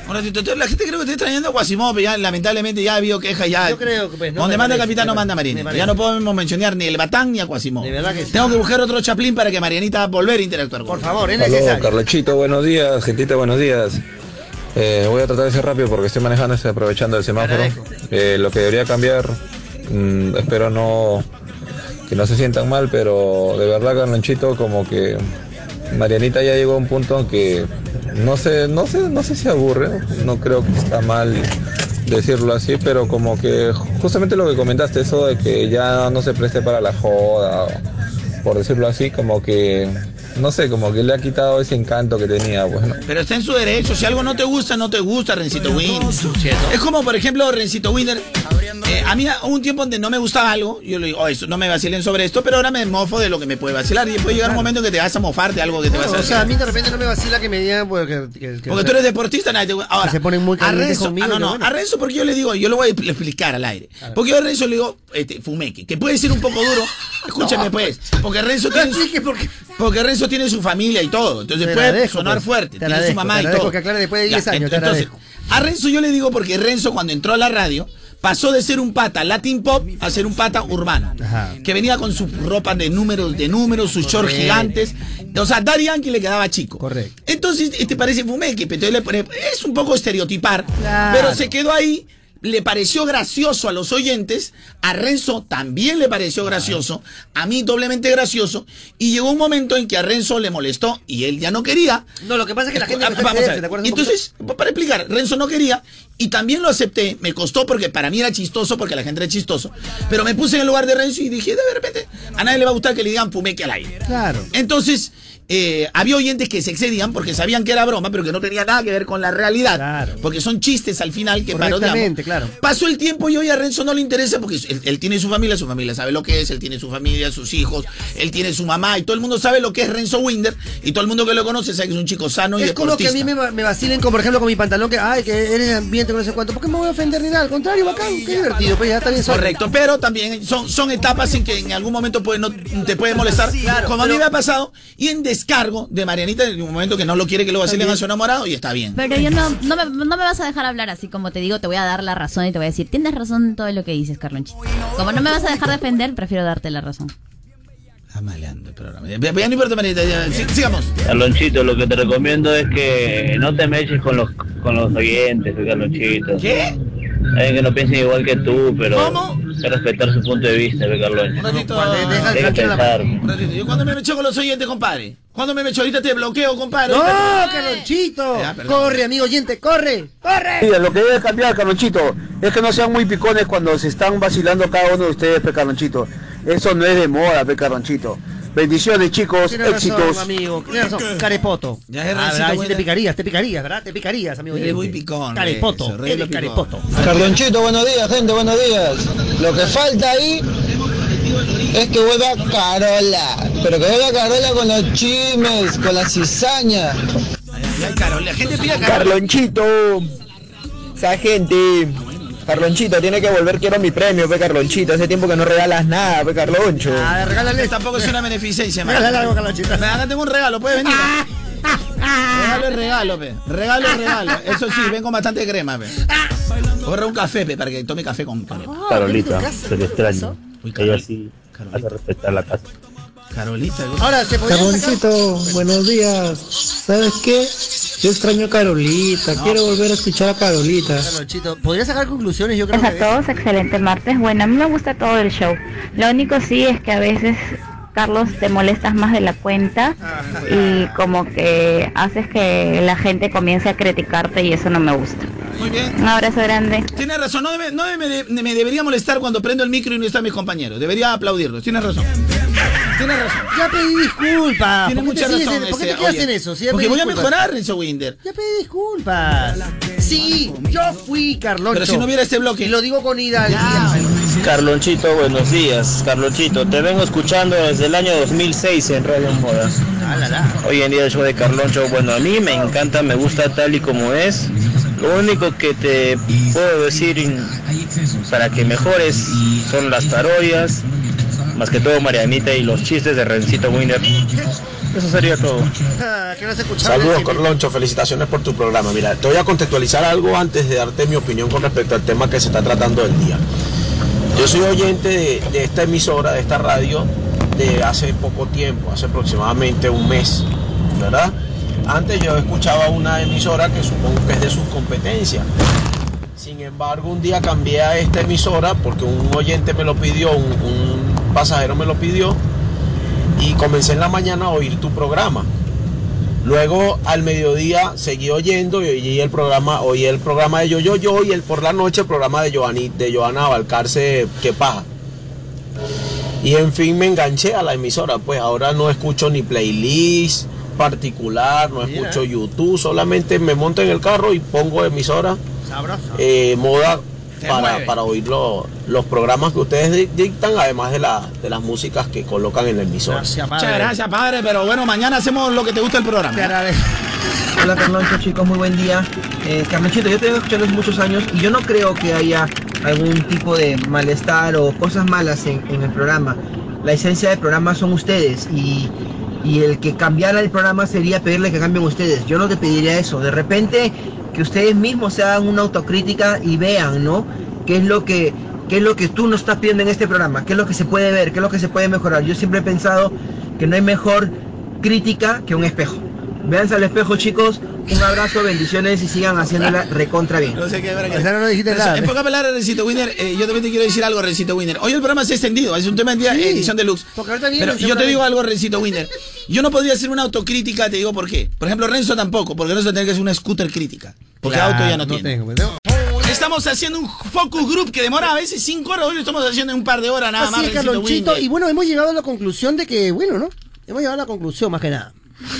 Ratito, la gente creo que está extrañando a Guasimov, ya lamentablemente ya ha habido quejas ya. Yo creo que, pues, no Donde manda parece, capitán no manda Marina. Ya no podemos mencionar ni el Batán ni a Guasimov. De verdad que sí. Tengo que buscar otro chaplín para que Marianita volver a interactuar con Por favor, es Aló, necesario. Carlochito, buenos días, gentita, buenos días. Eh, voy a tratar de ser rápido porque estoy manejando, estoy aprovechando el semáforo. Eh, lo que debería cambiar, mm, espero no que no se sientan mal, pero de verdad, Carlonchito, como que Marianita ya llegó a un punto en que no sé, no sé, no sé si aburre, no creo que está mal decirlo así, pero como que justamente lo que comentaste, eso de que ya no se preste para la joda, por decirlo así, como que no sé, como que le ha quitado ese encanto que tenía, pues, ¿no? Pero está en su derecho. Si algo no te gusta, no te gusta, Rencito Winder. Es como, por ejemplo, Rencito Winder. eh, a mí hubo un tiempo donde no me gustaba algo. Yo le digo, oh, eso, no me vacilen sobre esto, pero ahora me mofo de lo que me puede vacilar. Y puede llegar un momento en que te vas a mofar de algo que te vas a o sea, a mí de repente no me vacila que me digan porque, que- que- Porque tú eres deportista, nadie te Ahora, se ponen muy Renzo, conmigo, ah, no, no, bueno. a Renzo porque yo le digo, yo lo voy a expl- explicar al aire. Porque yo a Renzo le digo, este, fumeque, que puede ser un poco duro. Escúchame No. pues, porque Renzo tiene, porque Renzo tiene su familia y todo. Entonces Te puede sonar pues. fuerte, Te tiene su mamá te y todo. que aclare después de 10 Ya, años, entonces, a Renzo yo le digo porque Renzo cuando entró a la radio pasó de ser un pata Latin pop a ser un pata urbano. Que venía con sus ropas de números, de números, sus shorts gigantes. O sea, Daddy Yankee le quedaba chico. Correcto. Entonces, este parece fumeque, pero entonces le pone- es un poco estereotipar, Claro. pero se quedó ahí. Le pareció gracioso a los oyentes, a Renzo también le pareció gracioso, a mí doblemente gracioso, y llegó un momento en que a Renzo le molestó y él ya no quería. No, lo que pasa es que la gente Ah, vamos a ver. ¿te Entonces, para explicar, Renzo no quería y también lo acepté. Me costó porque para mí era chistoso, porque la gente era chistoso. Pero me puse en el lugar de Renzo y dije, de repente, a nadie le va a gustar que le digan fumeque al aire. Claro. Entonces, eh, había oyentes que se excedían porque sabían que era broma, pero que no tenía nada que ver con la realidad. Porque son chistes al final que parodiamos. Claro. Pasó el tiempo y hoy a Renzo no le interesa porque él, él tiene su familia, su familia sabe lo que es, él tiene su familia, sus hijos, él tiene su mamá y todo el mundo sabe lo que es Renzo Winder y todo el mundo que lo conoce sabe que es un chico sano y Es como que a deportista. mí me, me vacilen, como por ejemplo con mi pantalón, que ay, que eres ambiente, no sé cuánto. ¿Por qué me voy a ofender ni nada? Al contrario, bacán, qué divertido, pues ya está bien. Correcto, pero también son, son etapas en que en algún momento puede, no, te puede molestar, Claro, como a mí me ha pasado, y en descargo de Marianita en un momento que no lo quiere que lo vacilen También. a su enamorado y está bien. Pero yo no, no, me, no me vas a dejar hablar así como te digo, te voy a dar la razón y te voy a decir, tienes razón en todo lo que dices, Carlonchito. Como no me vas a dejar defender, prefiero darte la razón. Está maleando el programa. Ya, no importa, Marianita, ya, sigamos. Carlonchito, lo que te recomiendo es que no te meches con los con los oyentes, Carlonchito. ¿Qué? Hay que no piensen igual que tú, pero ¿Cómo? hay que respetar su punto de vista, pe, Carloncho. Un ratito, Hay que pensar. un ratito. Yo cuando me mecho con los oyentes, compadre. Cuando me mecho ahorita te bloqueo, compadre. ¡No, Carlonchito! Ya, perdón. corre, amigo oyente, corre, corre. Mira, lo que debe cambiar, Carlonchito, es que no sean muy picones cuando se están vacilando cada uno de ustedes, pe Carlonchito. Eso no es de moda, pe Carlonchito. Bendiciones, chicos, Tienes razón, éxitos. amigo. Tienes razón. Carepoto. Ya es Ah, ¿verdad? Te picarías, te picarías, ¿verdad? Te picarías, amigo. Eres muy picón, Carepoto. Eres picón. carepoto. Carlonchito, buenos días, gente, buenos días. Lo que falta ahí es que vuelva Carola. Pero que vuelva Carola con los chismes, con la cizaña. Ay, Carol, la gente pide a Carol. Carlonchito, esa gente. Carlonchito, tiene que volver, quiero mi premio, pe Carlonchito. Hace tiempo que no regalas nada, pe Carloncho. Ah, regálale. Tampoco es una beneficencia, man. Regálale algo, Carlonchito. Me acá tengo un regalo, puede venir. Regalo es regalo, pe. Regalo es regalo. Eso sí, ven con bastante crema, pe. Corre un café, pe, para que tome café con crema. Carolita, se le extraña. Ella sí hace respetar la casa. Carolita, Ahora, ¿se buenos días. ¿Sabes qué? Yo extraño a Carolita. Quiero volver a escuchar a Carolita. Carlonchito, ¿podría sacar conclusiones? Yo creo Hola a que... todos, excelente martes. Bueno, a mí me gusta todo el show. Lo único sí es que a veces, Carlos, te molestas más de la cuenta y como que haces que la gente comience a criticarte y eso no me gusta. Muy bien. Un abrazo grande. Tiene razón, no, debe- no debe- me, me debería molestar cuando prendo el micro y no están mis compañeros. Debería aplaudirlos. Tienes razón. Tienes razón. Ya pedí disculpas. Tiene ¿Por qué mucha te sigues razón. en- ¿Por qué te quedas oye. en eso? Si Porque voy a mejorar, Renzo Winder. Ya pedí disculpas. Sí, yo fui Carloncho. Pero si no hubiera este bloque. Y lo digo con hidalguía. Carlonchito, buenos días. Carlonchito, te vengo escuchando desde el año 2006 en Radio Moda. Hoy en día el show de Carloncho, bueno, a mí me encanta, me gusta tal y como es. Lo único que te puedo decir para que mejores son las parodias, más que todo Marianita y los chistes de Rencito Winner. Eso sería todo. Ah. Saludos, Corloncho. Felicitaciones por tu programa. Mira, te voy a contextualizar algo antes de darte mi opinión con respecto al tema que se está tratando del día. Yo soy oyente de, de esta emisora, de esta radio, de hace poco tiempo, hace aproximadamente un mes, ¿verdad? Antes yo escuchaba una emisora que supongo que es de sus competencias. Sin embargo, un día cambié a esta emisora porque un oyente me lo pidió, un, un pasajero me lo pidió, y comencé en la mañana a oír tu programa. Luego al mediodía seguí oyendo y oí el programa, oí el programa de Yo Yo Yo y el por la noche el programa de de Joana Balcarce, qué paja. Y en fin me enganché a la emisora, pues ahora no escucho ni playlist particular, no escucho YouTube, solamente me monto en el carro y pongo emisora Sabroso. eh, moda para, para oír lo- los programas que ustedes di- dictan, además de, la, de las músicas que colocan en la emisora. Muchas gracias, padre. Pero bueno, mañana hacemos lo que te gusta el programa. Hola Carloncho chicos, muy buen día. Eh, Carlonchito, yo te vengo escuchando hace muchos años y yo no creo que haya algún tipo de malestar o cosas malas en, en el programa. La esencia del programa son ustedes y, y el que cambiara el programa sería pedirle que cambien ustedes. Yo no te pediría eso. De repente que ustedes mismos se hagan una autocrítica y vean, ¿no? ¿Qué es lo que qué es lo que tú nos estás pidiendo en este programa? ¿Qué es lo que se puede ver? ¿Qué es lo que se puede mejorar? Yo siempre he pensado que no hay mejor crítica que un espejo. Véanse al espejo, chicos. Un abrazo, bendiciones y sigan haciéndola recontra bien. No sé qué ver O sea, no dijiste nada. En pocas palabras, Rencito Winner, eh, yo también te quiero decir algo, Rencito Winner. Hoy el programa se ha extendido, es un tema en día, Sí, edición deluxe. porque ahorita viene Pero yo te digo algo, Rencito Winner. Yo no podría hacer una autocrítica, te digo por qué. Por ejemplo, Renzo tampoco, porque Renzo tiene que hacer una scooter crítica. Porque Claro, auto ya no, no tiene. tengo, pues, ¿no? Estamos haciendo un focus group que demora a veces cinco horas, hoy lo estamos haciendo en un par de horas nada Así más. es, Carlonchito. Y bueno, hemos llegado a la conclusión de que, bueno, ¿no? Hemos llegado a la conclusión, más que nada.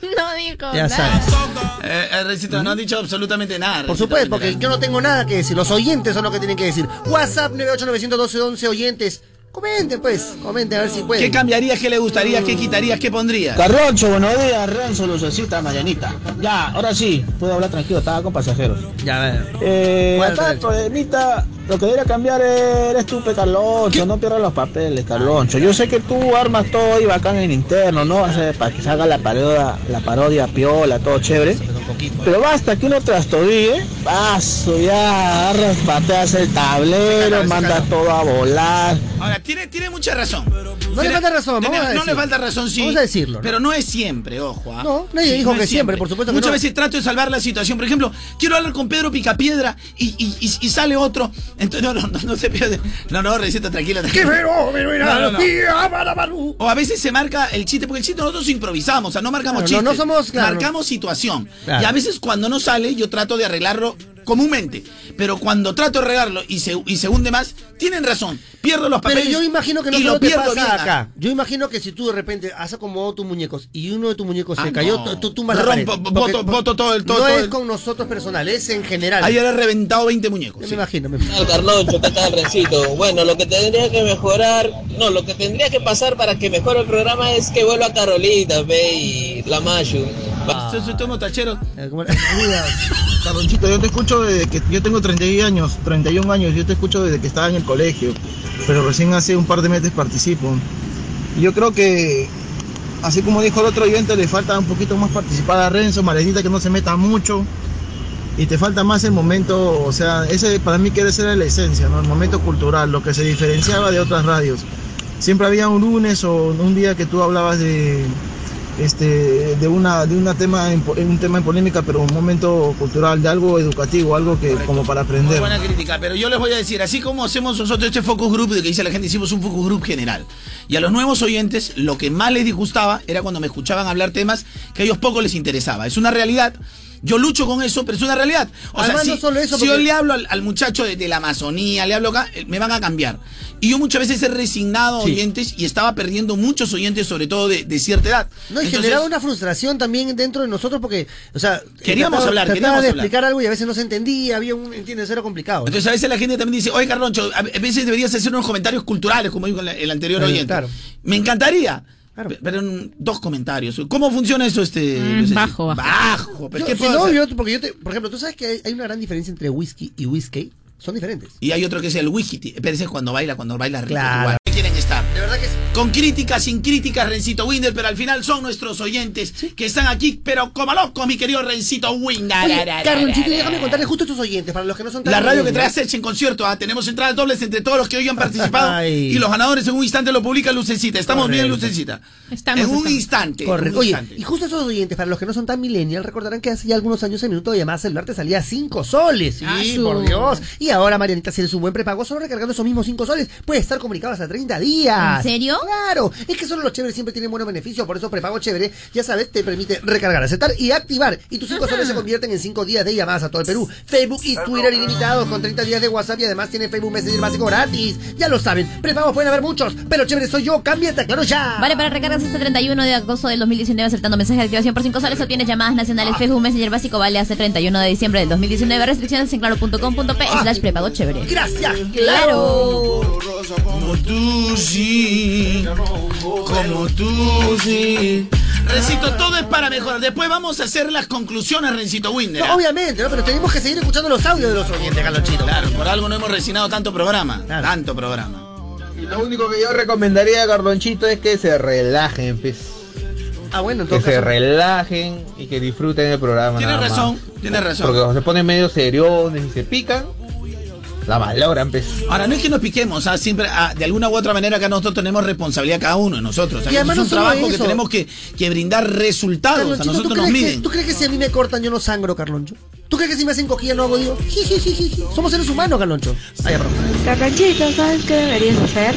No dijo Ya nada. sabes. Eh, eh, Rencito, no han dicho absolutamente nada. Por supuesto, porque yo no tengo nada que decir. Los oyentes son los que tienen que decir. WhatsApp 9891211 oyentes. Comenten, pues. Comenten a ver si pueden. ¿Qué cambiarías? ¿Qué le gustaría? ¿Qué quitarías? ¿Qué pondrías? Carloncho, buenos días, Renzo, Lucecita, Marianita. Ya, ahora sí, puedo hablar tranquilo, estaba con pasajeros. Ya, a ver. Eh, ¿Cuál acá problemita, lo que debería cambiar eres tú, Carloncho, no pierdas los papeles, Carloncho. Yo sé que tú armas todo y bacán en interno, ¿no? O sea, para que salga la parodia, la parodia piola, todo chévere. Pero basta que uno trastodie, paso, ya agarras, pateas el tablero, manda todo a volar. Ahora, tiene, tiene mucha razón. No le falta razón, vamos a No le falta razón, sí. Vamos a decirlo, ¿no? Pero no es siempre, ojo. ¿ah? No, nadie dijo no que siempre, por supuesto que Muchas no. veces trato de salvar la situación. Por ejemplo, quiero hablar con Pedro Picapiedra y, y, y, y sale otro. Entonces, no, no, no, no se pierde. No, no, receta, tranquila, tranquila. ¡Qué fenómeno No! O a veces se marca el chiste, porque el chiste nosotros improvisamos, o sea, no marcamos chistes. no somos. Marcamos situación. Y a veces cuando no sale, yo trato de arreglarlo comúnmente. Pero cuando trato de arreglarlo y se, y se hunde más, tienen razón. Pierdo los Pero papeles. yo imagino que no solo lo te pierdo pasa bien, acá. Yo imagino que si tú de repente has acomodado tus muñecos y uno de tus muñecos se Ah, cayó, no. tú- tumbas la Rompo, pared. Porque- boto todo el- todo- No todo es el- con nosotros personal, es en general. Ayer he reventado 20 muñecos. Me imagino. Me... tal, Carloncho? ¿Qué tal, Rencito? Bueno, lo que tendría que mejorar, no, lo que tendría que pasar para que mejore el programa es que vuelva Carolita, ve, y la Machu. Ah. Soy tomo tachero. Carlonchito, yo te escucho que yo tengo 31 años, 31 años, yo te escucho desde que estaba en el colegio, pero recién hace un par de meses participo. Yo creo que, así como dijo el otro oyente, le falta un poquito más participar a Renzo, Maredita que no se meta mucho, y te falta más el momento, o sea, ese para mí quiere ser la esencia. El momento cultural, lo que se diferenciaba de otras radios. Siempre había un lunes o un día que tú hablabas de este de una de una tema en un tema en polémica pero un momento cultural de algo educativo algo que como para Muy aprender buena crítica, pero yo les voy a decir, así como hacemos nosotros este focus group de que dice la gente, hicimos un focus group general. Y a los nuevos oyentes, lo que más les disgustaba era cuando me escuchaban hablar temas que a ellos poco les interesaba. Es una realidad. Yo lucho con eso, pero es una realidad. O Además, sea, no si, solo eso, si yo le hablo al, al muchacho de, de la Amazonía, le hablo acá, eh, me van a cambiar. Y yo muchas veces he resignado Sí. oyentes y estaba perdiendo muchos oyentes, sobre todo de, de cierta edad. No, y Entonces, generaba una frustración también dentro de nosotros porque, o sea, Queríamos trataba- hablar, trataba queríamos de hablar. explicar algo y a veces no se entendía, había un, entiendes, era complicado. Entonces a veces la gente también dice, oye Carloncho, a a veces deberías hacer unos comentarios culturales, como dijo el- anterior oyente. claro. Me encantaría. Pe- Pero en dos comentarios. ¿Cómo funciona eso este? Luis? bajo, bajo. Bajo. ¿Pero Yo- qué si puedo no, hacer? yo- porque yo te- por ejemplo, tú sabes que hay, hay una gran diferencia entre whisky y whisky. Son diferentes. Y hay otro que es el wiki. Pero ese es cuando baila, cuando baila rico. Claro. igual. ¿Qué quieren estar? De verdad que sí. Con críticas, sin críticas, Rencito Winder, pero al final son nuestros oyentes que están aquí, pero como locos, mi querido Rencito Winder. Carlonchito, déjame contarle justo a estos oyentes, para los que no son tan La radio que millennials. trae a Sech en concierto, ¿ah? tenemos entradas dobles entre todos los que hoy han participado Ay. y los ganadores en un instante lo publica Lucecita. Estamos bien. Lucecita. Estamos, en un estamos. instante. Correcto. Oye, y justo esos oyentes, para los que no son tan millennial, recordarán que hace ya algunos años el minuto de llamada celular te salía 5 soles. Sí, Ah, por Dios. Y ahora, Marianita, si eres un buen prepago, solo recargando esos mismos 5 soles, puedes estar comunicado hasta 30 días. ¿En serio? Claro. Es que solo los chéveres siempre tienen buenos beneficios, por eso prepago chévere, ya sabes, te permite recargar, aceptar y activar. Y tus 5 soles se convierten en 5 días de llamadas a todo el Perú. Facebook y Twitter ilimitados con 30 días de WhatsApp y además tiene Facebook Messenger básico gratis. Ya lo saben, prepagos pueden haber muchos, pero chévere soy yo, cámbiate, claro ya. Vale, para recargas este 31 de agosto del 2019 aceptando mensaje de activación por 5 soles obtienes llamadas nacionales Facebook Messenger básico vale hasta el 31 de diciembre del 2019 restricciones en claro.com.p slash prepago chévere Gracias, claro Como tú sí, como tú sí. Rencito, todo es para mejorar. Después vamos a hacer las conclusiones, Rencito Winder. No, obviamente, ¿no? pero tenemos que seguir escuchando los audios de los oyentes, Carlonchito. Claro, por algo no hemos resignado tanto programa. Tanto programa. Y lo único que yo recomendaría a Carlonchito es que se relajen pues. Ah, bueno, en que se relajen y que disfruten el programa Tienes razón, tienes razón. porque cuando se ponen medio seriones y se pican la valoran pues Ahora, no es que nos piquemos, ¿ah? siempre, ah, de alguna u otra manera acá nosotros tenemos responsabilidad cada uno de nosotros. Y además es un trabajo que tenemos que, que brindar resultados. A Carlonchito, nosotros ¿tú nos crees, que, miden. ¿tú crees que si a mí me cortan yo no sangro, Carloncho? ¿Tú crees que si me hacen cojilla no hago digo? Jijijijiji. Somos seres humanos, Carloncho. Ay. Carlonchito, ¿sabes qué deberías hacer?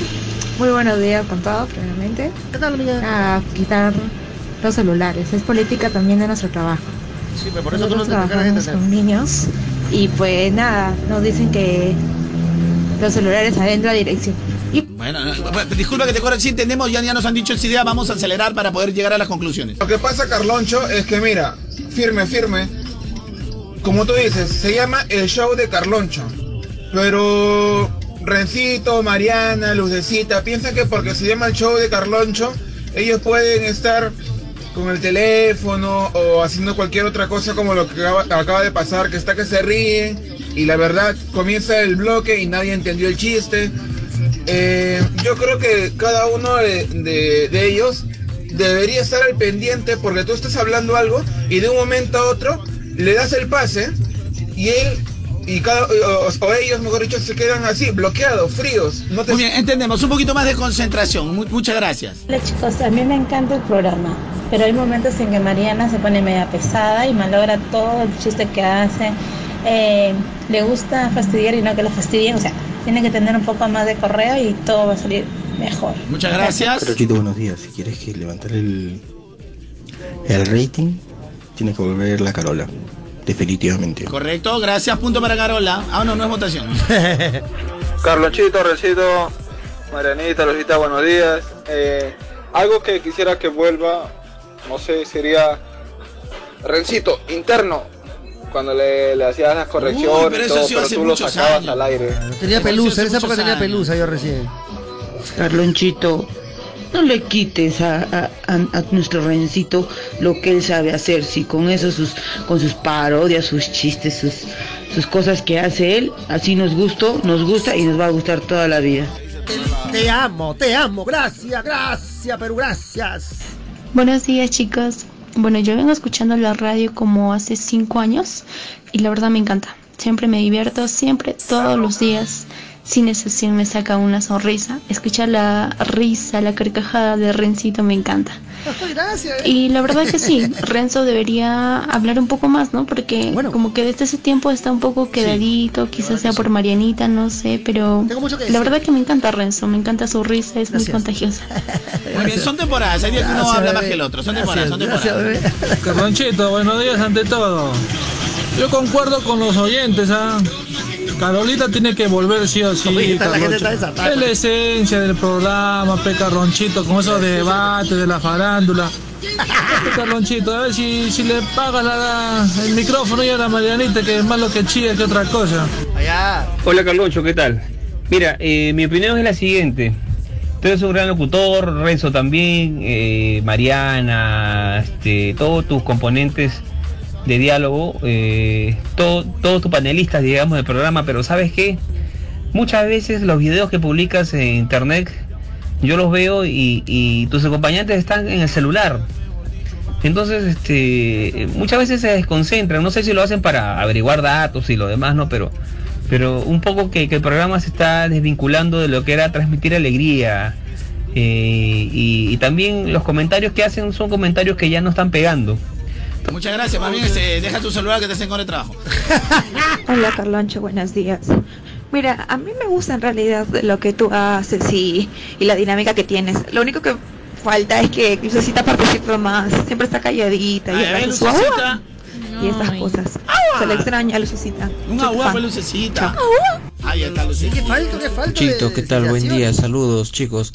Muy buenos días con todo, primeramente. ¿Qué tal, amiga? A quitar los celulares. Es política también de nuestro trabajo. Sí, pero por eso tú no Nosotros te trabajamos con niños y pues nada, nos dicen que los celulares adentro a dirección. Y Bueno, no, bueno, disculpa que te corra, sí entendemos, ya, ya nos han dicho esa idea, vamos a acelerar para poder llegar a las conclusiones. Lo que pasa, Carloncho, es que mira, firme, firme. Como tú dices, se llama el show de Carloncho. Pero Rencito, Mariana, Lucecita, piensan que porque se llama el show de Carloncho, ellos pueden estar con el teléfono o haciendo cualquier otra cosa como lo que acaba, de pasar, que está que se ríe y la verdad comienza el bloque y nadie entendió el chiste. Eh, yo creo que cada uno de- de ellos debería estar al pendiente porque tú estás hablando algo y de un momento a otro le das el pase y él y cada o, o ellos mejor dicho se quedan así bloqueados fríos no te Muy bien, entendemos. Un poquito más de concentración. Mu- muchas gracias. Hola chicos, a mí me encanta el programa, pero hay momentos en que Mariana se pone media pesada y malogra todo el chiste que hace. Eh, le gusta fastidiar y no que lo fastidien, o sea, tiene que tener un poco más de correo y todo va a salir mejor. Muchas gracias. Carlonchito, buenos días. Si quieres que levantar el, el rating, tienes que volver la Carola. Definitivamente. Correcto, gracias. Punto para Carola. Ah, no, no es votación. Carlonchito, Recito, Marianita, Lucita, buenos días. Eh, algo que quisiera que vuelva, no sé, sería Rencito, interno, cuando le, le hacías las correcciones, pero y eso todo, sí pero hace tú lo sacabas años. al aire. Tenía pelusa, en esa época tenía pelusa yo recién. Carlonchito, no le quites a, a- a- a nuestro Rencito lo que él sabe hacer, si con eso sus, con sus parodias, sus chistes, sus, sus cosas que hace él, así nos gustó, nos gusta y nos va a gustar toda la vida. Te amo, te amo. Gracias, gracias, pero gracias. Buenos días chicos. Bueno, yo vengo escuchando la radio como hace cinco años y la verdad me encanta. Siempre me divierto, siempre, todos los días. Sin excepción me saca una sonrisa. Escuchar la risa, la carcajada de Rencito me encanta. Gracias. Y la verdad que sí, Renzo debería hablar un poco más, ¿no? Porque como que desde ese tiempo está un poco quedadito, quizás sea por Marianita, no sé, pero la verdad que me encanta Renzo, me encanta su risa, es muy contagiosa. Muy bien, son temporadas. Hay días que uno Gracias, habla más que el otro. Son Gracias, temporadas, son gracias, temporadas. Carlonchito, buenos días ante todo. Yo concuerdo con los oyentes, ¿ah? Carolita tiene que volver sí o sí. Oye, esta- la gente Carloncho. está desatada. Es la esencia del programa, pe Carlonchito, con esos debates de la farándula. Carlonchito, a ver si, si le pagas la- la- el micrófono y a la Marianita, que es más lo que chilla que otra cosa. Hola Carloncho, ¿qué tal? Mira, eh, mi opinión es la siguiente. Tú eres un gran locutor, Renzo también, eh, Mariana, este, todos tus componentes de diálogo, eh, todo- todos tus panelistas, digamos, del programa, pero ¿sabes qué? Muchas veces los videos que publicas en internet, yo los veo y, tus acompañantes están en el celular. Entonces, este, muchas veces se desconcentran. No sé si lo hacen para averiguar datos y lo demás, ¿no? Pero, pero un poco que, el programa se está desvinculando de lo que era transmitir alegría. eh, y también los comentarios que hacen son comentarios que ya no están pegando. Muchas gracias. Más bien, este, deja tu celular que te hacen con el trabajo. Hola Carloncho, buenos días. Mira, a mí me gusta en realidad lo que tú haces y, y la dinámica que tienes. Lo único que falta es que Lucecita participe más. Siempre está calladita y, Ay, su agua y estas cosas. Se le extraña a Lucecita. Un agua, fan. pues, lucecita. Ahí está, lucecita. ¿Qué falta? ¿Qué falta? Chito, ¿qué tal? Buen día, saludos chicos.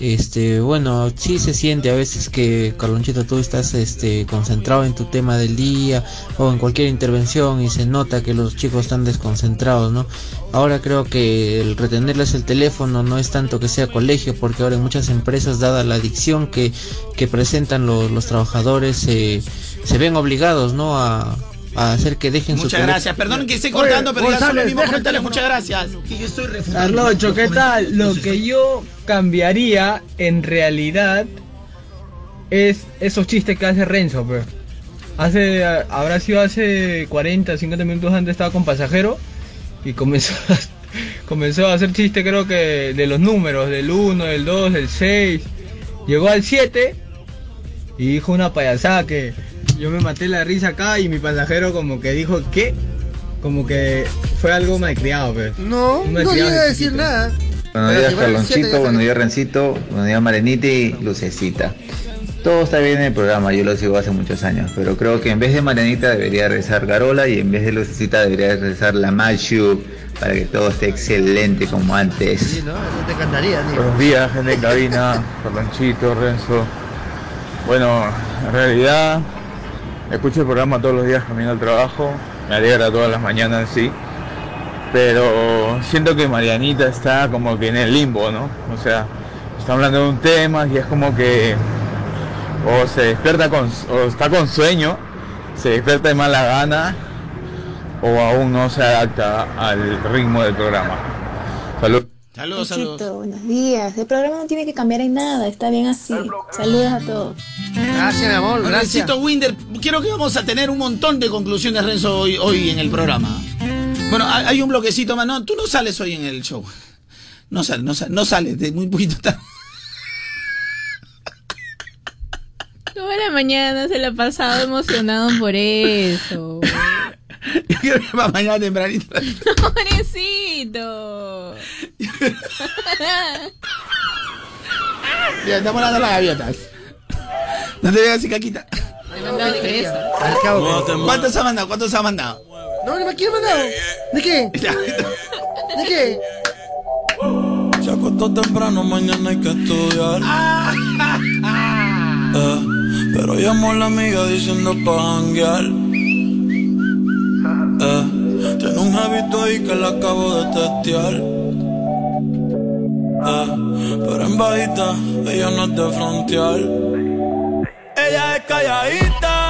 Este, bueno, sí se siente a veces que Carlonchito tú estás este concentrado en tu tema del día o en cualquier intervención y se nota que los chicos están desconcentrados, ¿no? Ahora creo que el retenerles el teléfono no es tanto que sea colegio, porque ahora en muchas empresas, dada la adicción que, que presentan los, los trabajadores, eh, se ven obligados, ¿no? A, a hacer que dejen su Muchas gracias. Perdón que esté cortando, pero ya son los González, mismos deja el comentarios. Muchas gracias. Carlocho, ¿qué tal? Lo que yo cambiaría en realidad es esos chistes que hace Renzo, pues. Hace, habrá sido hace 40, 50 minutos antes estaba con pasajero y comenzó a, comenzó a hacer chiste creo que de los números, del 1, del 2, del 6. Llegó al 7 y dijo una payasada que yo me maté la risa acá y mi pasajero como que dijo ¿qué? Como que fue algo malcriado, pues. No, no llega a de decir chiquito. nada. Buenos días Carlonchito, buenos días Rencito, buenos días Marenita y Lucecita. Todo está bien en el programa, yo lo sigo hace muchos años, pero creo que en vez de Marenita debería rezar Garola y en vez de Lucecita debería rezar la Machu para que todo esté excelente como antes. Sí, ¿no? No te encantaría, tío. Buenos días, gente en cabina, Carlonchito, Renzo. Bueno, en realidad escucho el programa todos los días camino al trabajo, me alegra todas las mañanas, sí. Pero siento que Marianita está como que en el limbo, ¿no? O sea, está hablando de un tema y es como que o se despierta con, o está con sueño, se despierta de mala gana o aún no se adapta al ritmo del programa. Salud. Saludos, Luchito, saludos. buenos días. El programa no tiene que cambiar en nada, está bien así. Saludos a todos. Gracias, mi amor, gracias. Rencito Winder, creo que vamos a tener un montón de conclusiones, Renzo, hoy, hoy en el programa. Bueno, hay hay un bloquecito más. No, tú no sales hoy en el show. No sales, no sales, no sales, de muy poquito tarde. Toda la mañana se la ha pasado emocionado por eso. Yo quiero ir para mañana tempranito. Pobrecito. Ya, estamos de las gaviotas. No te veas así, caquita. Me mandaba de. ¿Cuántos ha mandado? ¿Cuántos ha mandado? No, no me quiero mandado. ¿De qué? ¿De qué? Se acostó temprano, mañana hay que estudiar. Eh, pero llamó a la amiga diciendo pa' janguear. Eh, tiene un hábito ahí que la acabo de testear. Eh, pero en bajita, ella no es de frontear. Ella es calladita,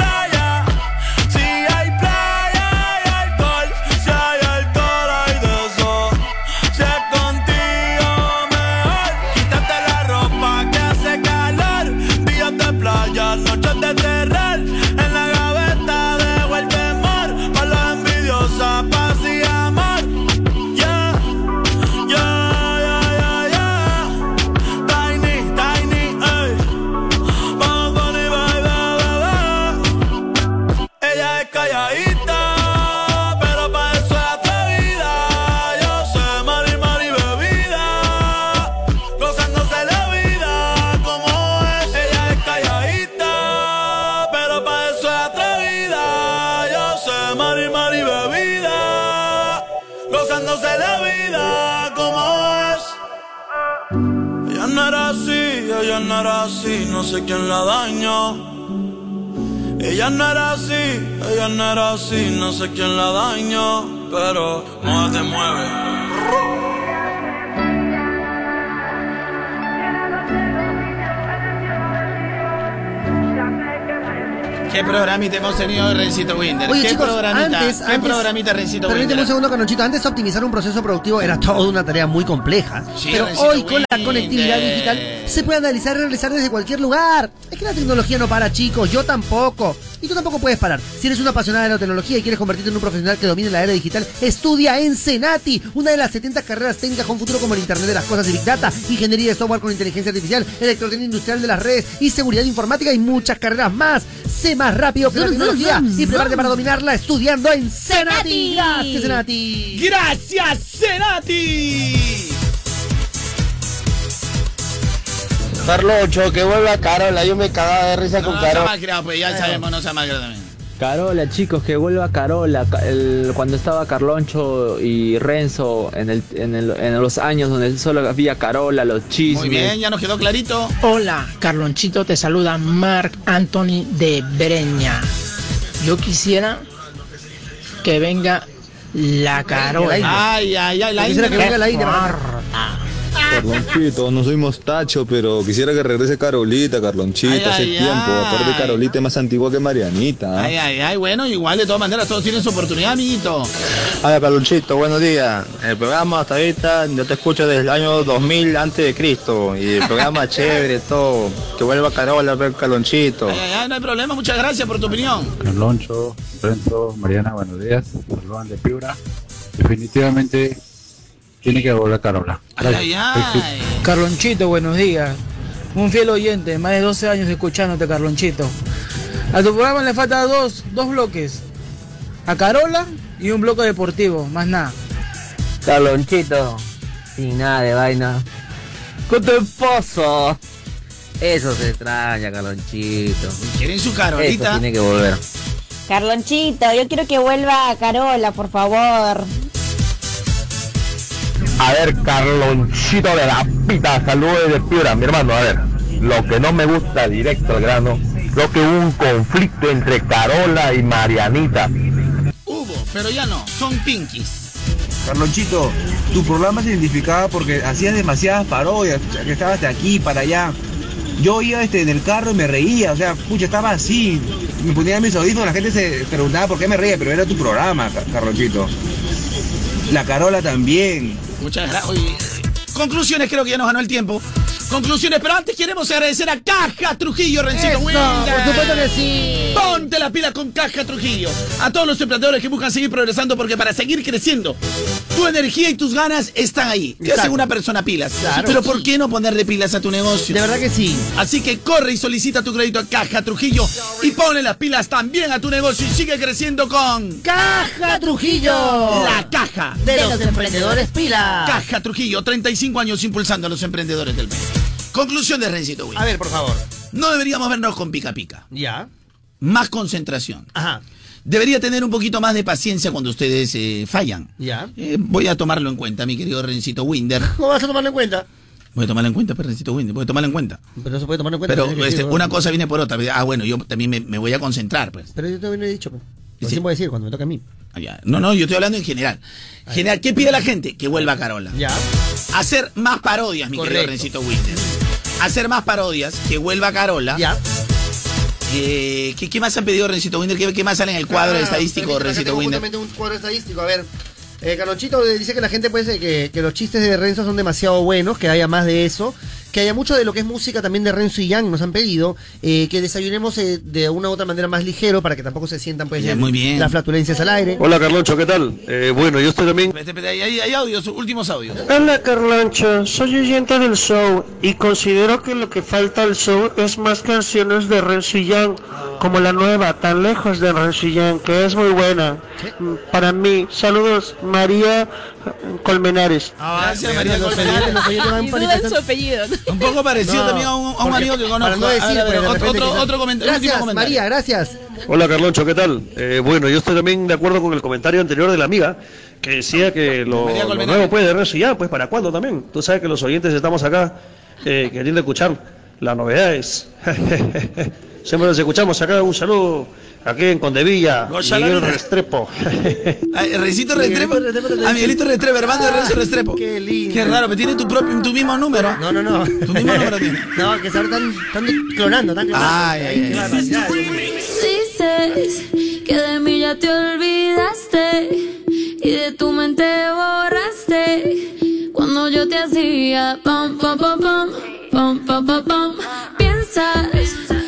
Era así, no sé quién la dañó. Ella no era así, ella no era así, no sé quién la dañó, pero no te mueve. ¿Qué programita hemos tenido de Rencito Winder? Oye, ¿Qué chicos, programita? antes, ¿Qué antes- programita Rencito Permíteme un segundo, Canochito. Antes de optimizar un proceso productivo era toda una tarea muy compleja. Sí, pero Rencito hoy con la conectividad digital se puede analizar y realizar desde cualquier lugar. Es que la tecnología no para, chicos. Yo tampoco. Y tú tampoco puedes parar. Si eres una apasionada de la tecnología y quieres convertirte en un profesional que domine la era digital, estudia en Senati, una de las 70 carreras técnicas con futuro como el Internet de las Cosas y Big Data, ingeniería de software con inteligencia artificial, electrónica industrial de las redes y seguridad informática y muchas carreras más. Sé más rápido que la tecnología y prepárate para dominarla estudiando en. Senati. Gracias, Senati. ¡Gracias, Senati! Carlocho, que vuelva Carola, yo me cagaba de risa con No sea Carola. malcriado, pues ya sabemos, no sea malcriado también. Carola, chicos, que vuelva Carola. El- cuando estaba Carloncho y Renzo en, el, en, el- en los años donde solo había Carola, los chismes. Muy bien, ya nos quedó clarito. Hola, Carlonchito, te saluda Mark Anthony de Breña. Yo quisiera que venga la Carola. Ay, ay, ay, la Yo quisiera que venga la India, Carlonchito, no soy mostacho, pero quisiera que regrese Carolita, Carlonchito, Ay, hace ay, tiempo. ay. Aparte, Carolita es más antigua que Marianita. Ay, ay, ay, bueno, igual de todas maneras todos tienen su oportunidad, amiguito. Hola Carlonchito, buenos días. El programa hasta ahorita yo te escucho desde el año 2000 antes de Cristo y el programa chévere, todo. Que vuelva Carola, ver Carlonchito. Ay, ay, ay, no hay problema, muchas gracias por tu opinión. Carloncho, Renzo, Mariana, buenos días. Saludan de Piura. Definitivamente tiene que volver Carola. Ay, ay. Carlonchito, buenos días. Un fiel oyente, más de 12 años escuchándote, Carlonchito. A tu programa le falta dos, dos bloques. A Carola y un bloque deportivo, más nada. Carlonchito, sin nada de vaina. Con tu esposo. Eso se extraña, Carlonchito. ¿Quieren su Eso Carolita? tiene que volver. Carlonchito, yo quiero que vuelva Carola, por favor. A ver, Carlonchito de la pita, saludos desde Piura, mi hermano. A ver, lo que no me gusta directo al grano, creo que hubo un conflicto entre Carola y Marianita. Hubo, pero ya no, son pinkies. Carlonchito, tu programa se identificaba porque hacías demasiadas parodias, que estabas de aquí para allá. Yo iba este, en el carro y me reía, o sea, pucha, estaba así, me ponía mis audífonos, la gente se preguntaba por qué me reía, pero era tu programa, Ca- Carlonchito. La Carola también. Muchas gracias. Conclusiones, creo que ya nos ganó el tiempo. Conclusiones, pero antes queremos agradecer a Caja Trujillo, Rencito Eso, Winder. por supuesto que sí. Ponte la pila con Caja Trujillo. A todos los emprendedores que buscan seguir progresando, porque para seguir creciendo, tu energía y tus ganas están ahí. ¿Qué hace una persona pilas? Claro. Pero ¿por qué no ponerle pilas a tu negocio? De verdad que sí. Así que corre y solicita tu crédito a Caja Trujillo y ponle las pilas también a tu negocio y sigue creciendo con Caja Trujillo. La caja De los emprendedores pila. Caja Trujillo, 35 años impulsando a los emprendedores del país. Conclusión de Rencito Will. A ver, por favor. No deberíamos vernos con pica pica. Ya. Más concentración. Ajá. Debería tener un poquito más de paciencia cuando ustedes eh, fallan. Ya. Eh, voy a tomarlo en cuenta, mi querido Rencito Winder. ¿Cómo vas a tomarlo en cuenta? Voy a tomarlo en cuenta, pero Rencito Winder, voy a tomarlo en cuenta. Pero no se puede tomar en cuenta. Pero este, decir, una cosa viene por otra. Ah, bueno, yo también me, me voy a concentrar, pues. Pero yo todavía no he dicho. pues. Sí. Voy a decir cuando me toca a mí. Ah, ya. No, no, yo estoy hablando en general. General, ¿qué pide la gente? Que vuelva Carola. Ya. Hacer más parodias, mi querido. Rencito Winder. Hacer más parodias, que vuelva Carola. Ya. Eh, ¿qué, qué más han pedido Rencito Winder? ¿Qué, qué más sale en el cuadro Ah, estadístico, Rencito Winder? justamente un cuadro estadístico. A ver. Eh, Carlonchito dice que la gente puede que, que los chistes de Renzo son demasiado buenos, que haya más de eso, que haya mucho de lo que es música también de Renzo y Yang, nos han pedido, eh, que desayunemos eh, de una u otra manera más ligero para que tampoco se sientan pues Ya, muy bien. las flatulencias al aire. Hola Carloncho, ¿qué tal? Eh, bueno, yo estoy también... Hay, hay audios, últimos audios. Hola Carlancho, soy oyente del show y considero que lo que falta al show es más canciones de Renzo y Yang, como la nueva, tan lejos de Renzo y Yang, que es muy buena. Para mí, saludos, María Colmenares. Gracias, María Colmenares. los oyentes su apellido. Un poco parecido No, también a un, a un porque- amigo que conozco. Para no decir, A ver, a ver, pues, otro, comentario. Gracias, comentario. María, gracias. Hola Carloncho, ¿qué tal? Eh, bueno, yo estoy también de acuerdo con el comentario anterior de la amiga, que decía que lo, nuevo puede de Renzo y ya, pues ¿para cuándo también? Tú sabes que los oyentes estamos acá eh, queriendo escuchar las novedades. Siempre los escuchamos acá, un saludo Aquí en Condevilla, no, Miguel Restrepo. Recito Restrepo. A ah, Miguelito Restrepo, hermano de ah, Renzo Restrepo. Qué lindo. Qué raro, pero tiene tu propio, tu mismo número. No, no, no. Tu mismo número tiene. No, que ahora están, están clonando, están clonando. Ay, ay, ay. Dices que de mí ya te olvidaste y de tu mente borraste cuando yo te hacía pam, pam, pam, pam, pam, pam, pam, pam. Piensas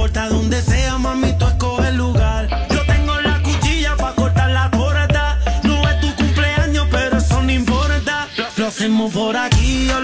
importa dónde sea, mami, tú el lugar. Yo tengo la cuchilla para cortar la torta. No es tu cumpleaños, pero eso no importa. Lo hacemos por aquí o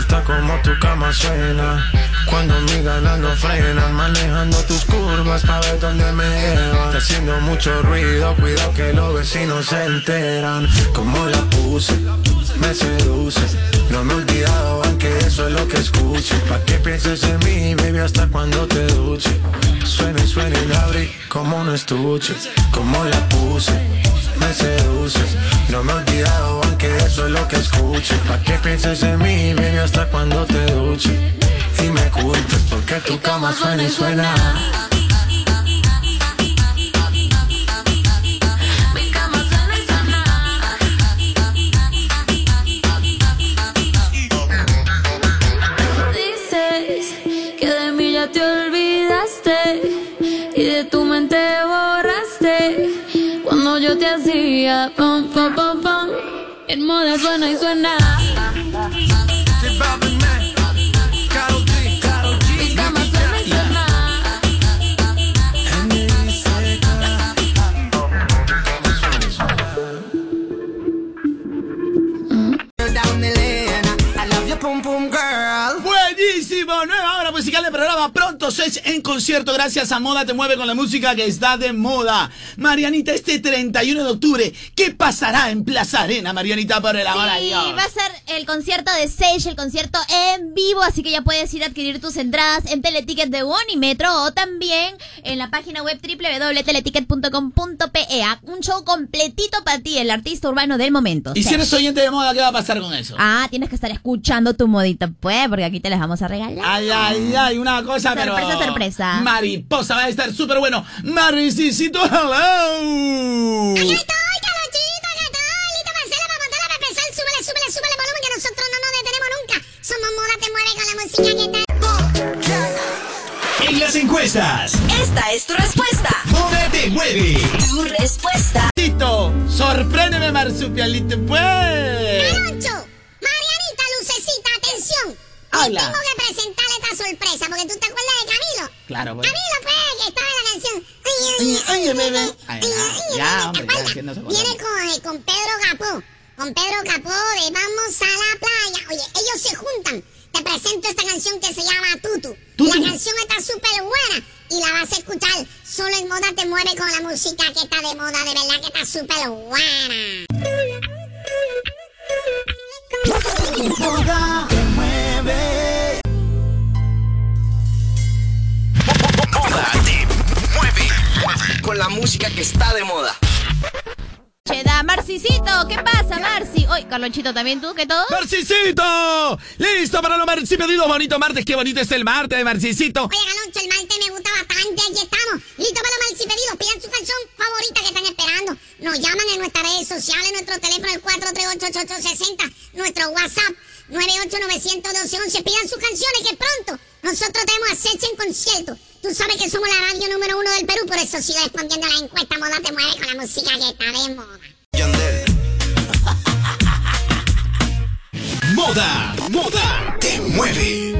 gusta como tu cama suena. Cuando mis ganas no frenan Manejando tus curvas para ver dónde me llevan Está haciendo mucho ruido Cuidado que los vecinos se enteran. Como la puse, me seduce. No me he olvidado aunque eso es lo que escuche Pa' que pienses en mí, baby, hasta cuando te duche. Suena y suena y la abrí como un estuche. Como la puse, me seduce No me he olvidado aunque eso es lo que escuche. Pa' que pienses en mí, baby, hasta cuando te duche. Y me culpes porque tu cama suena y suena En moda suena y suena. Mi cama suena y suena. Buenísimo, nueva hora musical del programa Pronto 6 en concierto gracias a Moda Te Mueve con la música que está de moda. Marianita, este 31 de octubre, ¿qué pasará en Plaza Arena, Marianita, por el amor a Sí, Dios? va a ser el concierto de Sage, el concierto en vivo, así que ya puedes ir a adquirir tus entradas en Teleticket de Metro o también en la página web www.teleticket.com.pe. Un show completito para ti, el artista urbano del momento. Y si Sage. eres oyente de moda, ¿qué va a pasar con eso? Ah, tienes que estar escuchando tu modito, pues, porque aquí te les vamos a regalar. Ay, ay, ay, una cosa, pero. Sorpresa, sorpresa. Mariposa va a estar súper bueno. Marisicito, hello. Súbele, súbele, súbele el volumen que nosotros no nos detenemos nunca. Somos moda, te mueve con la música que te... En las encuestas, Esta es tu respuesta. Moda te mueve. Tu respuesta. Tito, sorpréndeme, marsupialito, pues. Marianita, lucecita, atención. Habla. Tengo que presentarle esta sorpresa porque tú te acuerdas de Camilo. Claro, pues. Camilo, pues, que estaba en la canción. Ay, Ay, ay, ay, ay, bebé. ay, Ay, ay, ya, ay, ya, ay, hombre, ¿te ya, acuerdas? que no se Viene con, eh, con Pedro Capó. Con Pedro Capó de Vamos a la playa. Oye, ellos se juntan. Te presento esta canción que se llama Tutu. Tutu. La canción está súper buena y la vas a escuchar. Solo en moda te mueve con la música que está de moda. De verdad que está súper buena. Moda te mueve. Mueve. Con la música que está de moda. Cheda, Marcisito, ¿qué pasa, Marci? Hoy, Carlonchito, ¿también tú? ¿Qué todo? ¡Marcisito! ¡Listo para los Marci pedidos! Bonito martes, qué bonito es el martes, Marcisito. Oye, Galoncho, el martes me gusta bastante. Aquí estamos. Listo para los pedidos. Pidan su canción favorita que están esperando. Nos llaman en nuestras redes sociales, nuestro teléfono el 4388860, nuestro WhatsApp 9891211. Pidan sus canciones que pronto nosotros tenemos a en concierto. Tú sabes que somos la radio número uno del Perú, por eso sigue respondiendo a la encuesta Moda te mueve con la música que está de moda. Moda, moda te mueve.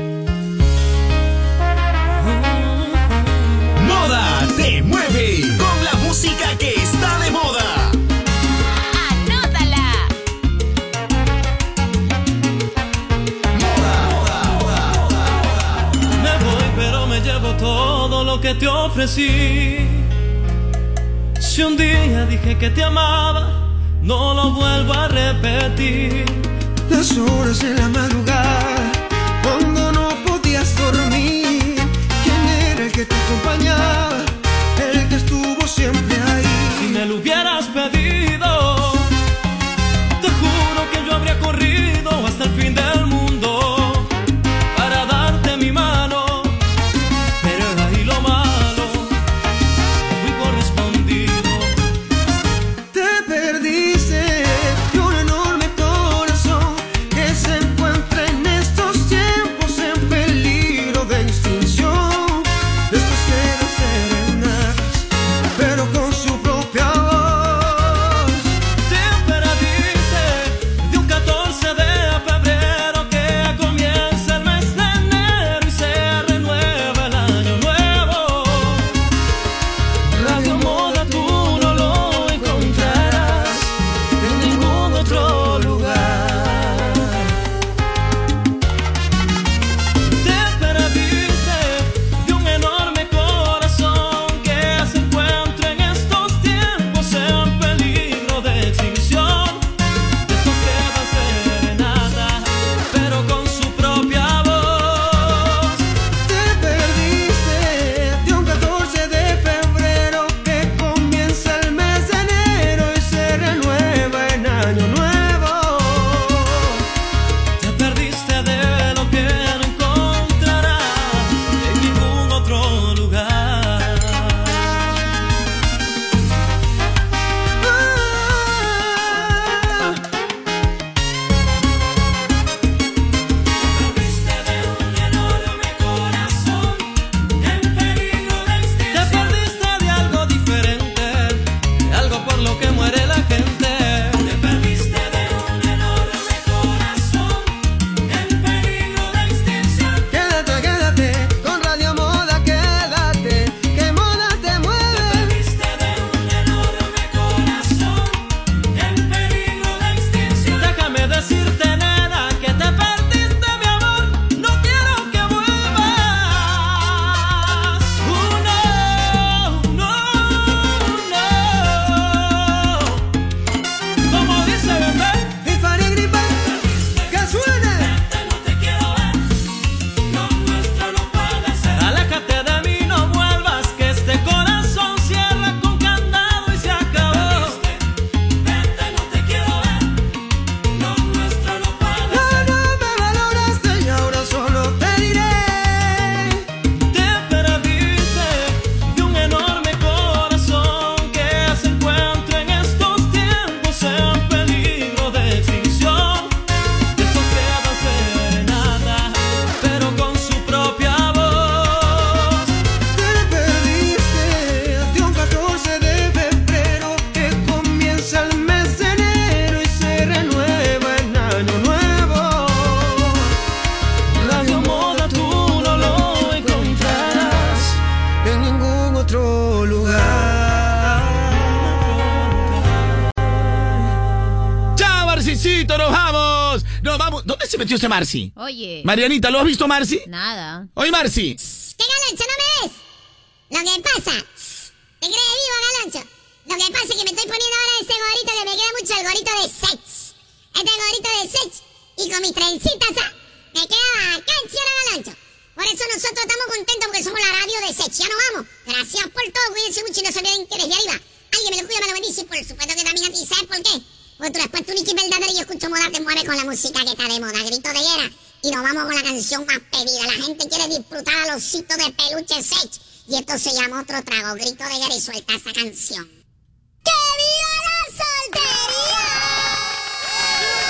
Que te ofrecí. Si un día dije que te amaba, no lo vuelvo a repetir. Las horas de la madrugada, cuando no podías dormir. ¿Quién era el que te acompañaba? El que estuvo siempre ahí. Si me lo hubieras pedido, Oye. Marianita, ¿lo has visto Marcy? Nada. Oye, Marcy. otro trago, grito de guerra y suelta esa canción.